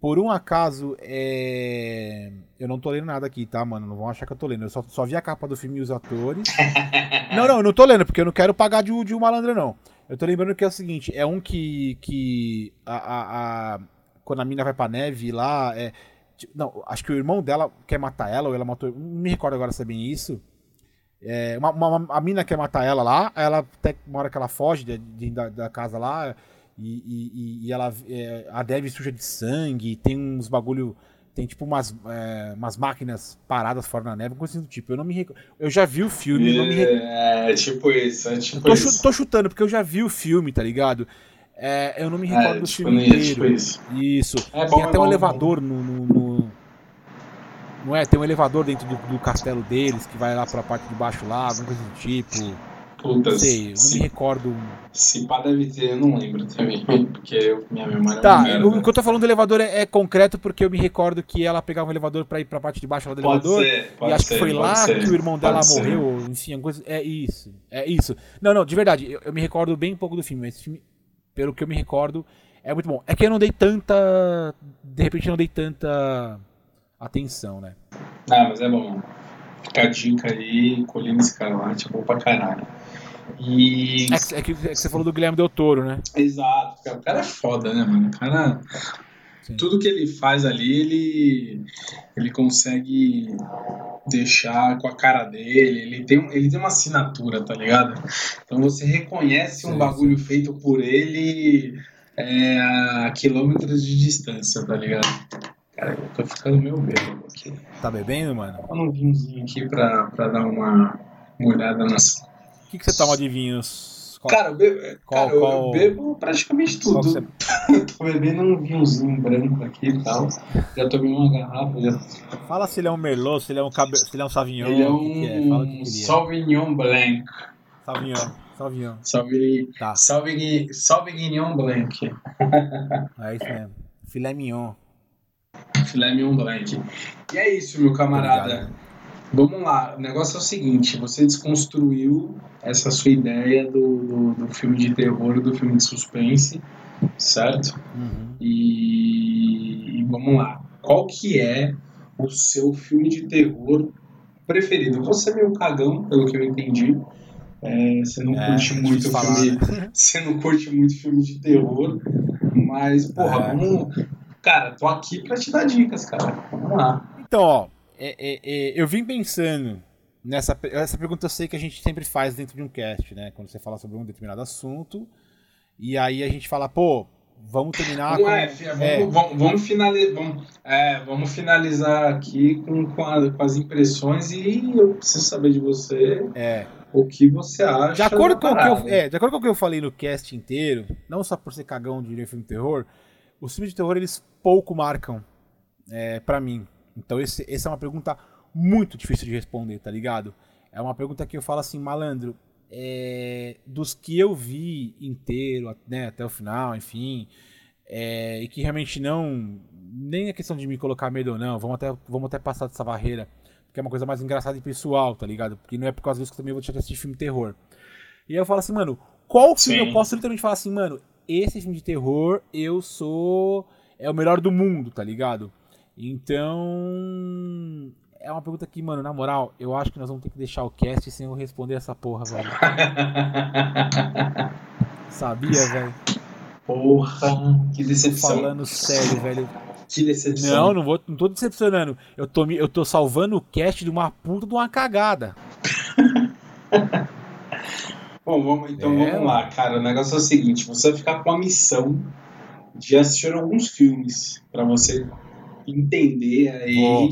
Speaker 1: Por um acaso, é... eu não tô lendo nada aqui, tá, mano? Não vão achar que eu tô lendo. Eu só, só vi a capa do filme e os atores. não, não, eu não tô lendo, porque eu não quero pagar de, de um malandro, não. Eu tô lembrando que é o seguinte: é um que. que a, a, a quando a mina vai pra neve lá. É, não, acho que o irmão dela quer matar ela, ou ela matou. Não me recordo agora se é bem isso. É, uma, uma, a mina quer matar ela lá, ela até uma hora que ela foge de, de, da, da casa lá e, e, e ela, é, a Dev suja de sangue, tem uns bagulho. Tem tipo umas, é, umas máquinas paradas fora na neve, coisa do tipo. Eu não me rec... Eu já vi o filme,
Speaker 2: é,
Speaker 1: não me
Speaker 2: rec... é tipo isso, é tipo
Speaker 1: tô,
Speaker 2: isso.
Speaker 1: tô chutando, porque eu já vi o filme, tá ligado? É, eu não me recordo é, do tipo, filme inteiro. Tipo isso. isso. É tem até um bom, elevador no, no, no, Não é? Tem um elevador dentro do, do, castelo deles que vai lá pra parte de baixo lá, alguma coisa do tipo.
Speaker 2: Puta,
Speaker 1: não sei, eu não me recordo.
Speaker 2: Se pá deve ter, eu não lembro também, porque eu, minha memória
Speaker 1: tá, é Tá, o que eu tô falando do elevador é, é, concreto porque eu me recordo que ela pegava um elevador pra ir pra parte de baixo lá do pode elevador. Ser, e acho ser, que foi lá ser, que o irmão dela morreu, enfim, coisa. É isso. É isso. Não, não, de verdade, eu, eu me recordo bem pouco do filme, mas esse filme, pelo que eu me recordo, é muito bom. É que eu não dei tanta. De repente eu não dei tanta atenção, né?
Speaker 2: Ah, mas é bom. Fica a dica aí, Colina Escarlate, é bom pra caralho. E...
Speaker 1: É, que, é, que, é que você falou do Guilherme Del Toro, né?
Speaker 2: Exato. O cara é foda, né, mano? O cara. Sim. Tudo que ele faz ali, ele, ele consegue deixar com a cara dele. Ele tem, ele tem uma assinatura, tá ligado? Então você reconhece sim, um bagulho sim. feito por ele é, a quilômetros de distância, tá ligado? Cara, eu tô ficando meio bêbado aqui.
Speaker 1: Tá bebendo, mano?
Speaker 2: Vou um vinhozinho aqui pra, pra dar uma molhada nas
Speaker 1: o que, que você toma de vinhos?
Speaker 2: Qual, cara, eu bebo, qual, cara, qual, eu bebo praticamente tudo. Você... tô bebendo um vinhozinho branco aqui e tal. Já tomei uma garrafa. Já...
Speaker 1: Fala se ele é um Merlot, se ele é um, cabe... se ele é um Sauvignon.
Speaker 2: Ele é um que que é? Fala que Sauvignon Blanc.
Speaker 1: Sauvignon. Sauvignon.
Speaker 2: Sauvignon. Tá. Sauvignon, Sauvignon Blanc.
Speaker 1: É isso mesmo. Filé mignon.
Speaker 2: Filé mignon Blanc. E é isso, meu camarada. Obrigado. Vamos lá, o negócio é o seguinte: você desconstruiu essa sua ideia do, do, do filme de terror, do filme de suspense, certo? Uhum. E, e, vamos lá, qual que é o seu filme de terror preferido? Você é meio cagão, pelo que eu entendi. É, você não é, curte muito falar, filme, né? você não curte muito filme de terror, mas porra, é. vamos, cara, tô aqui para te dar dicas, cara. Vamos lá.
Speaker 1: Então, ó, é, é, é, eu vim pensando nessa essa pergunta eu sei que a gente sempre faz dentro de um cast, né? Quando você fala sobre um determinado assunto e aí a gente fala, pô, vamos terminar
Speaker 2: com... É, vamos, é. vamos, vamos, finalizar, vamos, é, vamos finalizar aqui com, com, a, com, as impressões e eu preciso saber de você
Speaker 1: é.
Speaker 2: o que você acha.
Speaker 1: De acordo, com o que eu, é, de acordo com o que eu falei no cast inteiro, não só por ser cagão de filme de terror, os filmes de terror eles pouco marcam é, para mim. Então esse, essa é uma pergunta muito difícil de responder, tá ligado? É uma pergunta que eu falo assim, malandro, é, dos que eu vi inteiro, né, até o final, enfim, é, e que realmente não, nem é questão de me colocar medo ou não, vamos até, vamos até passar dessa barreira, porque é uma coisa mais engraçada e pessoal, tá ligado? Porque não é por causa disso que eu também vou te assistir filme terror. E aí eu falo assim, mano, qual filme Sim. eu posso literalmente falar assim, mano, esse filme de terror eu sou. é o melhor do mundo, tá ligado? Então. É uma pergunta que, mano, na moral, eu acho que nós vamos ter que deixar o cast sem eu responder essa porra, velho. Sabia, velho?
Speaker 2: Porra, que decepção.
Speaker 1: Falando sério, velho.
Speaker 2: Que decepção.
Speaker 1: Não, não, vou, não tô decepcionando. Eu tô, eu tô salvando o cast de uma puta de uma cagada.
Speaker 2: Bom, vamos, então é, vamos lá, cara. O negócio é o seguinte: você vai ficar com a missão de assistir alguns filmes para você entender aí o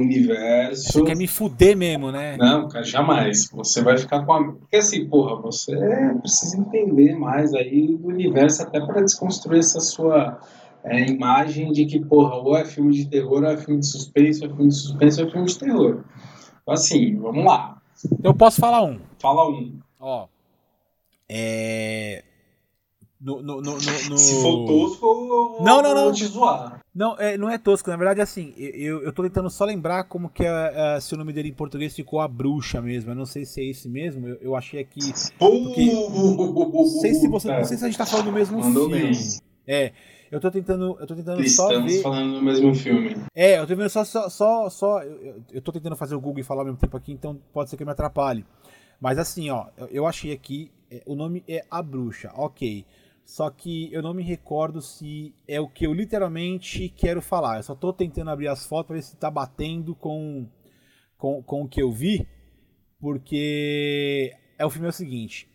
Speaker 2: universo.
Speaker 1: Você quer me fuder mesmo, né?
Speaker 2: Não, cara, jamais. Você vai ficar com a. Porque assim, porra, você precisa entender mais aí do universo até para desconstruir essa sua é, imagem de que, porra, ou é filme de terror, ou é filme de suspense, ou é filme de suspense, ou é filme de terror. Então, assim, vamos lá.
Speaker 1: Eu posso falar um.
Speaker 2: Fala um.
Speaker 1: Ó. É. No, no, no, no,
Speaker 2: Se for tosco, eu
Speaker 1: não, não, não.
Speaker 2: vou te zoar.
Speaker 1: Não, é, não é tosco. Na verdade, assim, eu, eu tô tentando só lembrar como que é, é, se o nome dele em português ficou a bruxa mesmo. Eu não sei se é esse mesmo. Eu, eu achei aqui. Porque, não sei se você. Não sei se a gente tá falando do mesmo Mandou filme. Bem. É. Eu tô tentando, eu tô tentando
Speaker 2: Estamos
Speaker 1: só ver.
Speaker 2: falando do mesmo filme.
Speaker 1: É, eu tô vendo só, só, só, só eu, eu tô tentando fazer o Google e falar ao mesmo tempo aqui, então pode ser que eu me atrapalhe. Mas assim, ó, eu, eu achei aqui, é, o nome é A Bruxa, ok. Só que eu não me recordo se é o que eu literalmente quero falar. Eu só tô tentando abrir as fotos pra ver se tá batendo com, com, com o que eu vi. Porque é o filme é o seguinte.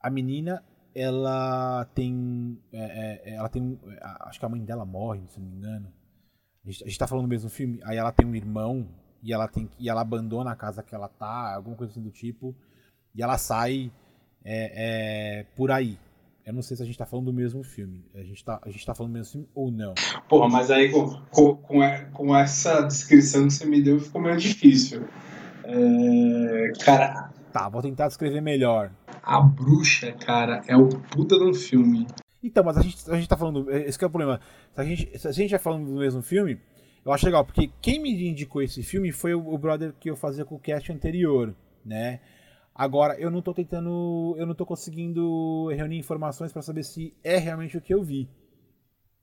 Speaker 1: A menina ela tem. É, é, ela tem. Acho que a mãe dela morre, se não me engano. A gente, a gente tá falando do mesmo filme. Aí ela tem um irmão e ela tem e ela abandona a casa que ela tá, alguma coisa assim do tipo. E ela sai é, é, por aí. Eu não sei se a gente tá falando do mesmo filme. A gente tá, a gente tá falando do mesmo filme ou não.
Speaker 2: Porra, mas aí com, com, com, com essa descrição que você me deu ficou meio difícil. É, cara.
Speaker 1: Tá, vou tentar descrever melhor.
Speaker 2: A Bruxa, cara, é o puta de um filme.
Speaker 1: Então, mas a gente, a gente tá falando. Esse é o problema. Se a, gente, se a gente tá falando do mesmo filme, eu acho legal, porque quem me indicou esse filme foi o, o brother que eu fazia com o cast anterior, né? Agora, eu não tô tentando. Eu não tô conseguindo reunir informações para saber se é realmente o que eu vi.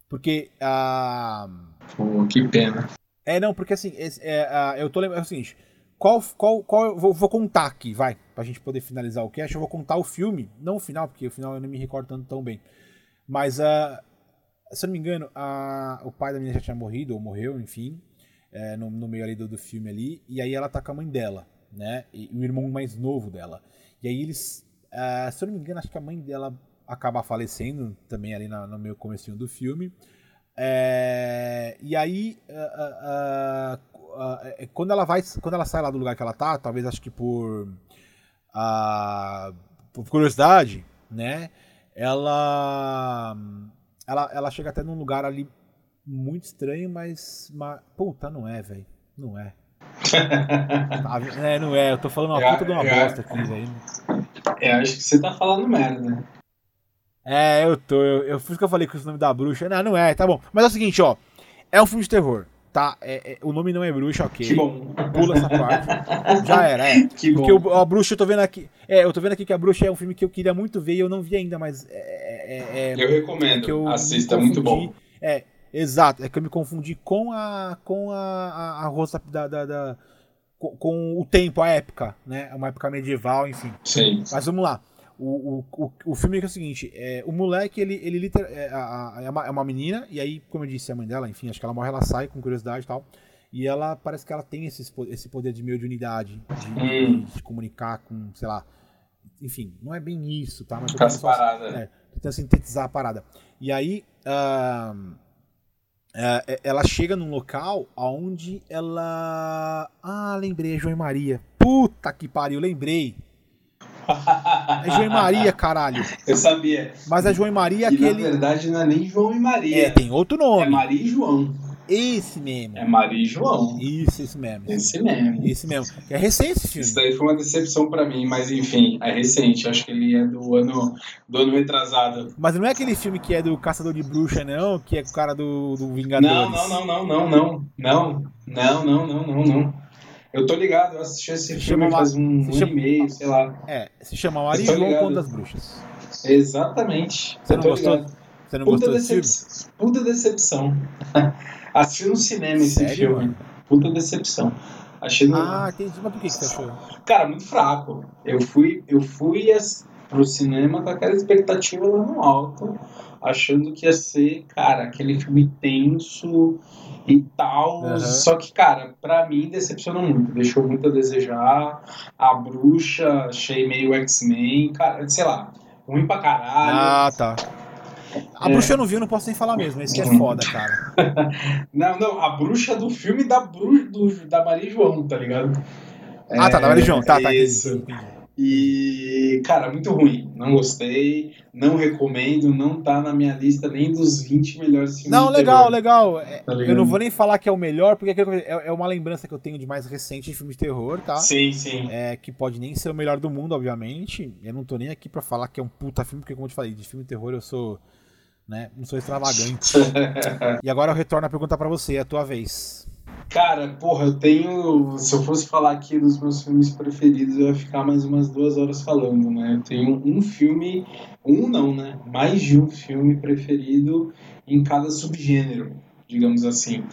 Speaker 1: Porque. Ah,
Speaker 2: Pô, que pena.
Speaker 1: É, não, porque assim, é, uh, eu tô lembrando. É o seguinte. Qual, qual, qual vou, vou, contar aqui, vai, pra gente poder finalizar o cast. Eu vou contar o filme, não o final, porque o final eu não me recordo tanto tão bem. Mas, uh, se eu não me engano, o pai da menina já tinha morrido, ou morreu, enfim, é, no, no, meio ali do, do, filme ali. E aí ela tá com a mãe dela, né? E, o irmão mais novo dela. E aí eles, uh, se eu não me engano, acho que a mãe dela acaba falecendo também ali no, no meio comecinho do filme. É, e aí, uh, uh, quando ela vai, quando ela sai lá do lugar que ela tá, talvez acho que por, por curiosidade, né? Ela, ela, ela chega até num lugar ali muito estranho, mas, mas puta, não é, velho, não é. é, não é, eu tô falando uma é, puta de uma é, bosta aqui, velho.
Speaker 2: Eu acho que você tá falando merda.
Speaker 1: É, eu tô, eu, eu fiz que eu falei com o nome da bruxa. Não, não é, tá bom. Mas é o seguinte, ó. É um filme de terror. Tá, é, é, o nome não é bruxa, ok.
Speaker 2: Que bom.
Speaker 1: Pula essa parte. Já era, é.
Speaker 2: Que
Speaker 1: Porque
Speaker 2: bom.
Speaker 1: O, a bruxa, eu tô vendo aqui. É, eu tô vendo aqui que a bruxa é um filme que eu queria muito ver e eu não vi ainda, mas. É, é,
Speaker 2: é eu recomendo. Que eu Assista, é muito bom.
Speaker 1: É, exato. É que eu me confundi com a. com a, a, a roça da, da, da com, com, o tempo, a época, né? Uma época medieval, enfim.
Speaker 2: Sim.
Speaker 1: Mas vamos lá. O, o, o, filme é, o seguinte, é, o moleque, ele, ele liter, é, é, uma, é uma menina, e aí, como eu disse, a mãe dela, enfim, acho que ela morre, ela sai com curiosidade e tal. E ela parece que ela tem esse, esse poder de meio de unidade, de, hum. de, comunicar com, sei lá. Enfim, não é bem isso, tá?
Speaker 2: Mas eu só, é,
Speaker 1: tentando sintetizar a parada. E aí. Uh, uh, ela chega num local onde ela. Ah, lembrei, João e Maria. Puta que pariu, lembrei. É João e Maria, caralho.
Speaker 2: Eu sabia.
Speaker 1: Mas é João e Maria
Speaker 2: e
Speaker 1: aquele.
Speaker 2: Na verdade, não é nem João e Maria.
Speaker 1: É, tem outro nome.
Speaker 2: É Maria e João.
Speaker 1: Esse mesmo.
Speaker 2: É Maria e João.
Speaker 1: Isso, esse mesmo.
Speaker 2: Esse mesmo.
Speaker 1: Esse mesmo. É recente esse filme.
Speaker 2: Isso daí foi uma decepção pra mim, mas enfim, é recente. Acho que ele é do ano, do ano retrasado.
Speaker 1: Mas não é aquele filme que é do Caçador de Bruxa, não? Que é o cara do, do Vingadores.
Speaker 2: Não, não, não, não, não, não. Não, não, não, não, não, não. Eu tô ligado, eu assisti esse se filme faz um, um chama... e meio, sei lá.
Speaker 1: É, se chama Maria João contra as Bruxas.
Speaker 2: Exatamente.
Speaker 1: Você não gostou? Ligado. Você não Puta,
Speaker 2: decep... Puta decepção. Assisti no cinema esse Sério, filme. Mano? Puta decepção. Achei no...
Speaker 1: Ah, entendi. Mas por que, você achou?
Speaker 2: Cara, muito fraco. Eu fui, eu fui pro cinema com aquela expectativa lá no alto, achando que ia ser, cara, aquele filme tenso e tal. Uhum. Só que, cara, pra mim decepcionou muito. Deixou muito a desejar. A bruxa, achei meio X-Men, cara, sei lá, ruim pra caralho.
Speaker 1: Ah, tá. A é. bruxa eu não vi, eu não posso nem falar mesmo. Esse que é uhum. foda, cara.
Speaker 2: não, não, a bruxa do filme da bruxa do, da Maria João, tá ligado?
Speaker 1: Ah, tá, da Maria João, tá, tá.
Speaker 2: Isso. Entendi. E, cara, muito ruim. Não gostei, não recomendo, não tá na minha lista nem dos 20 melhores filmes.
Speaker 1: Não, legal, terror. legal. É, tá eu não vou nem falar que é o melhor, porque é, é uma lembrança que eu tenho de mais recente de filme de terror, tá?
Speaker 2: Sim, sim.
Speaker 1: É, que pode nem ser o melhor do mundo, obviamente. Eu não tô nem aqui pra falar que é um puta filme, porque, como eu te falei, de filme de terror eu sou. Né, não sou extravagante. e agora eu retorno a pergunta para você, é a tua vez.
Speaker 2: Cara, porra, eu tenho. Se eu fosse falar aqui dos meus filmes preferidos, eu ia ficar mais umas duas horas falando, né? Eu tenho um filme, um não, né? Mais de um filme preferido em cada subgênero, digamos assim.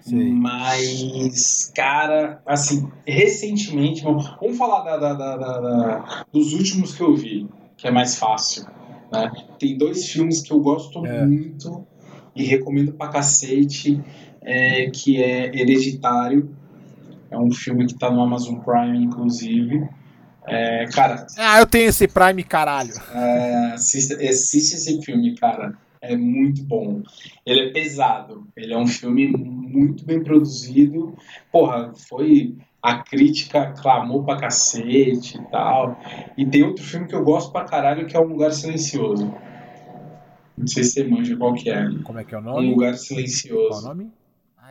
Speaker 2: Sim. Mas, cara, assim, recentemente, vamos falar da, da, da, da, dos últimos que eu vi, que é mais fácil. Né? Tem dois filmes que eu gosto é. muito e recomendo pra cacete é, que é Hereditário. É um filme que tá no Amazon Prime, inclusive. É, cara.
Speaker 1: Ah, eu tenho esse Prime, caralho.
Speaker 2: É, assista, assiste esse filme, cara. É muito bom. Ele é pesado. Ele é um filme muito bem produzido. Porra, foi. A crítica clamou pra cacete e tal. E tem outro filme que eu gosto pra caralho que é Um Lugar Silencioso. Não sei se você manja qual que é.
Speaker 1: Como é que é o nome?
Speaker 2: Um Lugar Silencioso. Qual
Speaker 1: é o nome?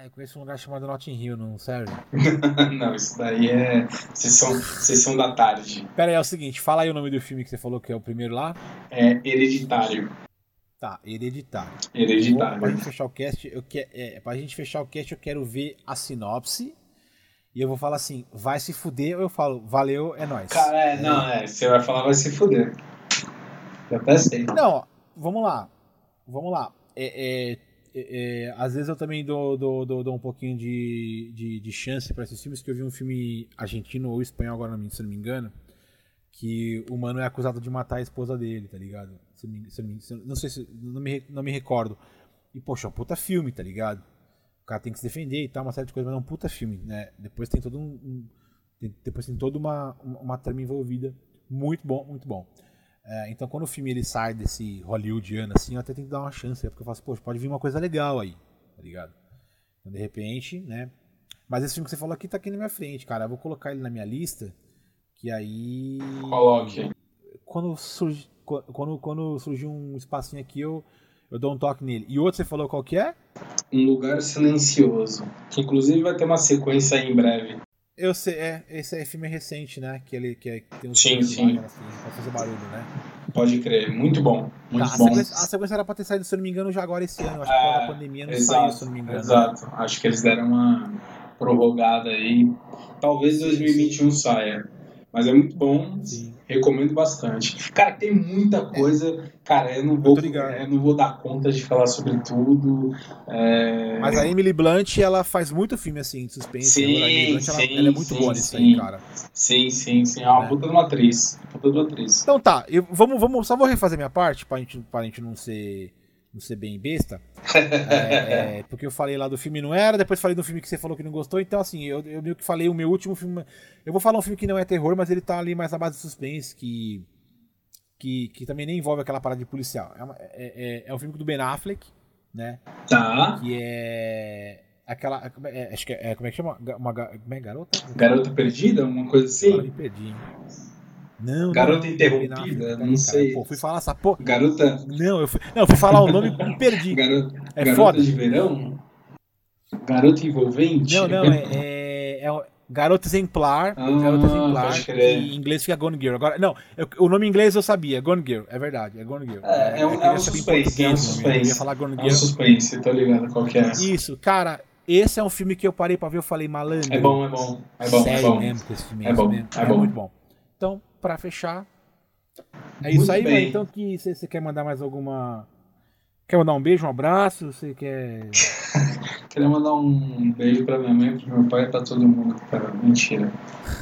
Speaker 1: Ah, eu conheço um lugar chamado Notting Hill, não serve?
Speaker 2: não, isso daí é sessão, sessão da tarde.
Speaker 1: Pera aí, é o seguinte, fala aí o nome do filme que você falou que é o primeiro lá.
Speaker 2: É Hereditário.
Speaker 1: Tá, Hereditário.
Speaker 2: Hereditário.
Speaker 1: Vou, pra gente fechar o cast, eu quero, é, pra gente fechar o cast, eu quero ver a sinopse. E eu vou falar assim, vai se fuder, ou eu falo, valeu, é nóis.
Speaker 2: Cara, é, não, é, você vai falar, vai se fuder. Já pensei.
Speaker 1: Não, vamos lá. Vamos lá. É, é é, é, às vezes eu também dou, dou, dou, dou um pouquinho de, de, de chance para esses filmes, que eu vi um filme argentino ou espanhol agora, se não me engano, que o mano é acusado de matar a esposa dele, tá ligado? Se, se, se, não sei se. Não me, não me recordo. E, poxa, é um puta filme, tá ligado? Cara tem que se defender e tal, uma série de coisas, mas é um puta filme, né? Depois tem todo um. um tem, depois tem toda uma, uma trama envolvida. Muito bom, muito bom. É, então, quando o filme ele sai desse hollywoodiano assim, eu até tenho que dar uma chance, porque eu faço, poxa, pode vir uma coisa legal aí, tá ligado? Então, de repente, né? Mas esse filme que você falou aqui tá aqui na minha frente, cara. Eu vou colocar ele na minha lista, que aí.
Speaker 2: Coloque.
Speaker 1: Quando, surge, quando, quando surgir um espacinho aqui, eu, eu dou um toque nele. E outro você falou qual que é?
Speaker 2: Um Lugar Silencioso. Que inclusive vai ter uma sequência aí em breve.
Speaker 1: Eu sei, é, esse é filme recente, né? Que ele que, é, que
Speaker 2: tem uns sim, sim. Assim,
Speaker 1: pra fazer barulho, né?
Speaker 2: Pode crer, muito bom. Muito tá, bom. A
Speaker 1: sequência, a sequência, era pra ter saído, se eu não me engano, já agora esse ano. Acho que causa da pandemia não exato, saiu, se eu não me engano.
Speaker 2: Exato, acho que eles deram uma prorrogada aí. Talvez 2021 saia. Mas é muito bom. Sim. Recomendo bastante. Cara, tem muita coisa. Cara, eu não vou, eu, eu não vou dar conta de falar sobre tudo. É...
Speaker 1: Mas a Emily Blunt, ela faz muito filme assim, de suspense.
Speaker 2: Sim,
Speaker 1: a
Speaker 2: Blunt, sim,
Speaker 1: ela, ela, é muito
Speaker 2: sim,
Speaker 1: boa nisso aí, cara.
Speaker 2: Sim, sim, sim. É uma é. puta de uma atriz. Puta de uma atriz.
Speaker 1: Então tá, eu, vamos, vamos, só vou refazer minha parte pra gente, pra gente não ser não ser bem besta. é, é, porque eu falei lá do filme não era, depois falei do filme que você falou que não gostou, então assim, eu, eu meio que falei o meu último filme. Eu vou falar um filme que não é terror, mas ele tá ali mais na base de suspense, que. Que, que também nem envolve aquela parada de policial. É, uma, é, é, é um filme do Ben Affleck, né?
Speaker 2: Tá.
Speaker 1: Que é. Aquela. É, acho que é. Como é que chama? Uma, uma, é garota?
Speaker 2: Garota perdida? Uma coisa assim?
Speaker 1: Agora me perdi. Não,
Speaker 2: Garota não, Interrompida, não, não sei.
Speaker 1: Pô, fui falar essa porra.
Speaker 2: Garota.
Speaker 1: Não, eu fui, não, eu fui falar o nome e me perdi.
Speaker 2: Garota, é garota foda. de verão? Garota envolvente?
Speaker 1: Não, não, é. é, é garota exemplar. Ah, garota exemplar. Em inglês fica Gone Girl. Agora, não, eu, o nome em inglês eu sabia, Gone Girl, é verdade, é Gone Girl.
Speaker 2: É, é um, é um suspense, é um suspense. Eu ia falar Gone Girl. É um suspense, tô ligado qual que é.
Speaker 1: Isso, cara, esse é um filme que eu parei pra ver, eu falei, malandro.
Speaker 2: É bom, é bom. É bom,
Speaker 1: Sério
Speaker 2: é bom.
Speaker 1: mesmo que esse filme é, é bom, mesmo. É, é bom. muito bom. Então, para fechar, é isso Muito aí, mano. Então que você quer mandar mais alguma Quer mandar um beijo, um abraço? Você quer.
Speaker 2: Queria mandar um beijo pra minha mãe, pro meu pai pra todo mundo, cara. Mentira.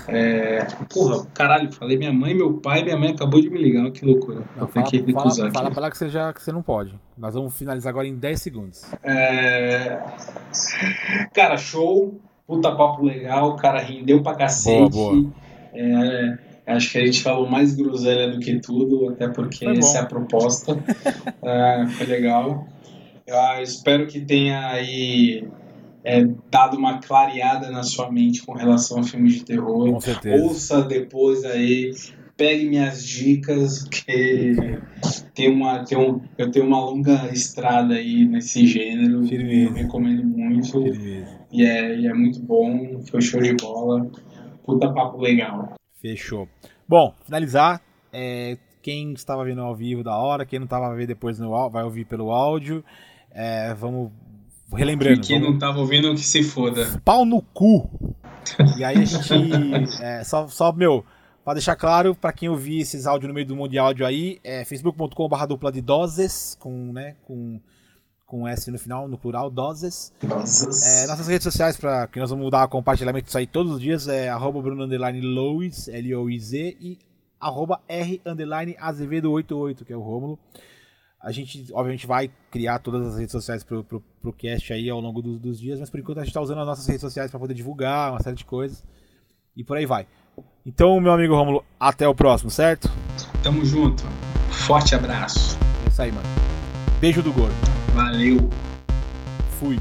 Speaker 2: É... Porra, caralho, falei minha mãe, meu pai, minha mãe acabou de me ligar, que loucura.
Speaker 1: Não, fala, que recusar fala, fala pra lá que você, já, que você não pode. Nós vamos finalizar agora em 10 segundos.
Speaker 2: É... Cara, show, puta papo legal, cara rendeu pra cacete. Boa, boa. É... Acho que a gente falou mais groselha do que tudo, até porque essa é a proposta. é, foi legal. Eu espero que tenha aí é, dado uma clareada na sua mente com relação a filmes de terror.
Speaker 1: Com certeza.
Speaker 2: Ouça depois aí, pegue minhas dicas, que tem uma, tem um, eu tenho uma longa estrada aí nesse gênero. Firmeza. Eu recomendo muito. E é, e é muito bom, foi show de bola. Puta papo legal.
Speaker 1: Fechou. Bom, finalizar. É, quem estava vendo ao vivo da hora, quem não estava vendo depois no, vai ouvir pelo áudio. É, vamos relembrando.
Speaker 2: E quem vamos... não estava ouvindo, que se foda.
Speaker 1: Pau no cu. E aí a gente. É, só, só, meu, para deixar claro, para quem ouvir esses áudios no meio do mundo de áudio aí, é facebook.com.br dupla de doses, com, né, com com S no final, no plural, doses. É, nossas redes sociais, para que nós vamos mudar o compartilhamento disso aí todos os dias, é arroba Bruno Underline Louis, L-O-I-Z, e arroba R Underline Azevedo 88, que é o Rômulo. A gente, obviamente, vai criar todas as redes sociais pro, pro, pro cast aí ao longo do, dos dias, mas por enquanto a gente está usando as nossas redes sociais para poder divulgar uma série de coisas. E por aí vai. Então, meu amigo Rômulo, até o próximo, certo?
Speaker 2: Tamo junto. Forte abraço.
Speaker 1: É isso aí, mano. Beijo do gordo.
Speaker 2: Valeu.
Speaker 1: Fui.